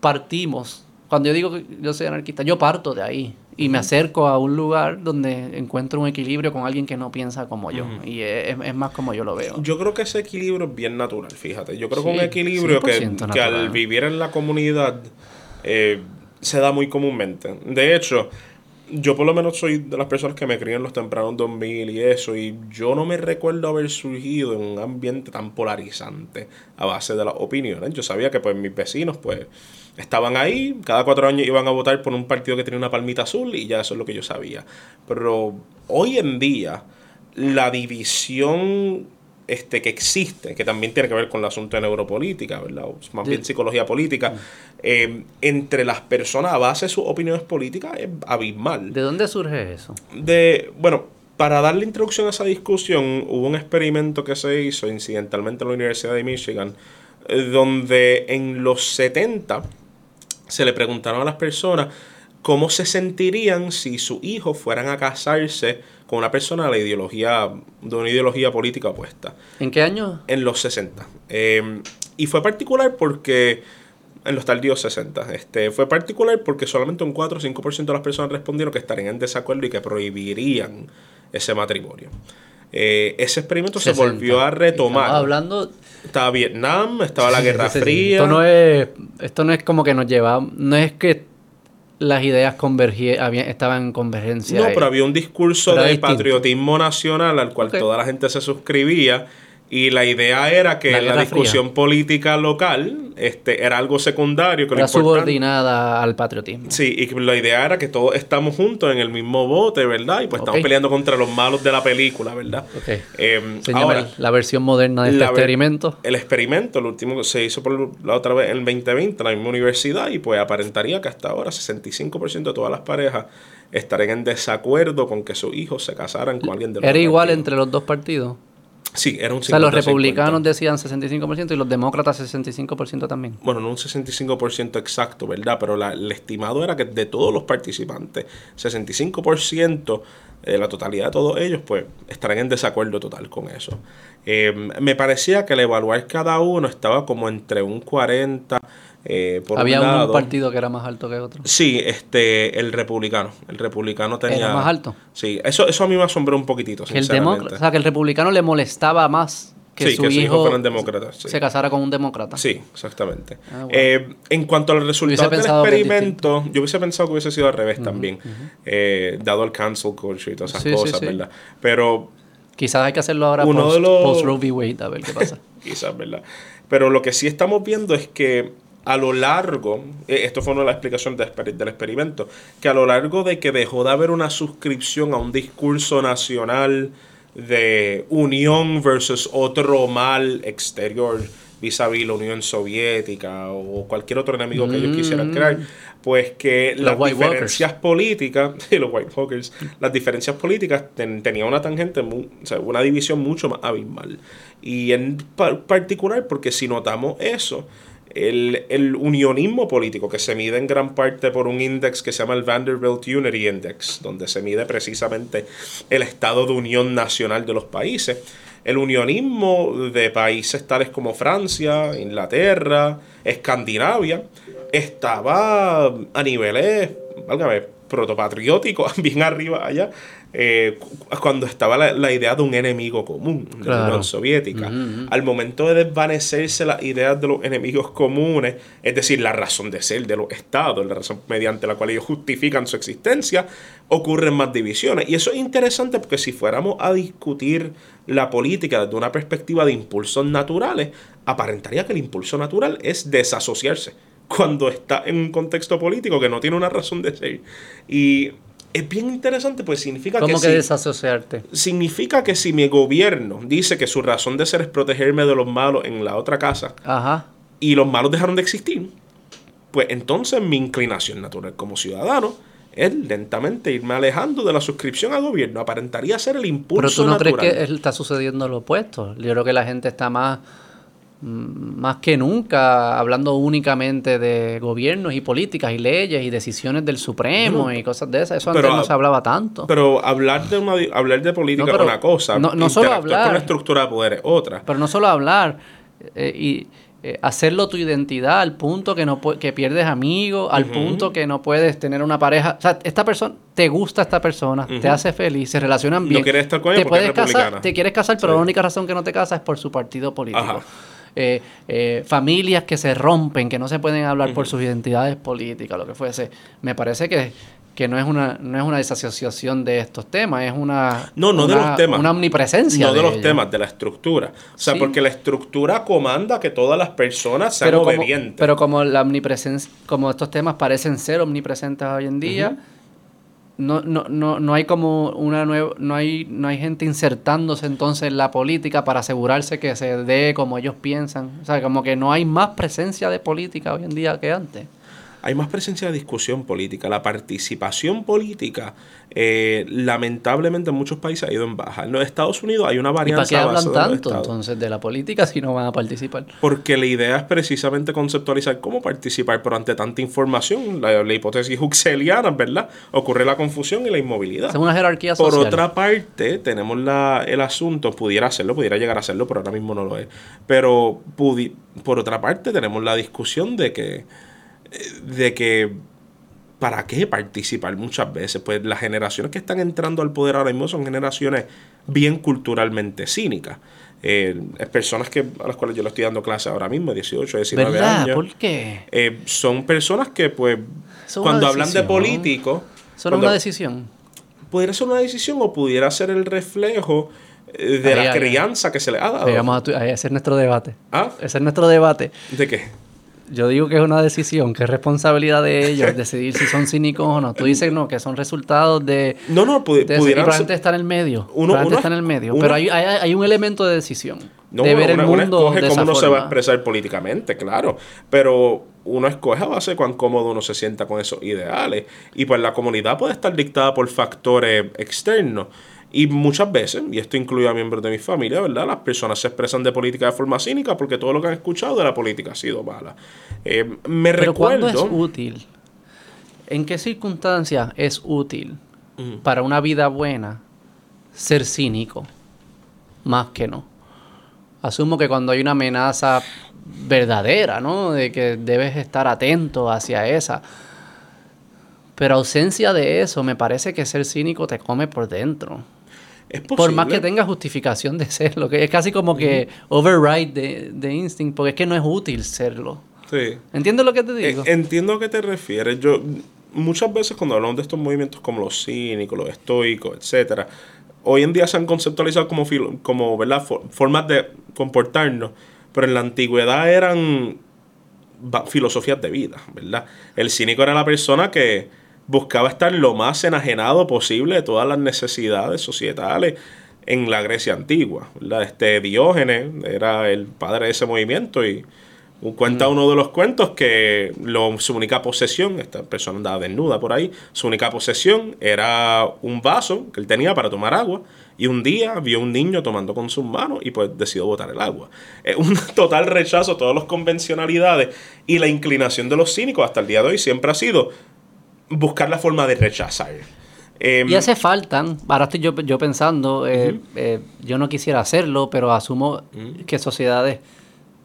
partimos cuando yo digo que yo soy anarquista, yo parto de ahí y me acerco a un lugar donde encuentro un equilibrio con alguien que no piensa como yo. Y es, más como yo lo veo. Yo creo que ese equilibrio es bien natural, fíjate. Yo creo que un equilibrio que, que, al vivir en la comunidad eh, se da muy comúnmente. De hecho, yo por lo menos soy de las personas que me crían en los tempranos 2000 y eso, y yo no me recuerdo haber surgido en un ambiente tan polarizante a base de las opiniones. Yo sabía que pues mis vecinos pues estaban ahí, cada cuatro años iban a votar por un partido que tenía una palmita azul y ya eso es lo que yo sabía. Pero hoy en día, la división este, que existe, que también tiene que ver con el asunto de neuropolítica, ¿verdad? más bien psicología política, eh, entre las personas a base de sus opiniones políticas es abismal. ¿De dónde surge eso? De, bueno, para darle introducción a esa discusión, hubo un experimento que se hizo incidentalmente en la Universidad de Michigan, donde en los 70 se le preguntaron a las personas cómo se sentirían si sus hijos fueran a casarse con una persona de la ideología, de una ideología política opuesta. ¿En qué año? En los 60. Em, y fue particular porque, en los tardíos 60, este, fue particular porque solamente un 4 o 5% de las personas respondieron que estarían en desacuerdo y que prohibirían ese matrimonio. Eh, ese experimento se volvió a retomar. Estaba hablando. Estaba Vietnam, estaba la Guerra Fría. Esto no es, esto no es como que nos lleva, no es que las ideas convergían, estaban en convergencia. No, pero había un discurso de patriotismo nacional al cual toda la gente se suscribía y la idea era que la, discusión política local este, era algo secundario. Que era subordinada al patriotismo. Sí, y la idea era que todos estamos juntos en el mismo bote, ¿verdad? Y pues estamos peleando contra los malos de la película, ¿verdad? Okay. Eh, ahora, la versión moderna de este experimento. El experimento, el último se hizo por la otra vez en el 2020 en la misma universidad y pues aparentaría que hasta ahora 65% de todas las parejas estarían en desacuerdo con que sus hijos se casaran con alguien de los ¿Era igual entre los dos partidos? Sí, era un 50, O sea, los republicanos decían 65% y los demócratas 65% también. Bueno, no un 65% exacto, ¿verdad? Pero la, el estimado era que de todos los participantes, 65% de la totalidad de todos ellos, pues estarán en desacuerdo total con eso. Eh, me parecía que al evaluar cada uno estaba como entre un 40 eh, Había un, partido que era más alto que otro. Sí, este, el republicano. El republicano tenía. ¿Era más alto? Sí, eso, eso a mí me asombró un poquitito. El demócrata, o sea, que el republicano le molestaba más que, su, hijo se casara con un demócrata. Sí, exactamente. Ah, eh, en cuanto al resultado del experimento, yo hubiese pensado que hubiese sido al revés también, eh, dado el cancel culture y todas esas cosas, ¿verdad? Pero. Quizás hay que hacerlo ahora uno post, de los... post Roe v. Wade, a ver qué pasa. Quizás, ¿verdad? Pero lo que sí estamos viendo es que a lo largo, eh, esto fue una de las explicaciones del experimento, que a lo largo de que dejó de haber una suscripción a un discurso nacional de unión versus otro mal exterior, vis a vis la Unión Soviética o cualquier otro enemigo que ellos quisieran mm. crear, pues que las diferencias políticas, los White Walkers, las diferencias políticas tenían una tangente, o sea, una división mucho más abismal. Y en particular, porque si notamos eso, el, el, unionismo político que se mide en gran parte por un índice que se llama el Vanderbilt Unity Index, donde se mide precisamente el estado de unión nacional de los países. El unionismo de países tales como Francia, Inglaterra, Escandinavia, estaba a niveles, válgame, protopatrióticos, bien arriba allá, eh, cuando estaba la, idea de un enemigo común de la Unión Soviética. Al momento de desvanecerse las ideas de los enemigos comunes, es decir, la razón de ser de los estados, la razón mediante la cual ellos justifican su existencia, ocurren más divisiones. Y eso es interesante porque si fuéramos a discutir la política desde una perspectiva de impulsos naturales, aparentaría que el impulso natural es desasociarse cuando está en un contexto político que no tiene una razón de ser. Y es bien interesante, pues significa ¿Cómo que. que desasociarte? Significa que si mi gobierno dice que su razón de ser es protegerme de los malos en la otra casa, Ajá. y los malos dejaron de existir, pues entonces mi inclinación natural como ciudadano es lentamente irme alejando de la suscripción al gobierno. Aparentaría ser el impulso Pero tú no natural. crees que está sucediendo lo opuesto. Yo creo que la gente está más más que nunca hablando únicamente de gobiernos y políticas y leyes y decisiones del Supremo y cosas de esas. Eso antes no se hablaba tanto. Pero hablar de una hablar de política es una cosa, no, no solo hablar con la estructura de poder es otra. Pero no solo hablar eh, y eh, hacerlo tu identidad al punto que no que pierdes amigos, al punto que no puedes tener una pareja. O sea, esta persona, te gusta esta persona, te hace feliz, se relacionan bien. No quieres estar con ella te puedes casar, te quieres casar, pero la única razón que no te casas es por su partido político. Eh, eh, familias que se rompen, que no se pueden hablar por sus identidades políticas, lo que fuese. Me parece que, que no es una no es una desasociación de estos temas, es una no no una, de los temas, una omnipresencia no de, los temas, de la estructura, o sea, porque la estructura comanda que todas las personas sean pero obedientes. Como, pero como la omnipresencia, como estos temas parecen ser omnipresentes hoy en día no, no, no, no hay como una nueva, no hay, no hay gente insertándose entonces en la política para asegurarse que se dé como ellos piensan. O sea, como que no hay más presencia de política hoy en día que antes hay más presencia de discusión política. La participación política, eh, lamentablemente en muchos países ha ido en baja. En los Estados Unidos hay una varianza. ¿Y para qué hablan tanto entonces de la política si no van a participar? Porque la idea es precisamente conceptualizar cómo participar, pero ante tanta información, la, hipótesis huxeliana, ¿verdad? Ocurre la confusión y la inmovilidad. Es una jerarquía social. Por otra parte, tenemos la, el asunto, pudiera hacerlo, pudiera llegar a hacerlo, pero ahora mismo no lo es. Pero por otra parte, tenemos la discusión de que de que ¿para qué participar muchas veces? Pues las generaciones que están entrando al poder ahora mismo son generaciones bien culturalmente cínicas. Eh, es personas que, a las cuales yo le estoy dando clase ahora mismo, 18, 19 ¿verdad? años. ¿Por qué? Eh, son personas que, pues, cuando hablan de políticos... ¿Son una decisión? Pudiera ser una decisión o pudiera ser el reflejo eh, de la crianza que se le ha dado. vamos a, ese es nuestro debate. ¿Ah? Ese es nuestro debate. ¿De qué? Yo digo que es una decisión, que es responsabilidad de ellos decidir si son cínicos o no. Tú dices no, que son resultados de. No, no, pu de pudieran ser, estar en el medio. Uno, uno está en el medio. pero hay, hay, hay, un elemento de decisión. No, de ver el mundo. Uno escoge de cómo uno forma. se va a expresar políticamente, claro. Pero uno escoge a base de cuán cómodo uno se sienta con esos ideales. Y pues la comunidad puede estar dictada por factores externos. Y muchas veces, y esto incluye a miembros de mi familia, ¿verdad? Las personas se expresan de política de forma cínica porque todo lo que han escuchado de la política ha sido mala. Eh, me Pero recuerdo... ¿cuándo es útil? ¿En qué circunstancias es útil uh -huh. para una vida buena ser cínico? Más que no. Asumo que cuando hay una amenaza verdadera, ¿no? De que debes estar atento hacia esa. Pero ausencia de eso, me parece que ser cínico te come por dentro. Es por más que tenga justificación de serlo, que es casi como que override de, de, instinct, porque es que no es útil serlo. Sí. ¿Entiendes lo que te digo? Eh, entiendo a qué te refieres. Yo, muchas veces cuando hablamos de estos movimientos como los cínicos, los estoicos, etcétera, hoy en día se han conceptualizado como, como ¿verdad? formas de comportarnos, pero en la antigüedad eran filosofías de vida, ¿verdad? El cínico era la persona que buscaba estar lo más enajenado posible de todas las necesidades societales en la Grecia antigua. ¿verdad? Este Diógenes era el padre de ese movimiento y Cuenta uno de los cuentos que lo, su única posesión, esta persona andaba desnuda por ahí, su única posesión era un vaso que él tenía para tomar agua y un día vio un niño tomando con sus manos y pues decidió botar el agua. Es un total rechazo a todas las convencionalidades y la inclinación de los cínicos hasta el día de hoy siempre ha sido buscar la forma de rechazar. Em, y hace falta, ahora estoy yo, yo pensando, eh, eh, yo no quisiera hacerlo, pero asumo que sociedades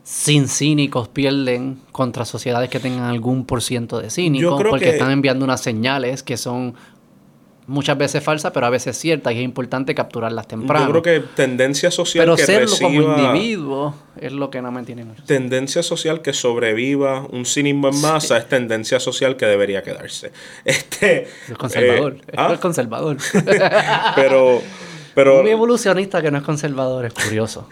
sin cínicos pierden contra sociedades que tengan algún por ciento de cínicos, porque están enviando unas señales que son muchas veces falsas, pero a veces ciertas, y es importante capturarlas temprano. Yo creo que tendencia social pero serlo como individuo es lo que no me entiende mucho. Tendencia social que sobreviva un cinismo en masa es tendencia social que debería quedarse. Este, es conservador, eh, ¿ah? es conservador. pero... Pero, Muy evolucionista que no es conservador, es curioso.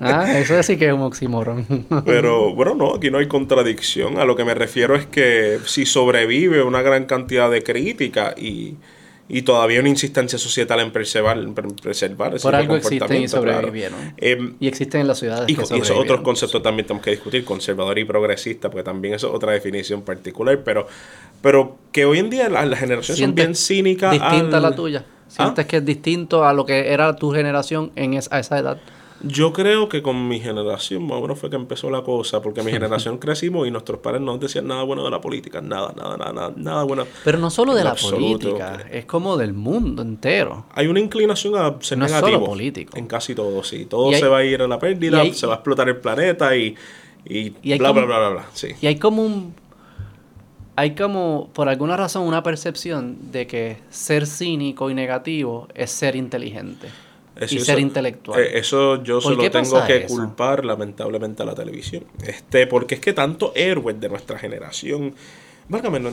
Ah, eso sí que es un oxímoron. Pero bueno, no, aquí no hay contradicción. A lo que me refiero es que si sobrevive una gran cantidad de crítica y, y todavía una insistencia societal en preservar, en preservar ese Por algo existen y sobrevivieron. Em, y existen en las ciudades. Y, que y esos otros conceptos también tenemos que discutir, conservador y progresista, porque también eso es otra definición particular, pero, pero que hoy en día las, generaciones son bien cínicas. Distinta a la tuya. ¿Sientes ¿Ah? que es distinto a lo que era tu generación en esa, a esa edad? Yo creo que con mi generación, más o menos fue que empezó la cosa, porque mi generación crecimos y nuestros padres no decían nada bueno de la política, nada, nada, nada, nada, bueno. Pero no solo de la política, es como del mundo entero. Hay una inclinación a ser no negativo. político. En casi todo, sí. Todo se va a ir a la pérdida, se va a explotar el planeta y, y, bla, bla, bla, bla, bla, sí. Y hay como un hay como, por alguna razón, una percepción de que ser cínico y negativo es ser inteligente y ser intelectual. Eh, eso yo solo tengo que culpar lamentablemente a la televisión. Este, porque es que tanto héroes de nuestra generación,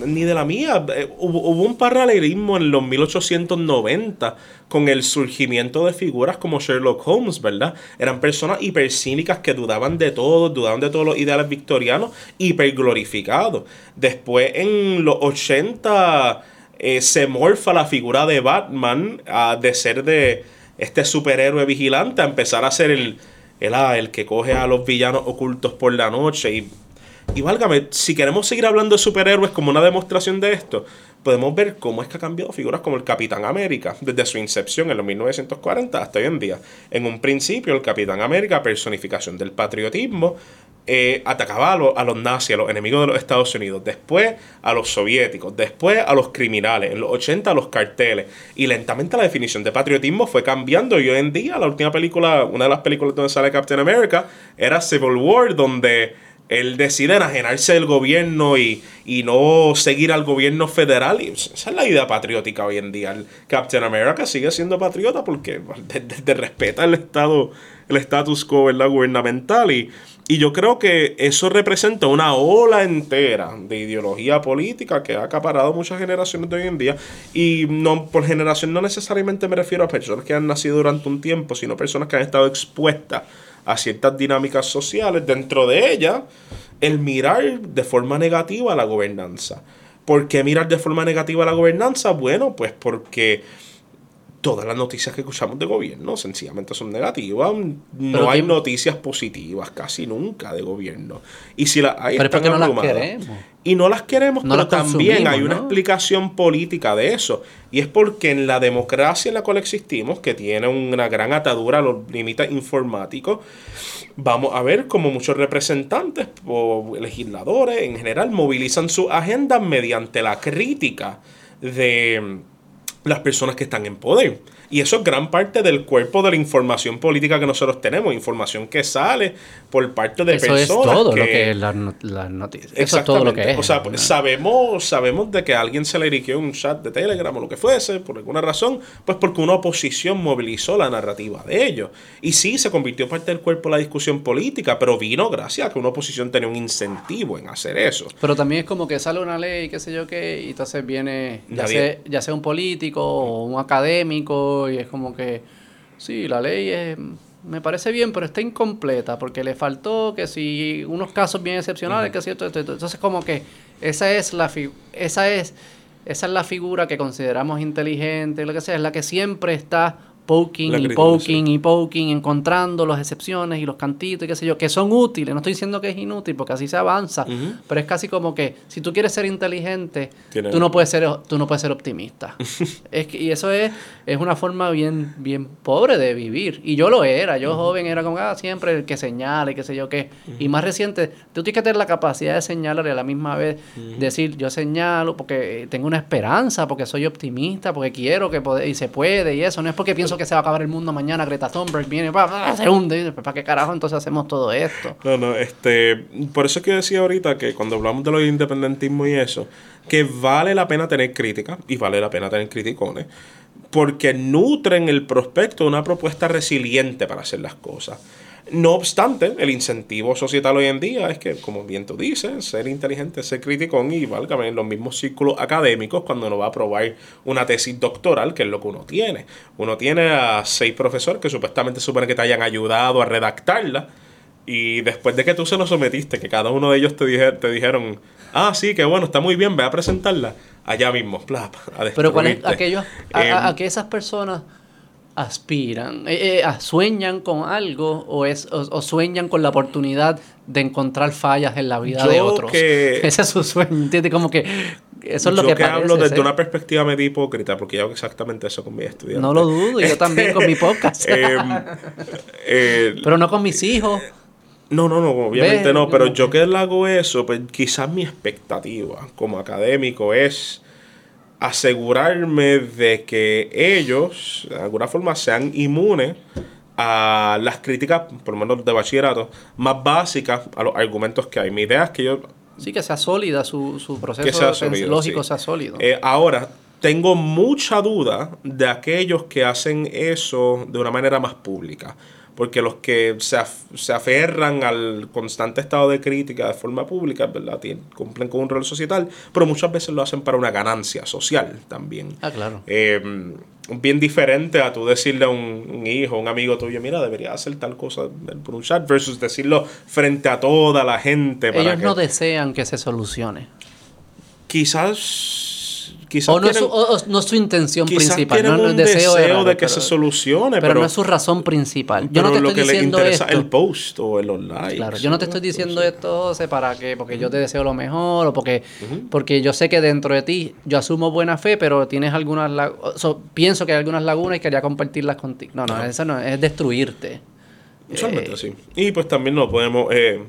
ni de la mía, eh, hubo, un paralelismo en los 1890 con el surgimiento de figuras como Sherlock Holmes, ¿verdad? Eran personas hipercínicas que dudaban de todo, dudaban de todos los ideales victorianos, hiperglorificados. Después en los 80 eh, se morfa la figura de Batman a de ser de este superhéroe vigilante a empezar a ser el, el, ah, el que coge a los villanos ocultos por la noche. Y, y válgame, si queremos seguir hablando de superhéroes como una demostración de esto, podemos ver cómo es que ha cambiado figuras como el Capitán América desde su incepción en los 1940 hasta hoy en día. En un principio, el Capitán América, personificación del patriotismo, eh, atacaba a, los nazis, a los enemigos de los Estados Unidos, después a los soviéticos, después a los criminales, en los 80 a los carteles. Y lentamente la definición de patriotismo fue cambiando y hoy en día la última película, una de las películas donde sale Captain America, era Civil War, donde él decide enajenarse del gobierno y, no seguir al gobierno federal. Y esa es la idea patriótica hoy en día. Captain America sigue siendo patriota porque respeta el estado, el status quo gubernamental y y yo creo que eso representa una ola entera de ideología política que ha acaparado muchas generaciones de hoy en día. Y no por generación no necesariamente me refiero a personas que han nacido durante un tiempo, sino personas que han estado expuestas a ciertas dinámicas sociales. Dentro de ellas, el mirar de forma negativa a la gobernanza. ¿Por qué mirar de forma negativa a la gobernanza? Bueno, pues porque todas las noticias que escuchamos de gobierno sencillamente son negativas. No hay noticias positivas casi nunca de gobierno. Y si las hay, están no las queremos. Y no las queremos, pero también hay una explicación política de eso. Y es porque en la democracia en la cual existimos, que tiene una gran atadura a los límites informáticos, vamos a ver como muchos representantes o legisladores en general movilizan su agenda mediante la crítica de las personas que están en poder. Y eso es gran parte del cuerpo de la información política que nosotros tenemos, información que sale por parte de personas. Eso es todo lo que es la, noticia. Eso es todo lo que es. O sea, sabemos, sabemos de que a alguien se le erigió un chat de Telegram o lo que fuese, por alguna razón, pues porque una oposición movilizó la narrativa de ellos. Y sí, se convirtió parte del cuerpo de la discusión política, pero vino gracias a que una oposición tenía un incentivo en hacer eso. Pero también es como que sale una ley, qué sé yo qué, y entonces viene, ya, sea, ya sea un político o un académico y es como que, sí, la ley es, me parece bien, pero está incompleta porque le faltó que si unos casos bien excepcionales, que cierto, entonces como que esa es la esa es esa es la figura que consideramos inteligente, lo que sea, es la que siempre está poking y poking y poking, encontrando las excepciones y los cantitos y qué sé yo, que son útiles. No estoy diciendo que es inútil porque así se avanza, pero es casi como que si tú quieres ser inteligente, Tiene- tú no puedes ser tú no puedes ser optimista. es que, y eso es es una forma bien bien pobre de vivir. Y yo lo era, yo joven era como ah, siempre el que señala y qué sé yo qué. Y más reciente, tú tienes que tener la capacidad de señalar y a la misma vez decir, yo señalo porque tengo una esperanza, porque soy optimista, porque quiero que y se puede y eso, no es porque pienso que se va a acabar el mundo mañana, Greta Thunberg viene, pa, se hunde, ¿para qué carajo entonces hacemos todo esto? No, no, este, por eso es que decía ahorita que cuando hablamos de los independentismos y eso, que vale la pena tener crítica y vale la pena tener criticones, porque nutren el prospecto de una propuesta resiliente para hacer las cosas. No obstante, el incentivo societal hoy en día es que, como bien tú dices, ser inteligente, ser criticón y válgame en los mismos círculos académicos cuando uno va a probar una tesis doctoral, que es lo que uno tiene. Uno tiene a seis profesores que supuestamente supone que te hayan ayudado a redactarla. Y después de que tú se lo sometiste, que cada uno de ellos te, dije- te dijeron, ah, sí, que bueno, está muy bien, ve a presentarla. Allá mismo, plap, a Pero ¿cuál es aquellos a, Em, a- a que esas personas aspiran, eh, eh, a- sueñan con algo o es o, o sueñan con la oportunidad de encontrar fallas en la vida Yo de otros. que- Ese es su sueño, ¿entiendes? Como que eso es lo yo que, que parece hablo desde ser. una perspectiva medio hipócrita, porque yo hago exactamente eso con mis estudiantes. No lo dudo, yo también con mi podcast. Em, eh, Pero no con mis hijos. No, no, no, obviamente Ve, no, pero yo que hago eso, pues quizás mi expectativa como académico es asegurarme de que ellos, de alguna forma, sean inmunes a las críticas, por lo menos de bachillerato, más básicas a los argumentos que hay. Mi idea es que yo Sí, que sea sólida su, su proceso que sea sólido, lógico, sí. sea sólido. Eh, ahora, tengo mucha duda de aquellos que hacen eso de una manera más pública. Porque los que se, af- se aferran al constante estado de crítica de forma pública, ¿verdad? Tien- cumplen con un rol societal, pero muchas veces lo hacen para una ganancia social también. ah, claro. Eh, bien diferente a tú decirle a un, un hijo, un amigo tuyo, mira, debería hacer tal cosa por un chat, versus decirlo frente a toda la gente. Para Ellos que no desean que se solucione. quizás, quizás O no, es su, quieren- o- o no es su intención principal. No, el deseo, deseo, es de que pero- se solucione, Pero, pero, no es su razón principal. Yo pero no te lo estoy que les diciendo interesa esto. es el post o el online. Claro, yo no te estoy diciendo esto José, para que, porque yo te deseo lo mejor o porque, porque yo sé que dentro de ti yo asumo buena fe, pero tienes algunas lag- so- pienso que hay algunas lagunas y quería compartirlas contigo. No, no, eso no es destruirte. Usualmente Eh, sí. Y pues también no podemos eh,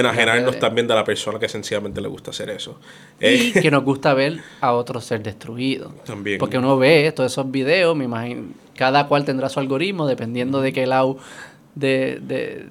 enajenarnos también de la persona que sencillamente le gusta hacer eso. Y Eh, que nos gusta ver a otros ser destruidos. También. Porque uno ve todos esos videos, me imagino, cada cual tendrá su algoritmo dependiendo de qué lado de, de,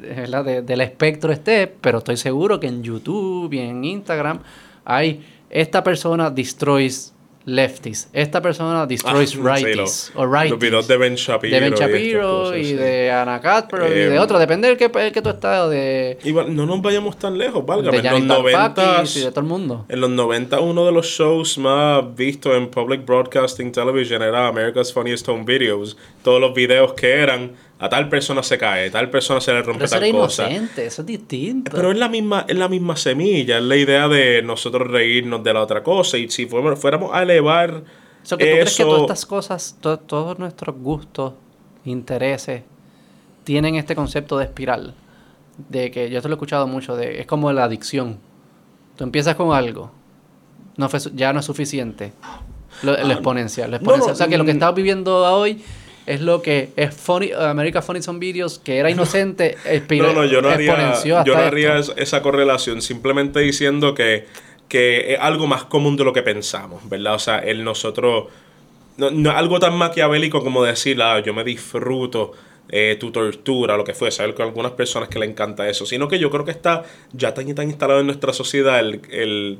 de- del espectro esté, pero estoy seguro que en YouTube y en Instagram hay esta persona destroys lefties, esta persona destroys Ah, sí, righties lo- o righties. Los videos de Ben Shapiro. de Ben y Shapiro cosas, y sí. de Ana y Eh, de otro, depende del que, el que tú estás, de, Igual, no nos vayamos tan lejos, válgame. de En los Janet 90 Varoufakis y de todo el mundo. En los 90 uno de los shows más vistos en Public Broadcasting Television era America's Funniest Home Videos. Todos los videos que eran a tal persona se cae, tal persona se le rompe Pero eso tal era cosa. inocente, eso es distinto. Pero es la misma, es la misma semilla, es la idea de nosotros reírnos de la otra cosa. Y si fuéramos, fuéramos a elevar O sea, que tú crees que eso- todas estas cosas, to- todos nuestros gustos, intereses, tienen este concepto de espiral. De que yo te lo he escuchado mucho, de, es como la adicción. Tú empiezas con algo, no fue ya no es suficiente. Lo, lo exponencial, lo Ah, no, exponencial. no, o sea, que lo que mm. estamos viendo hoy es lo que es funny, America Funny Son Videos, que era inocente, No, no, yo no haría, yo no haría esto. es- esa correlación, simplemente diciendo que, que es algo más común de lo que pensamos, ¿verdad? O sea, el nosotros, no, no algo tan maquiavélico como decir, ah, yo me disfruto eh, tu tortura, lo que fuese, hay algunas personas que le encanta eso, sino que yo creo que está ya tan y tan instalado en nuestra sociedad el, el,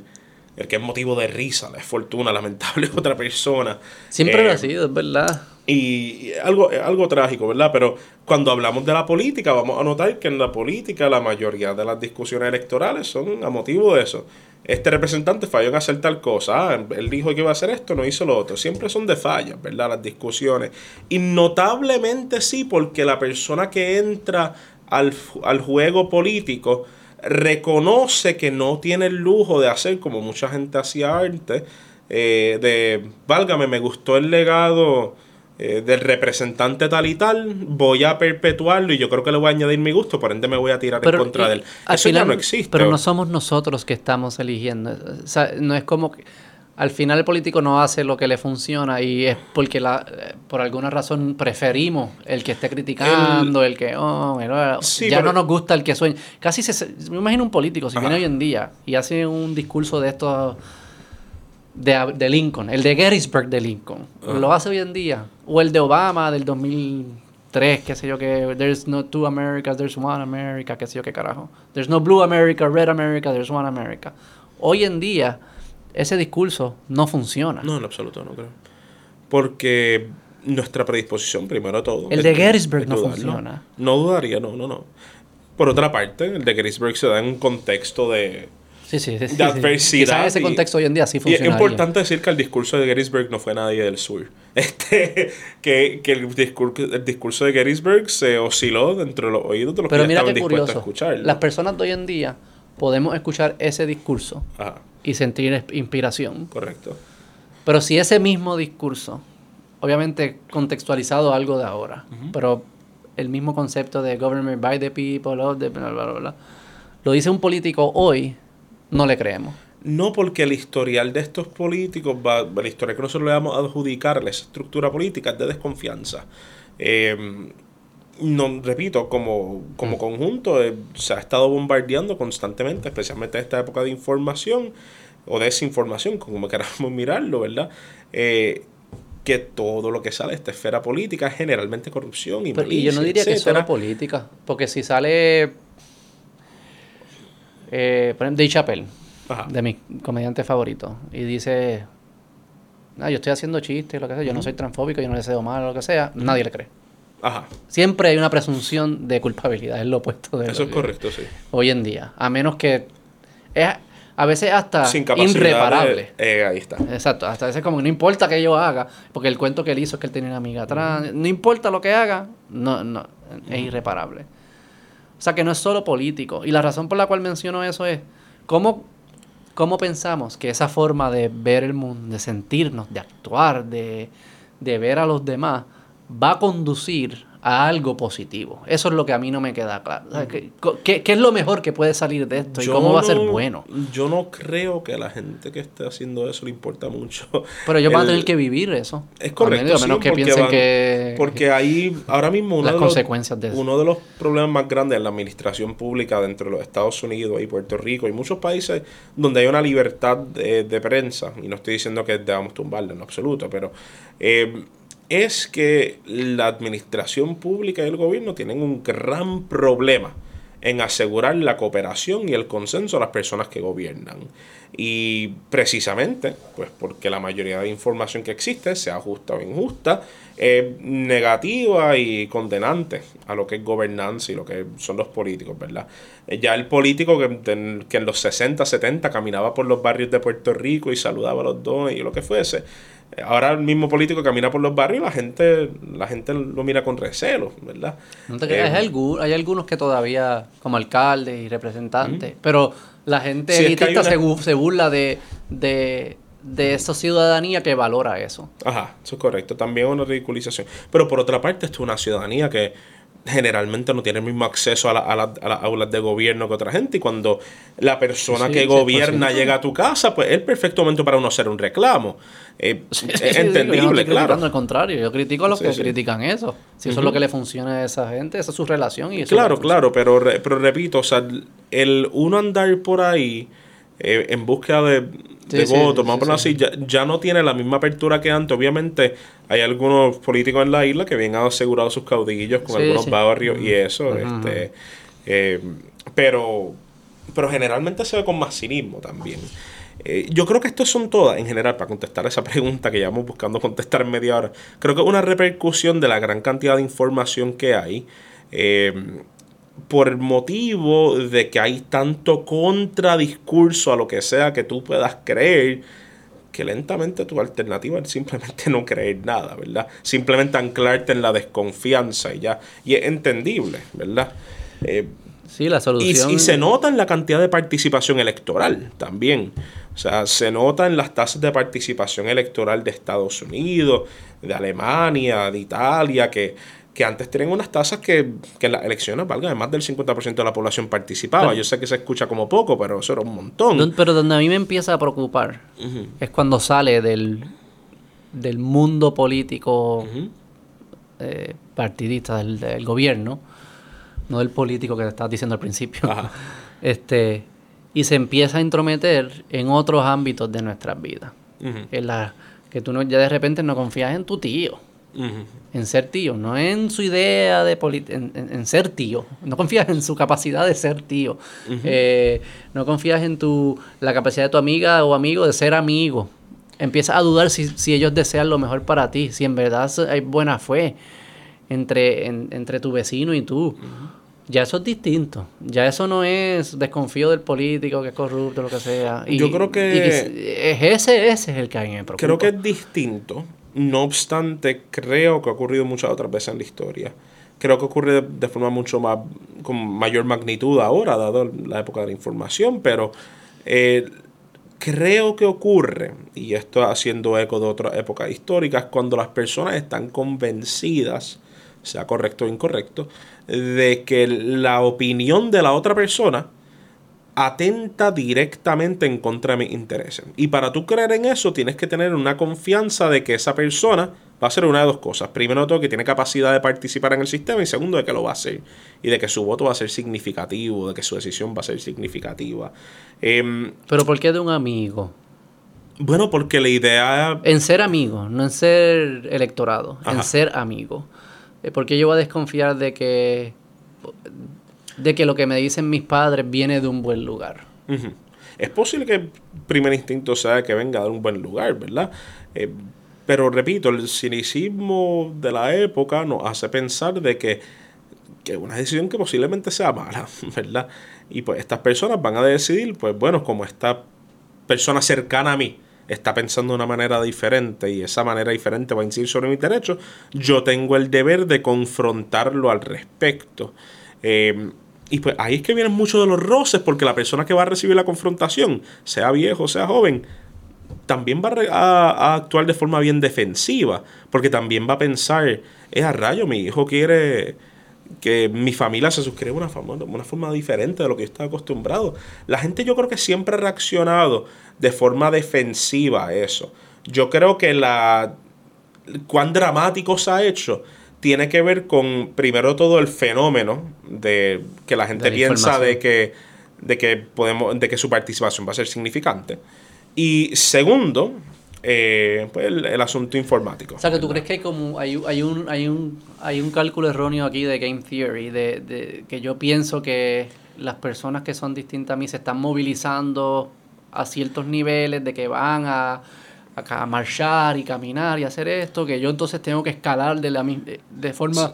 el que es motivo de risa, la fortuna, lamentable otra persona. Siempre lo Eh, ha sido, es verdad. Y algo, algo trágico, ¿verdad? Pero cuando hablamos de la política, vamos a notar que en la política la mayoría de las discusiones electorales son a motivo de eso. Este representante falló en hacer tal cosa, ah, él dijo que iba a hacer esto, no hizo lo otro. Siempre son de fallas, ¿verdad? Las discusiones. Y notablemente sí, porque la persona que entra al, al juego político reconoce que no tiene el lujo de hacer como mucha gente hacía antes, eh, de, válgame, me gustó el legado eh, del representante tal y tal, voy a perpetuarlo y yo creo que le voy a añadir mi gusto, por ende me voy a tirar en contra de él. Eso ya no existe. Pero no somos nosotros que estamos eligiendo. O sea, no es como que al final el político no hace lo que le funciona y es porque la, por alguna razón preferimos el que esté criticando, el, que oh, ya no nos gusta el que sueña. Casi se, me imagino un político, si viene hoy en día y hace un discurso de estos de, de Lincoln, el de Gettysburg de Lincoln, lo hace hoy en día, o el de Obama del 2003, qué sé yo, que there's no two Americas, there's one America, qué sé yo, qué carajo. There's no blue America, red America, there's one America. Hoy en día ese discurso no funciona. No, en absoluto, no creo. Porque nuestra predisposición, primero todo. El de Gettysburg no funciona. No dudaría, no, no, no. Por otra parte, el de Gettysburg se da en un contexto de, sí, sí, sí, de adversidad. Quizás ese contexto hoy en día sí funciona. Y es importante decir que el discurso de Gettysburg no fue nadie del sur. Este, que, que el, discurso, el discurso de Gettysburg se osciló dentro de los oídos de los Pero que mira estaban dispuestos a escuchar. Las personas de hoy en día podemos escuchar ese discurso Ajá y sentir inspiración. Correcto. Pero si ese mismo discurso, obviamente contextualizado algo de ahora, pero el mismo concepto de government by the people, of the, bla, bla, bla, lo dice un político hoy, no le creemos. No, porque el historial de estos políticos, va, la historia que nosotros le vamos a adjudicar esa estructura política es de desconfianza. Eh, no, repito, como, como mm. conjunto eh, se ha estado bombardeando constantemente, especialmente en esta época de información o desinformación, como queramos mirarlo, ¿verdad? Eh, que todo lo que sale de esta esfera política es generalmente corrupción y Y yo no diría que es solo política, porque si sale, eh, por ejemplo, Dave Chappelle, de mi comediante favorito, y dice, ah, yo estoy haciendo chistes, lo que sea, yo no soy transfóbico, yo no le deseo mal, lo que sea, nadie le cree. Ajá. Siempre hay una presunción de culpabilidad, es lo opuesto de Eso es correcto, sí. Hoy en día, a menos que es a veces hasta irreparable. Eh, ahí está. Exacto, hasta a veces como no importa que yo haga, porque el cuento que él hizo es que él tenía una amiga atrás, no importa lo que haga, no, no, es irreparable. O sea que no es solo político. Y la razón por la cual menciono eso es cómo, cómo pensamos que esa forma de ver el mundo, de sentirnos, de actuar, de, de ver a los demás, va a conducir a algo positivo. Eso es lo que a mí no me queda claro. ¿qué, es lo mejor que puede salir de esto y cómo va a ser bueno? Yo no creo que a la gente que esté haciendo eso le importa mucho. Pero ellos van a tener que vivir eso. Es correcto. A menos que piensen que. Porque ahí, ahora mismo, uno, de consecuencias los, uno de los problemas más grandes en la administración pública dentro de los Estados Unidos y Puerto Rico y muchos países donde hay una libertad de, prensa, y no estoy diciendo que debamos tumbarla en absoluto, pero. Eh, es que la administración pública y el gobierno tienen un gran problema en asegurar la cooperación y el consenso a las personas que gobiernan. Y precisamente, pues porque la mayoría de información que existe, sea justa o injusta, es negativa y condenante a lo que es gobernanza y lo que son los políticos, ¿verdad? Ya el político que, que en los 60, 70 caminaba por los barrios de Puerto Rico y saludaba a los dos y lo que fuese, Ahora el mismo político camina por los barrios y la gente, la gente lo mira con recelo, ¿verdad? No te creas, hay, eh, algunos que todavía, como alcaldes y representantes, pero la gente se, burla de, de, de esa ciudadanía que valora eso. Ajá, eso es correcto. También una ridiculización. Pero por otra parte, esto es una ciudadanía que generalmente no tiene el mismo acceso a, la, a, las aulas de gobierno que otra gente. Y cuando la persona que gobierna llega a tu casa, pues es perfecto momento para uno hacer un reclamo. Eh, es entendible, claro. Al contrario, yo critico a los que critican eso. Si eso es lo que le funciona a esa gente, esa es su relación. y Claro, claro, pero, pero repito, o sea, el uno andar por ahí eh, en búsqueda de de votos, vamos a ponerlo así, ya, no tiene la misma apertura que antes. Obviamente hay algunos políticos en la isla que bien han asegurado sus caudillos con algunos barrios y eso. este eh, pero, pero generalmente se ve con más cinismo también. Eh, yo creo que estos son todas, en general, para contestar esa pregunta que llevamos buscando contestar en media hora, creo que es una repercusión de la gran cantidad de información que hay. Eh, por el motivo de que hay tanto contradiscurso a lo que sea que tú puedas creer, que lentamente tu alternativa es simplemente no creer nada, ¿verdad? Simplemente anclarte en la desconfianza y ya. Y es entendible, ¿verdad? Eh, sí, la solución. Y, y, se nota en la cantidad de participación electoral también. O O sea, se nota en las tasas de participación electoral de Estados Unidos, de Alemania, de Italia, que, que antes tenían unas tasas que, que en las elecciones, valga, más del 50% de la población participaba. Yo sé que se escucha como poco, pero eso era un montón. Pero donde a mí me empieza a preocupar es cuando sale del, del mundo político eh, partidista, del, del, gobierno, no del político que te estabas diciendo al principio. este y se empieza a intrometer en otros ámbitos de nuestras vidas. En la que tú no, ya de repente no confías en tu tío. En ser tío, no en su idea de en, en, ser tío. No confías en su capacidad de ser tío. Eh, no confías en tu la capacidad de tu amiga o amigo de ser amigo. Empiezas a dudar si, si ellos desean lo mejor para ti, si en verdad hay buena fe entre, entre tu vecino y tú ya eso es distinto. Ya eso no es desconfío del político que es corrupto, lo que sea. Yo creo que, es ese, ese es el que hay en el Creo que es distinto. No obstante, creo que ha ocurrido muchas otras veces en la historia. Creo que ocurre de, forma mucho más, con mayor magnitud ahora, dado la época de la información, pero eh, creo que ocurre, y esto haciendo eco de otras épocas históricas, cuando las personas están convencidas, sea correcto o incorrecto, de que la opinión de la otra persona atenta directamente en contra de mis intereses. Y para tú creer en eso, tienes que tener una confianza de que esa persona va a hacer una de dos cosas. Primero, todo, que tiene capacidad de participar en el sistema. Y segundo, de que lo va a hacer. Y de que su voto va a ser significativo, de que su decisión va a ser significativa. Em, Pero ¿por qué de un amigo? Bueno, porque la idea... En ser amigo, no en ser electorado, en ser amigo. Eh, porque yo voy a desconfiar de que, de que lo que me dicen mis padres viene de un buen lugar. Es posible que el primer instinto sea que venga de un buen lugar, ¿verdad? Eh, pero repito, el cinicismo de la época nos hace pensar de que, que una decisión que posiblemente sea mala, ¿verdad? Y pues estas personas van a decidir, pues bueno, como esta persona cercana a mí está pensando de una manera diferente y esa manera diferente va a incidir sobre mis derechos, yo tengo el deber de confrontarlo al respecto. Eh, y pues ahí es que vienen muchos de los roces, porque la persona que va a recibir la confrontación, sea viejo, sea joven, también va a, actuar de forma bien defensiva, porque también va a pensar, es eh, a rayo, mi hijo quiere que mi familia se suscriba de una forma, una forma diferente de lo que yo estaba acostumbrado. La gente yo creo que siempre ha reaccionado de forma defensiva a eso. Yo creo que la cuán dramático se ha hecho tiene que ver con primero todo el fenómeno de que la gente piensa de que de que podemos de que su participación va a ser significante y segundo eh, pues el, asunto informático. O sea, que tú crees que hay como hay, hay, un, hay, un, hay un cálculo erróneo aquí de game theory, de, de, que yo pienso que las personas que son distintas a mí se están movilizando a ciertos niveles, de que van a, a, marchar y caminar y hacer esto, que yo entonces tengo que escalar de, la, de, de forma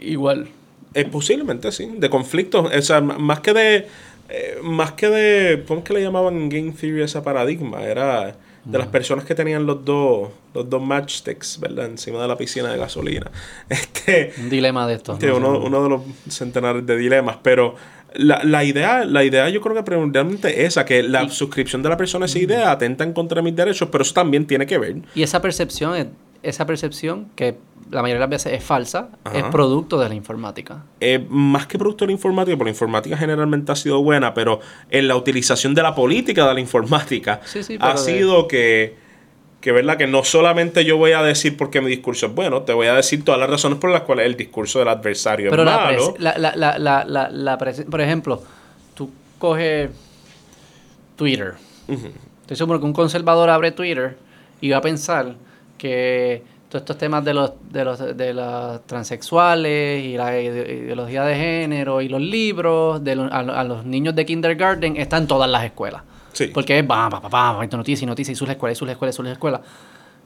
igual. Es posiblemente, sí, de conflictos, o sea, más que de... Eh, más que de, ¿cómo es que le llamaban Game Theory ese paradigma? Era de las personas que tenían los dos, los dos matchsticks, ¿verdad? Encima de la piscina de gasolina. Este, Un dilema de estos. uno, uno, de los centenares de dilemas, pero la, la, idea, la idea yo creo que primordialmente es esa, que la suscripción de la persona a esa idea atenta en contra de mis derechos, pero eso también tiene que ver. Y esa percepción, esa percepción que la mayoría de las veces es falsa, es producto de la informática. Eh, más que producto de la informática, porque la informática generalmente ha sido buena, pero en la utilización de la política de la informática ha sido que, que, ¿verdad? que no solamente yo voy a decir porque mi discurso es bueno, te voy a decir todas las razones por las cuales el discurso del adversario es malo. La, la, la, la por ejemplo, tú coges Twitter. Estoy seguro que un conservador abre Twitter y va a pensar que todos estos temas de los, de los, de los transexuales y la ideología de género y los libros de a, los niños de kindergarten están en todas las escuelas. Sí. Porque es, va, va, va, va, noticias y noticias y sus escuelas, y sus escuelas, sus escuelas,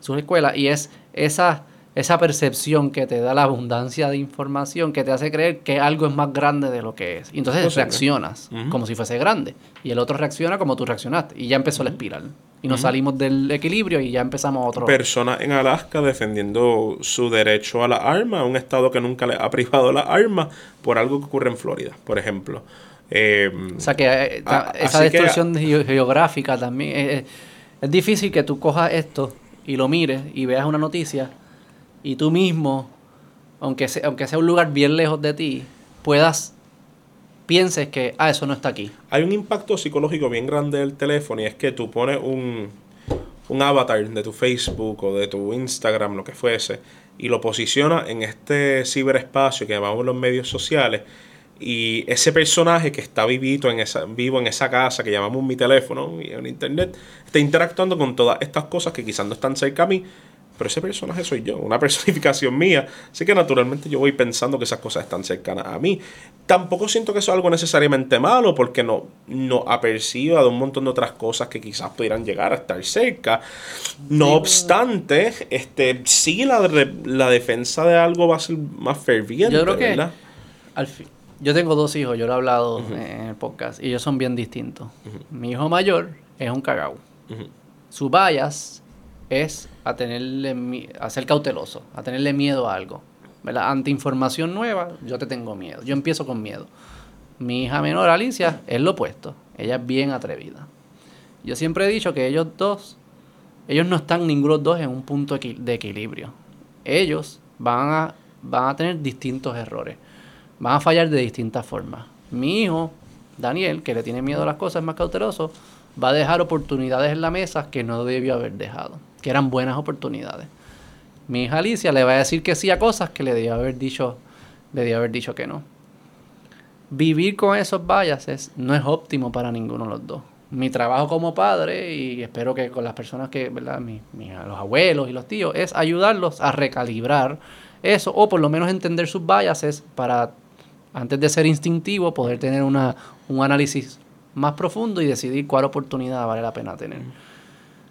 sus escuelas. Y es esa, esa percepción que te da la abundancia de información que te hace creer que algo es más grande de lo que es. Y entonces reaccionas como si fuese grande. Y el otro reacciona como tú reaccionaste. Y ya empezó la espiral y nos salimos del equilibrio y ya empezamos otro. Personas en Alaska defendiendo su derecho a la arma, un estado que nunca le ha privado la arma por algo que ocurre en Florida, por ejemplo. Eh, o sea que eh, esa destrucción geográfica también. es difícil que tú cojas esto y lo mires y veas una noticia y tú mismo, aunque sea, aunque sea un lugar bien lejos de ti, puedas pienses que, ah, eso no está aquí. Hay un impacto psicológico bien grande del teléfono y es que tú pones un, un avatar de tu Facebook o de tu Instagram, lo que fuese, y lo posicionas en este ciberespacio que llamamos los medios sociales y ese personaje que está vivito en esa, vivo en esa casa que llamamos mi teléfono y en internet, está interactuando con todas estas cosas que quizás no están cerca a mí, pero ese personaje soy yo, una personificación mía. Así que naturalmente yo voy pensando que esas cosas están cercanas a mí. Tampoco siento que eso es algo necesariamente malo, porque no, no aperciba de un montón de otras cosas que quizás pudieran llegar a estar cerca. No obstante, este, sí la, la defensa de algo va a ser más ferviente. Yo creo que al fin. Yo tengo dos hijos, yo lo he hablado en el podcast, y ellos son bien distintos. Mi hijo mayor es un cagao. Su bias es a tenerle a ser cauteloso, a tenerle miedo a algo. Ante información nueva, yo te tengo miedo. Yo empiezo con miedo. Mi hija menor, Alicia, es lo opuesto. Ella es bien atrevida. Yo siempre he dicho que ellos dos, ellos no están ninguno dos en un punto de equilibrio. Ellos van a, van a tener distintos errores. Van a fallar de distintas formas. Mi hijo, Daniel, que le tiene miedo a las cosas, más cauteloso, va a dejar oportunidades en la mesa que no debió haber dejado que eran buenas oportunidades. Mi hija Alicia le va a decir que sí a cosas que le debió haber dicho, le haber dicho que no. Vivir con esos biases no es óptimo para ninguno de los dos. Mi trabajo como padre, y espero que con las personas que, ¿verdad? Mi, los abuelos y los tíos, es ayudarlos a recalibrar eso, o por lo menos entender sus biases para, antes de ser instintivo, poder tener una, un análisis más profundo y decidir cuál oportunidad vale la pena tener.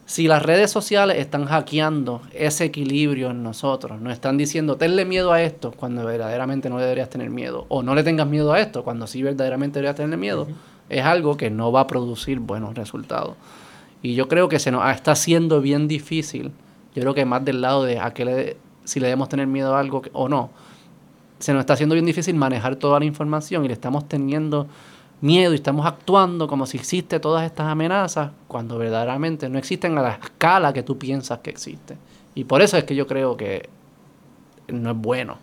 Si las redes sociales están hackeando ese equilibrio en nosotros, nos están diciendo, tenle miedo a esto cuando verdaderamente no deberías tener miedo, o no le tengas miedo a esto cuando sí verdaderamente deberías tener miedo, es algo que no va a producir buenos resultados. Y yo creo que se nos está haciendo bien difícil, yo creo que más del lado de a qué le, si le debemos tener miedo a algo o no, se nos está haciendo bien difícil manejar toda la información y le estamos teniendo miedo y estamos actuando como si existen todas estas amenazas cuando verdaderamente no existen a la escala que tú piensas que existe. Y por eso es que yo creo que no es bueno.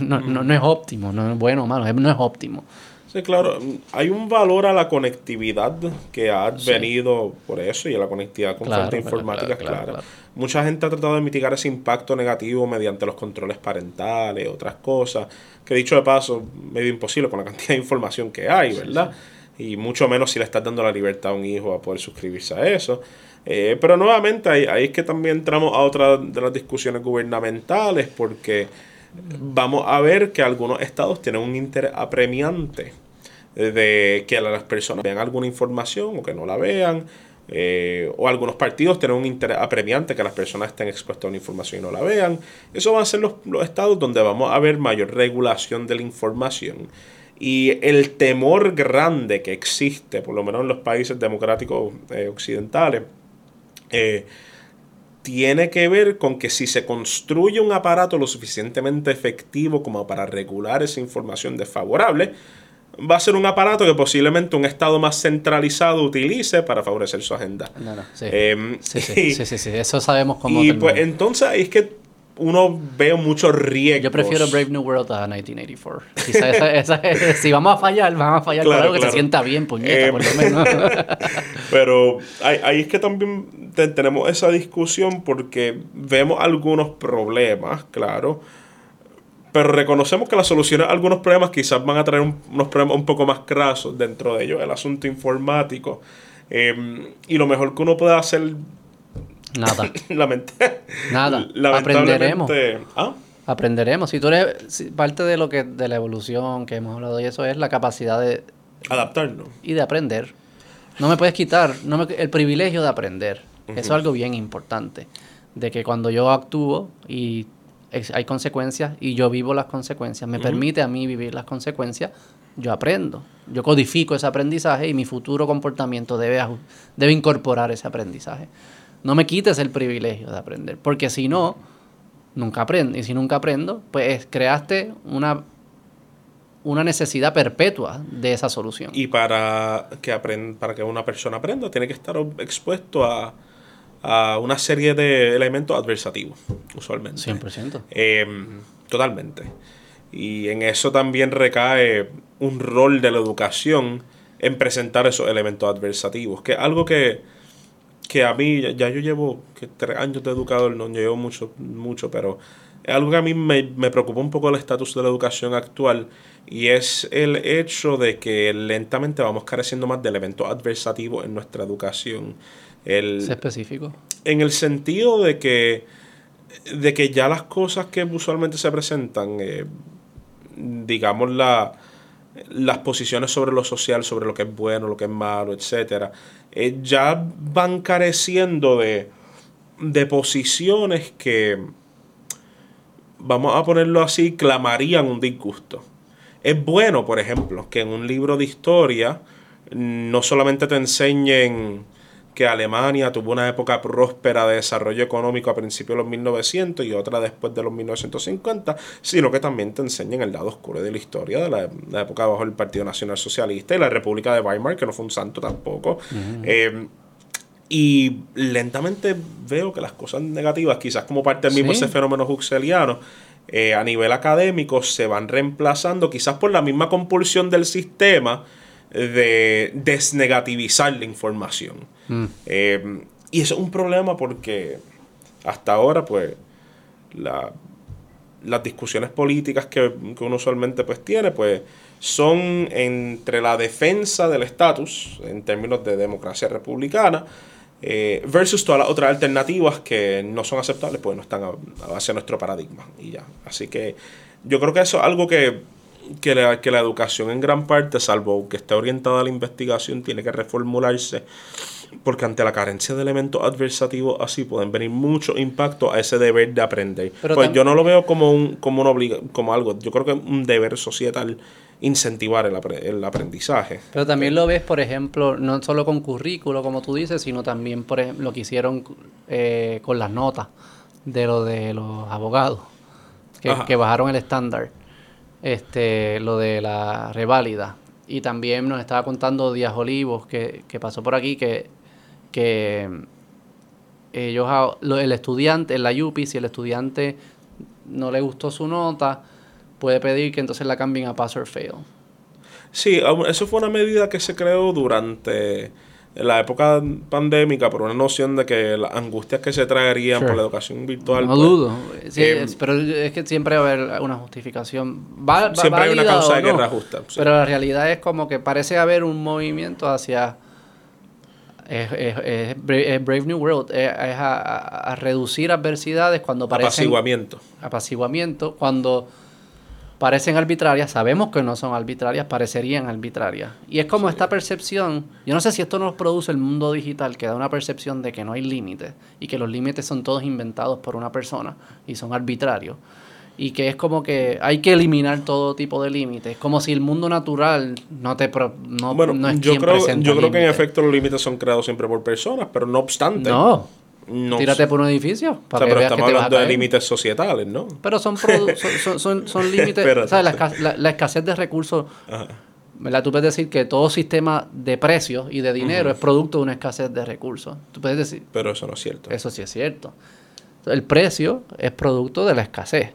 No, no, es óptimo, no es bueno o malo, no es óptimo. Sí, claro, hay un valor a la conectividad que ha venido por eso y a la conectividad con fuentes informáticas, claro, Mucha gente ha tratado de mitigar ese impacto negativo mediante los controles parentales, otras cosas, que dicho de paso, medio imposible con la cantidad de información que hay, ¿verdad? Y mucho menos si le estás dando la libertad a un hijo a poder suscribirse a eso. Eh, pero nuevamente ahí, ahí es que también entramos a otra de las discusiones gubernamentales, porque vamos a ver que algunos estados tienen un interés apremiante de que las personas vean alguna información o que no la vean. Eh, o algunos partidos tienen un interés apremiante que las personas estén expuestas a una información y no la vean. Eso van a ser los, estados donde vamos a ver mayor regulación de la información. Y el temor grande que existe, por lo menos en los países democráticos eh, occidentales, eh, tiene que ver con que si se construye un aparato lo suficientemente efectivo como para regular esa información desfavorable, va a ser un aparato que posiblemente un Estado más centralizado utilice para favorecer su agenda. No, no, sí. Em, sí, sí, sí, sí, eso sabemos cómo. Y pues entonces es que uno ve muchos riesgos. Yo prefiero Brave New World a 1984. si vamos a fallar, vamos a fallar con algo que se sienta bien, puñeta, por lo menos. Pero ahí, es que también tenemos esa discusión porque vemos algunos problemas, claro. Pero reconocemos que las soluciones a algunos problemas quizás van a traer unos problemas un poco más crasos dentro de ellos, el asunto informático. Em, y lo mejor que uno puede hacer Nada. Nada. Aprenderemos. ¿Ah? Aprenderemos. Si tú eres parte de lo que de la evolución que hemos hablado y eso es la capacidad de adaptarnos y de aprender. No me puedes quitar no el privilegio de aprender. Eso es algo bien importante. De que cuando yo actúo y hay consecuencias y yo vivo las consecuencias, me permite a mí vivir las consecuencias, yo aprendo. Yo codifico ese aprendizaje y mi futuro comportamiento debe, debe incorporar ese aprendizaje. No me quites el privilegio de aprender, porque si no, nunca aprendo. Y si nunca aprendo, pues creaste una, una necesidad perpetua de esa solución. Y para que, aprenda, para que una persona aprenda, tiene que estar expuesto a, a una serie de elementos adversativos, usualmente. 100%. Em, totalmente. Y en eso también recae un rol de la educación en presentar esos elementos adversativos, que es algo que, que a mí, ya, yo llevo que tres años de educador, no llevo mucho, mucho, pero algo que a mí me, me preocupa un poco el estatus de la educación actual y es el hecho de que lentamente vamos careciendo más de elementos adversativos en nuestra educación. El, ¿Es específico? En el sentido de que, de que ya las cosas que usualmente se presentan, eh, digamos, la, las posiciones sobre lo social, sobre lo que es bueno, lo que es malo, etcétera, eh, ya van careciendo de, de posiciones que, vamos a ponerlo así, clamarían un disgusto. Es bueno, por ejemplo, que en un libro de historia no solamente te enseñen que Alemania tuvo una época próspera de desarrollo económico a principios de los 1900 y otra después de los 1950, sino que también te enseñen el lado oscuro de la historia de la, época bajo el Partido Nacional Socialista y la República de Weimar, que no fue un santo tampoco. Eh, y lentamente veo que las cosas negativas, quizás como parte del mismo ese fenómeno huxeliano, eh, a nivel académico se van reemplazando, quizás por la misma compulsión del sistema, de desnegativizar la información. Mm. Eh, y eso es un problema porque hasta ahora, pues, las discusiones políticas que, uno usualmente pues tiene, pues, son entre la defensa del estatus, en términos de democracia republicana, eh, versus todas las otras alternativas que no son aceptables, pues no están a, a base de nuestro paradigma. Y ya. Así que yo creo que eso es algo que que la, que la educación en gran parte, salvo que esté orientada a la investigación, tiene que reformularse porque ante la carencia de elementos adversativos así pueden venir muchos impactos a ese deber de aprender. pues yo no lo veo como un como un obliga como algo, yo creo que es un deber societal incentivar el, aprendizaje. Pero también lo ves, por ejemplo, no solo con currículo, como tú dices, sino también por ejemplo, lo que hicieron eh, con las notas de lo de los abogados, que, que bajaron el estándar este, lo de la reválida. Y también nos estaba contando Díaz Olivos, que, pasó por aquí, que, que ellos, el estudiante, en la UPI, si el estudiante no le gustó su nota, puede pedir que entonces la cambien a pass or fail. Sí, eso fue una medida que se creó durante la época pandémica por una noción de que las angustias que se traerían por la educación virtual. No pues, dudo, eh, pero es que siempre va a haber una justificación. siempre hay una causa de guerra justa. Pero la realidad es como que parece haber un movimiento hacia. Es, Brave New World, es, a, reducir adversidades cuando parecen. Apaciguamiento. Apaciguamiento, cuando parecen arbitrarias, sabemos que no son arbitrarias, parecerían arbitrarias. Y es como esta percepción, yo no sé si esto nos produce el mundo digital, que da una percepción de que no hay límites y que los límites son todos inventados por una persona y son arbitrarios. Y que es como que hay que eliminar todo tipo de límites, como si el mundo natural no te no, bueno, yo creo, yo creo que en efecto los límites son creados siempre por personas, pero no obstante. No, Tírate por un edificio. Para pero estamos hablando de límites societales, ¿no? Pero son, son, son, límites. La, escasez de recursos. ¿verdad? Tú puedes decir que todo sistema de precios y de dinero es producto de una escasez de recursos. Tú puedes decir. Pero eso no es cierto. Eso sí es cierto. El precio es producto de la escasez.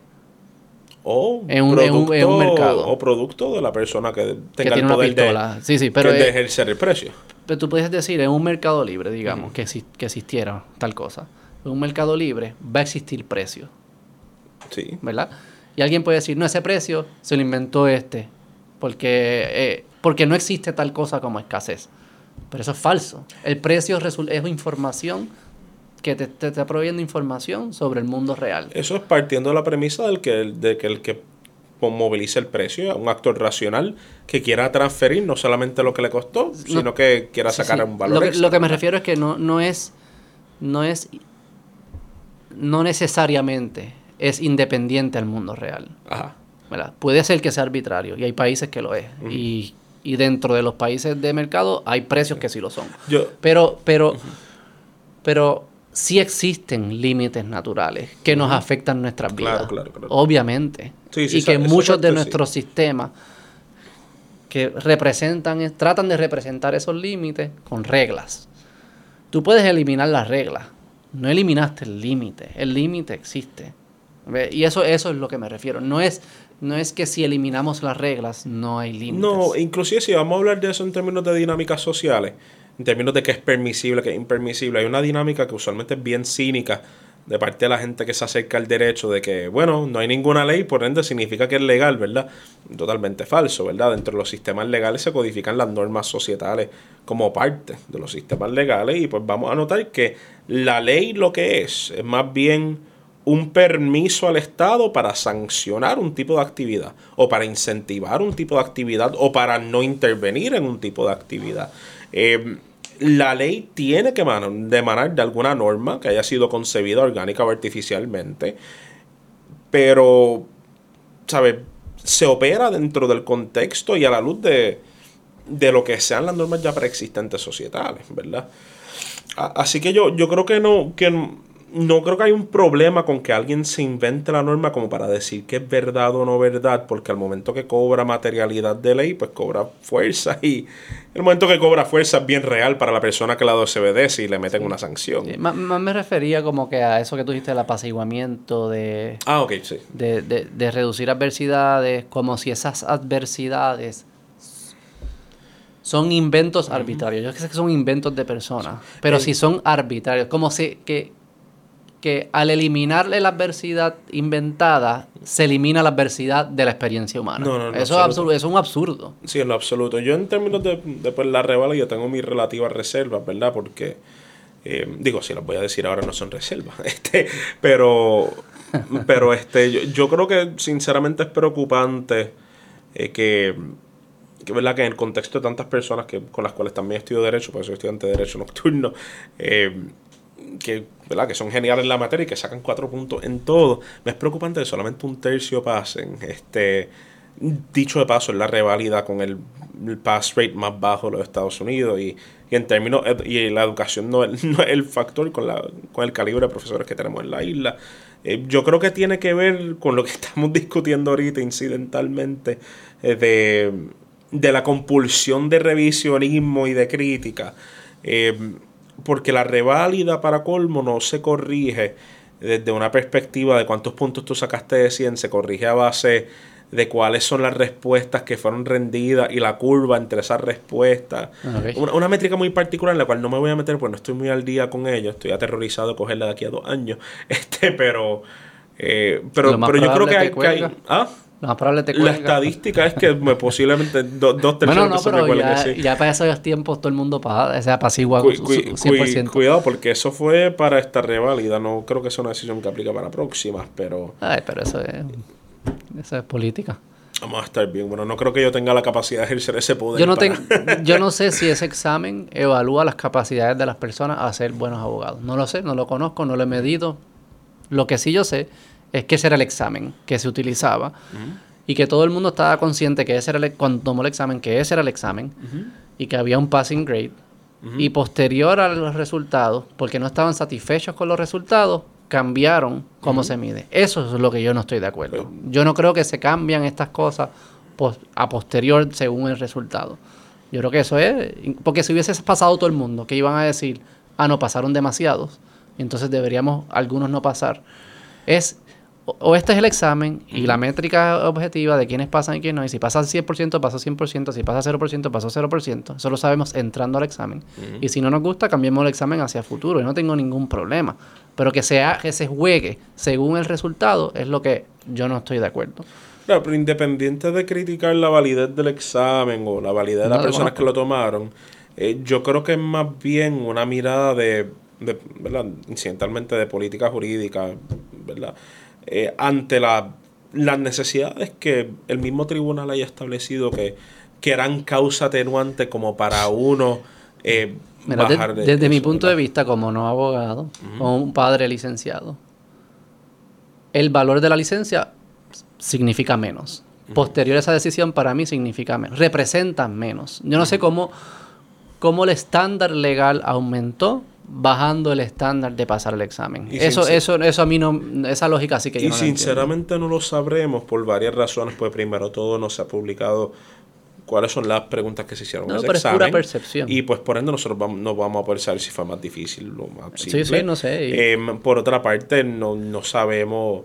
O, en un, producto, mercado. O producto de la persona que tenga el poder de, sí, sí, pero de ejercer el precio. Pero tú puedes decir, en un mercado libre, digamos, que, que existiera tal cosa. En un mercado libre va a existir precio. Sí. ¿Verdad? Y alguien puede decir, no, ese precio se lo inventó este. Porque, eh, porque no existe tal cosa como escasez. Pero eso es falso. El precio es información que te, te está proveyendo información sobre el mundo real. Eso es partiendo de la premisa del que, de que el que movilice el precio un actor racional que quiera transferir no solamente lo que le costó, sino que quiera sacar un valor. Lo que, lo que me refiero es que no, no es, no es, no necesariamente es independiente al mundo real. Ajá. Puede ser que sea arbitrario y hay países que lo es. y, y, dentro de los países de mercado hay precios que sí lo son. Yo, pero, pero, pero sí existen límites naturales que nos afectan nuestras vidas. Obviamente. y que muchos de nuestros sistemas que representan, tratan de representar esos límites con reglas. Tú puedes eliminar las reglas, no eliminaste el límite, el límite existe. Y eso, eso es lo que me refiero. No es, no es que si eliminamos las reglas no hay límites. No, inclusive si vamos a hablar de eso en términos de dinámicas sociales, en términos de qué es permisible, qué es impermisible, hay una dinámica que usualmente es bien cínica de parte de la gente que se acerca al derecho de que, bueno, no hay ninguna ley, por ende significa que es legal, ¿verdad? Totalmente falso, ¿verdad? Dentro de los sistemas legales se codifican las normas societales como parte de los sistemas legales y pues vamos a notar que la ley lo que es es más bien un permiso al Estado para sancionar un tipo de actividad o para incentivar un tipo de actividad o para no intervenir en un tipo de actividad. Eh, la ley tiene que emanar de alguna norma que haya sido concebida orgánica o artificialmente, pero, ¿sabes? Se opera dentro del contexto y a la luz de, de lo que sean las normas ya preexistentes societales, ¿verdad? Así que yo, yo creo que no, que no creo que hay un problema con que alguien se invente la norma como para decir que es verdad o no verdad, porque al momento que cobra materialidad de ley, pues cobra fuerza y el momento que cobra fuerza es bien real para la persona que la desobedece y le meten una sanción. más, me refería como que a eso que tú dijiste, el apaciguamiento de, ah, ok, sí. de, de, de reducir adversidades, como si esas adversidades son inventos arbitrarios. Yo sé que son inventos de personas, pero si son arbitrarios, como si que que al eliminarle la adversidad inventada, se elimina la adversidad de la experiencia humana. No, no, no, eso, es absurdo, es un absurdo. Sí, en lo absoluto. Yo en términos de, de pues, la revala, yo tengo mis relativas reservas, ¿verdad? Porque, eh, digo, si las voy a decir ahora no son reservas, este, pero, pero este, yo, creo que sinceramente es preocupante eh, que, que, ¿verdad? que en el contexto de tantas personas que, con las cuales también estudio Derecho, porque soy estudiante de Derecho Nocturno, eh, que, que son geniales en la materia y que sacan cuatro puntos en todo. Me es preocupante que solamente un tercio pasen. Este, dicho de paso, es la reválida con el, pass rate más bajo de los Estados Unidos y, en términos, y la educación no, es el factor con, la, con el calibre de profesores que tenemos en la isla. Eh, yo creo que tiene que ver con lo que estamos discutiendo ahorita incidentalmente eh, de, de, la compulsión de revisionismo y de crítica. Eh, porque la reválida para colmo no se corrige desde una perspectiva de cuántos puntos tú sacaste de 100, se corrige a base de cuáles son las respuestas que fueron rendidas y la curva entre esas respuestas. Una, métrica muy particular en la cual no me voy a meter porque no estoy muy al día con ella, estoy aterrorizado de cogerla de aquí a dos años. Este, pero, eh, pero, pero yo creo que hay, que hay, ¿ah? La estadística es que posiblemente dos terceros bueno, no, pero ya, ya para esos tiempos todo el mundo paga, o sea, apacigua 100%. cuidado, porque eso fue para esta reválida. No creo que sea una decisión que aplica para próximas, pero... Ay, pero eso es, eso es política. Vamos a estar bien. Bueno, no creo que yo tenga la capacidad de ejercer ese poder. Yo no, tengo, yo no sé si ese examen evalúa las capacidades de las personas a ser buenos abogados. No lo sé, no lo conozco, no lo he medido. Lo que sí yo sé es que ese era el examen que se utilizaba y que todo el mundo estaba consciente que ese era el, cuando tomó el examen, que ese era el examen y que había un passing grade. Y posterior a los resultados, porque no estaban satisfechos con los resultados, cambiaron cómo se mide. Eso es lo que yo no estoy de acuerdo. Yo no creo que se cambian estas cosas a posterior según el resultado. Yo creo que eso es, porque si hubiese pasado todo el mundo, que iban a decir, ah, no, pasaron demasiados, entonces deberíamos algunos no pasar. Es o este es el examen y la métrica objetiva de quiénes pasan y quiénes no. Y si pasa al 100%, pasa 100%. Si pasa 0%, pasa 0%. Eso lo sabemos entrando al examen. Y si no nos gusta, cambiemos el examen hacia futuro. Y no tengo ningún problema. Pero que, sea, que se juegue según el resultado es lo que yo no estoy de acuerdo. Claro, pero independiente de criticar la validez del examen o la validez de las personas que lo tomaron, eh, yo creo que es más bien una mirada de, de ¿verdad? Incidentalmente de política jurídica, ¿verdad? Eh, ante la, las necesidades que el mismo tribunal haya establecido que, que eran causa atenuante como para uno eh, bajar de Desde mi punto de vista, como no abogado, o un padre licenciado, el valor de la licencia significa menos. Posterior a esa decisión, para mí significa menos. Representa menos. Yo no sé cómo, cómo el estándar legal aumentó bajando el estándar de pasar el examen. eso, eso, eso a mí no, esa lógica sí que yo y sinceramente no lo sabremos por varias razones. Pues primero todo no se ha publicado cuáles son las preguntas que se hicieron No, en ese pero es examen. pura percepción. Y pues por ende nosotros vamos- no vamos a poder saber si fue más difícil o más Sí, simple. sí, no sé. Em, por otra parte, no, no sabemos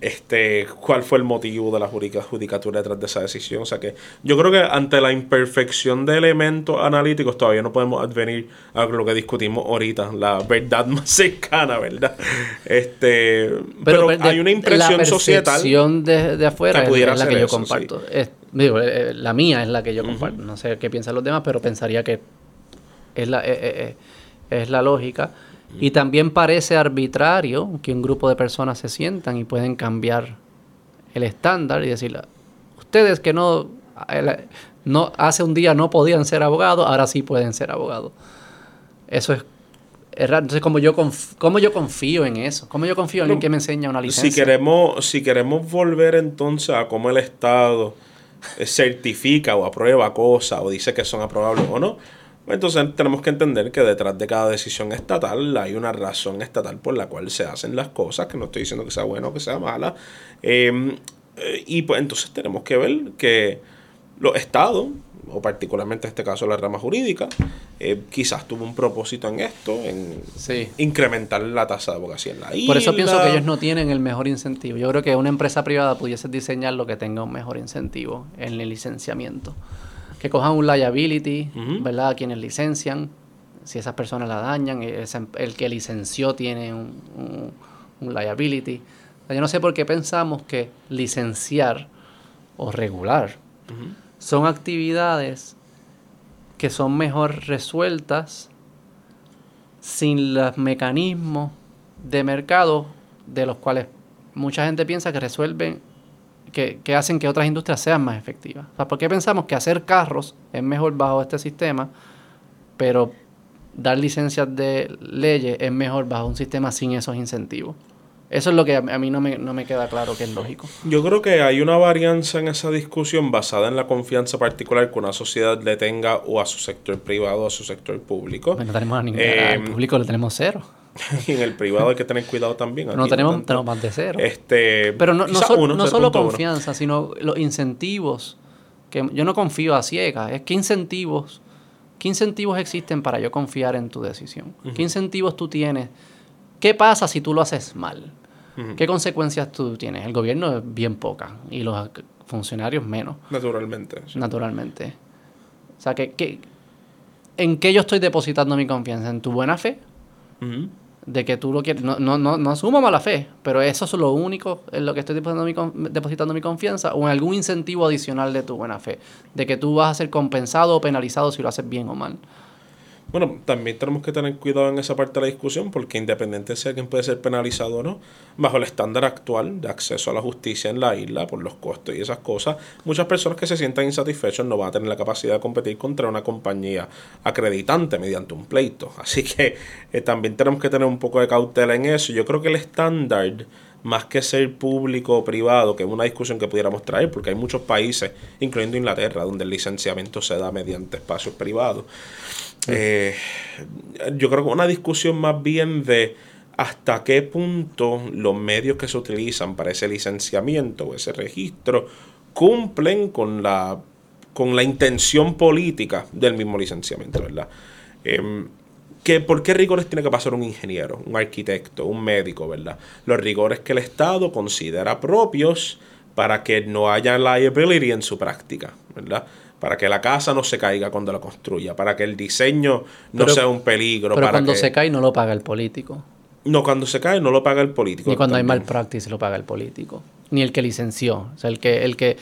este cuál fue el motivo de la judica- judicatura detrás de esa decisión. O sea que yo creo que ante la imperfección de elementos analíticos todavía no podemos advenir a lo que discutimos ahorita, la verdad más cercana, ¿verdad? Este, pero, per- hay una impresión la societal. de, de afuera que es, pudiera es la que yo eso, comparto. Es- digo, eh, eh, la mía es la que yo comparto. No sé qué piensan los demás, pero pensaría que es la, eh, eh, es la lógica. Y también parece arbitrario que un grupo de personas se sientan y pueden cambiar el estándar y decirle, ustedes que no, no hace un día no podían ser abogados, ahora sí pueden ser abogados. Eso es. Entonces, ¿cómo yo, conf- ¿cómo yo confío en eso? ¿Cómo yo confío en alguien que me enseña una licencia? Si queremos, si queremos volver entonces a cómo el Estado eh, certifica o aprueba cosas o dice que son aprobables o no, entonces tenemos que entender que detrás de cada decisión estatal hay una razón estatal por la cual se hacen las cosas, que no estoy diciendo que sea buena o que sea mala. Eh, eh, y pues entonces tenemos que ver que los estados, o particularmente en este caso la rama jurídica, eh, quizás tuvo un propósito en esto, en Sí. incrementar la tasa de abogacía en la isla. Por eso pienso que ellos no tienen el mejor incentivo. Yo creo que una empresa privada pudiese diseñar lo que tenga un mejor incentivo en el licenciamiento. Que cojan un liability. ¿verdad? A quienes licencian. Si esas personas la dañan, ese- el que licenció tiene un, un- un liability. Yo no sé por qué pensamos que licenciar o regular son actividades que son mejor resueltas sin los mecanismos de mercado de los cuales mucha gente piensa que resuelven, que, que hacen que otras industrias sean más efectivas. O sea, ¿por qué pensamos que hacer carros es mejor bajo este sistema, pero dar licencias de leyes es mejor bajo un sistema sin esos incentivos? Eso es lo que a, mí no me, no me queda claro que es lógico. Yo creo que hay una varianza en esa discusión basada en la confianza particular que una sociedad le tenga o a su sector privado o a su sector público. Pues no tenemos a ningún, Eh, al público le tenemos cero. Y en el privado hay que tener cuidado también. No tenemos, tanto. tenemos más de cero. Este, Pero no, no, uno, no solo 0.1. confianza, sino los incentivos. Que yo no confío a ciegas. Es que incentivos, ¿qué incentivos existen para yo confiar en tu decisión? ¿Qué incentivos tú tienes? ¿Qué pasa si tú lo haces mal? ¿Qué consecuencias tú tienes? El gobierno es bien poca y los funcionarios menos, Naturalmente. sí. naturalmente. O sea, que, que- ¿en qué yo estoy depositando mi confianza? ¿En tu buena fe? Ujú. De que tú lo quieres. No, no, no, no asumo mala fe, pero eso es lo único en lo que estoy depositando mi, depositando mi confianza o en algún incentivo adicional de tu buena fe, de que tú vas a ser compensado o penalizado si lo haces bien o mal. Bueno, también tenemos que tener cuidado en esa parte de la discusión porque independiente de si alguien puede ser penalizado o no, bajo el estándar actual de acceso a la justicia en la isla por los costos y esas cosas, muchas personas que se sientan insatisfechos no van a tener la capacidad de competir contra una compañía acreditante mediante un pleito. Así que eh, también tenemos que tener un poco de cautela en eso. Yo creo que el estándar más que ser público o privado, que es una discusión que pudiéramos traer, porque hay muchos países, incluyendo Inglaterra, donde el licenciamiento se da mediante espacios privados. Eh, yo creo que una discusión más bien de hasta qué punto los medios que se utilizan para ese licenciamiento o ese registro cumplen con la, con la intención política del mismo licenciamiento, ¿verdad? Em, que ¿Por qué rigores tiene que pasar un ingeniero, un arquitecto, un médico, verdad? Los rigores que el Estado considera propios para que no haya liability en su práctica, ¿verdad? Para que la casa no se caiga cuando la construya, para que el diseño no Pero- sea un peligro. Pero para cuando que- se cae no lo paga el político. No, cuando se cae no lo paga el político. Ni cuando hay también. malpractice lo paga el político. Ni el que licenció. O sea, el que, el que,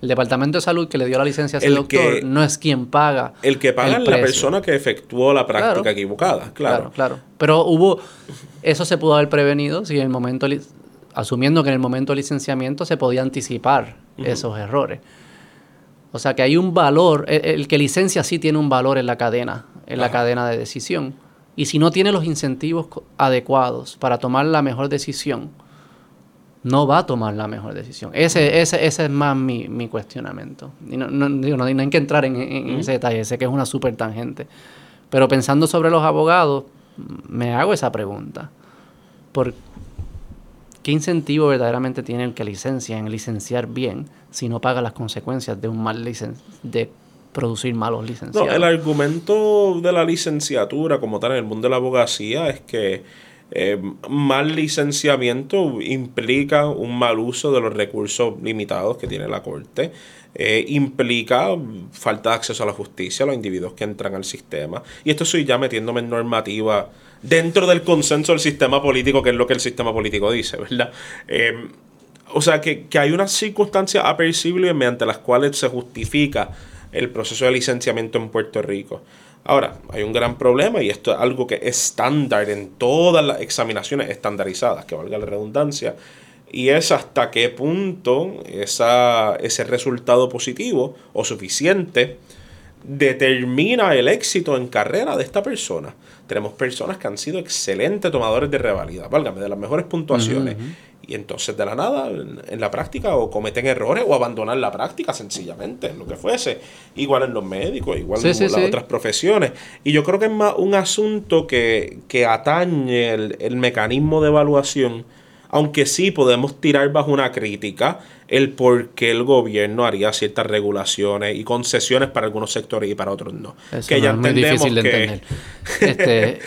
el departamento de salud que le dio la licencia a ese El doctor que- no es quien paga. El que paga el es la persona que efectuó la práctica Claro. equivocada, Claro, claro. claro. Pero hubo, eso se pudo haber prevenido si en el momento, asumiendo que en el momento del licenciamiento se podía anticipar esos errores. O sea que hay un valor, el, el que licencia sí tiene un valor en la cadena, en la cadena de decisión. Y si no tiene los incentivos adecuados para tomar la mejor decisión, no va a tomar la mejor decisión. Ese, ese, ese es más mi, mi cuestionamiento. Y no, no, digo, no, no hay que entrar en, en- en ese detalle, sé que es una súper tangente. Pero pensando sobre los abogados, me hago esa pregunta. ¿Por ¿qué incentivo verdaderamente tiene el que licencia en licenciar bien si no paga las consecuencias de un mal licen de producir malos licenciados? No, el argumento de la licenciatura como tal en el mundo de la abogacía es que eh, mal licenciamiento implica un mal uso de los recursos limitados que tiene la Corte. Eh, implica falta de acceso a la justicia a los individuos que entran al sistema. Y esto estoy ya metiéndome en normativa dentro del consenso del sistema político, que es lo que el sistema político dice, ¿verdad? Eh, o sea, que, que hay unas circunstancias apercibibles mediante las cuales se justifica el proceso de licenciamiento en Puerto Rico. Ahora, hay un gran problema y esto es algo que es estándar en todas las examinaciones estandarizadas, que valga la redundancia, y es hasta qué punto esa, ese resultado positivo o suficiente determina el éxito en carrera de esta persona. Tenemos personas que han sido excelentes tomadores de revalida, válgame, de las mejores puntuaciones. Y entonces de la nada, en, la práctica, o cometen errores o abandonan la práctica sencillamente, lo que fuese. Igual en los médicos, igual en las otras profesiones. Y yo creo que es más un asunto que, que atañe el, el mecanismo de evaluación aunque sí podemos tirar bajo una crítica el por qué el gobierno haría ciertas regulaciones y concesiones para algunos sectores y para otros no. que ya es muy difícil de entender. este,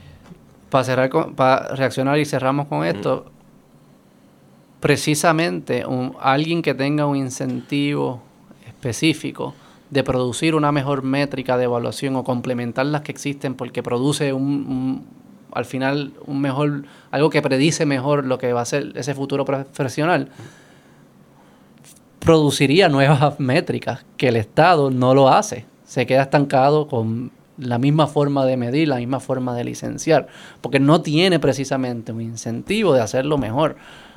para, cerrar para reaccionar y cerramos con esto, precisamente un, alguien que tenga un incentivo específico de producir una mejor métrica de evaluación o complementar las que existen porque produce un, al final un mejor algo que predice mejor lo que va a ser ese futuro profesional produciría nuevas métricas que el Estado no lo hace se queda estancado con la misma forma de medir, la misma forma de licenciar, porque no tiene precisamente un incentivo de hacerlo mejor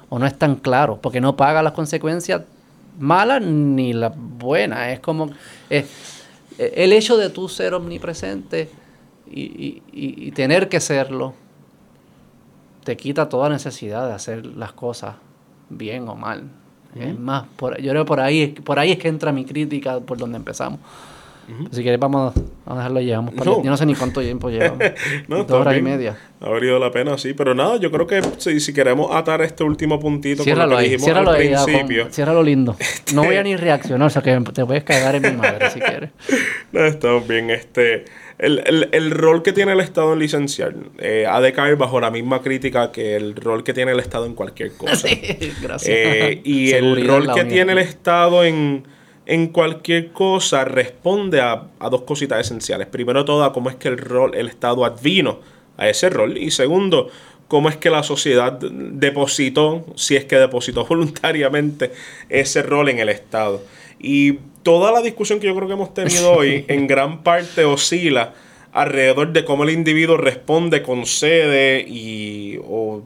o no es tan claro, porque no paga las consecuencias malas ni las buenas. Es como eh, el hecho de tú ser omnipresente y, tener que serlo te quita toda necesidad de hacer las cosas bien o mal. Es más, por, yo creo que por ahí, por ahí es que entra mi crítica por donde empezamos. Si quieres, vamos a dejarlo llevamos. Yo no sé ni cuánto tiempo llevamos. Dos horas y media. Ha valido la pena, sí. Pero nada, yo creo que si, si queremos atar este último puntito con lo que dijimos al principio. ciérralo lindo. No voy a ni reaccionar, o sea que te puedes cagar en mi madre si quieres. No, estamos bien. Este, el, el, rol que tiene el Estado en licenciar eh, ha de caer bajo la misma crítica que el rol que tiene el Estado en cualquier cosa. gracias. Eh, y el rol que tiene el Estado en en cualquier cosa responde a, dos cositas esenciales. Primero todo, cómo es que el rol, el Estado advino a ese rol. Y segundo, cómo es que la sociedad depositó, si es que depositó voluntariamente, ese rol en el Estado. Y toda la discusión que yo creo que hemos tenido hoy en gran parte oscila alrededor de cómo el individuo responde, concede y o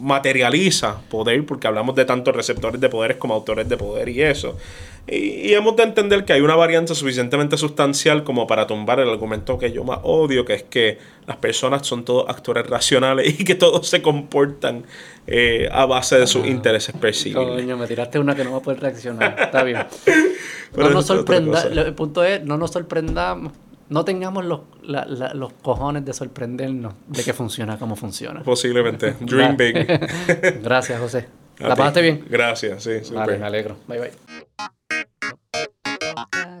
materializa poder, porque hablamos de tantos receptores de poderes como autores de poder y eso. Y, hemos de entender que hay una varianza suficientemente sustancial como para tumbar el argumento que yo más odio, que es que las personas son todos actores racionales y que todos se comportan eh, a base de sus intereses percibibles. Coño, me tiraste una que no va a poder reaccionar. Está bien. no nos sorprenda, el punto es, no nos sorprendamos no tengamos los, los cojones de sorprendernos de que funciona como funciona. Posiblemente. Dream big. Gracias, José. ¿La pasaste bien? Gracias, sí. Super. Vale, me alegro. Bye, bye. Uh,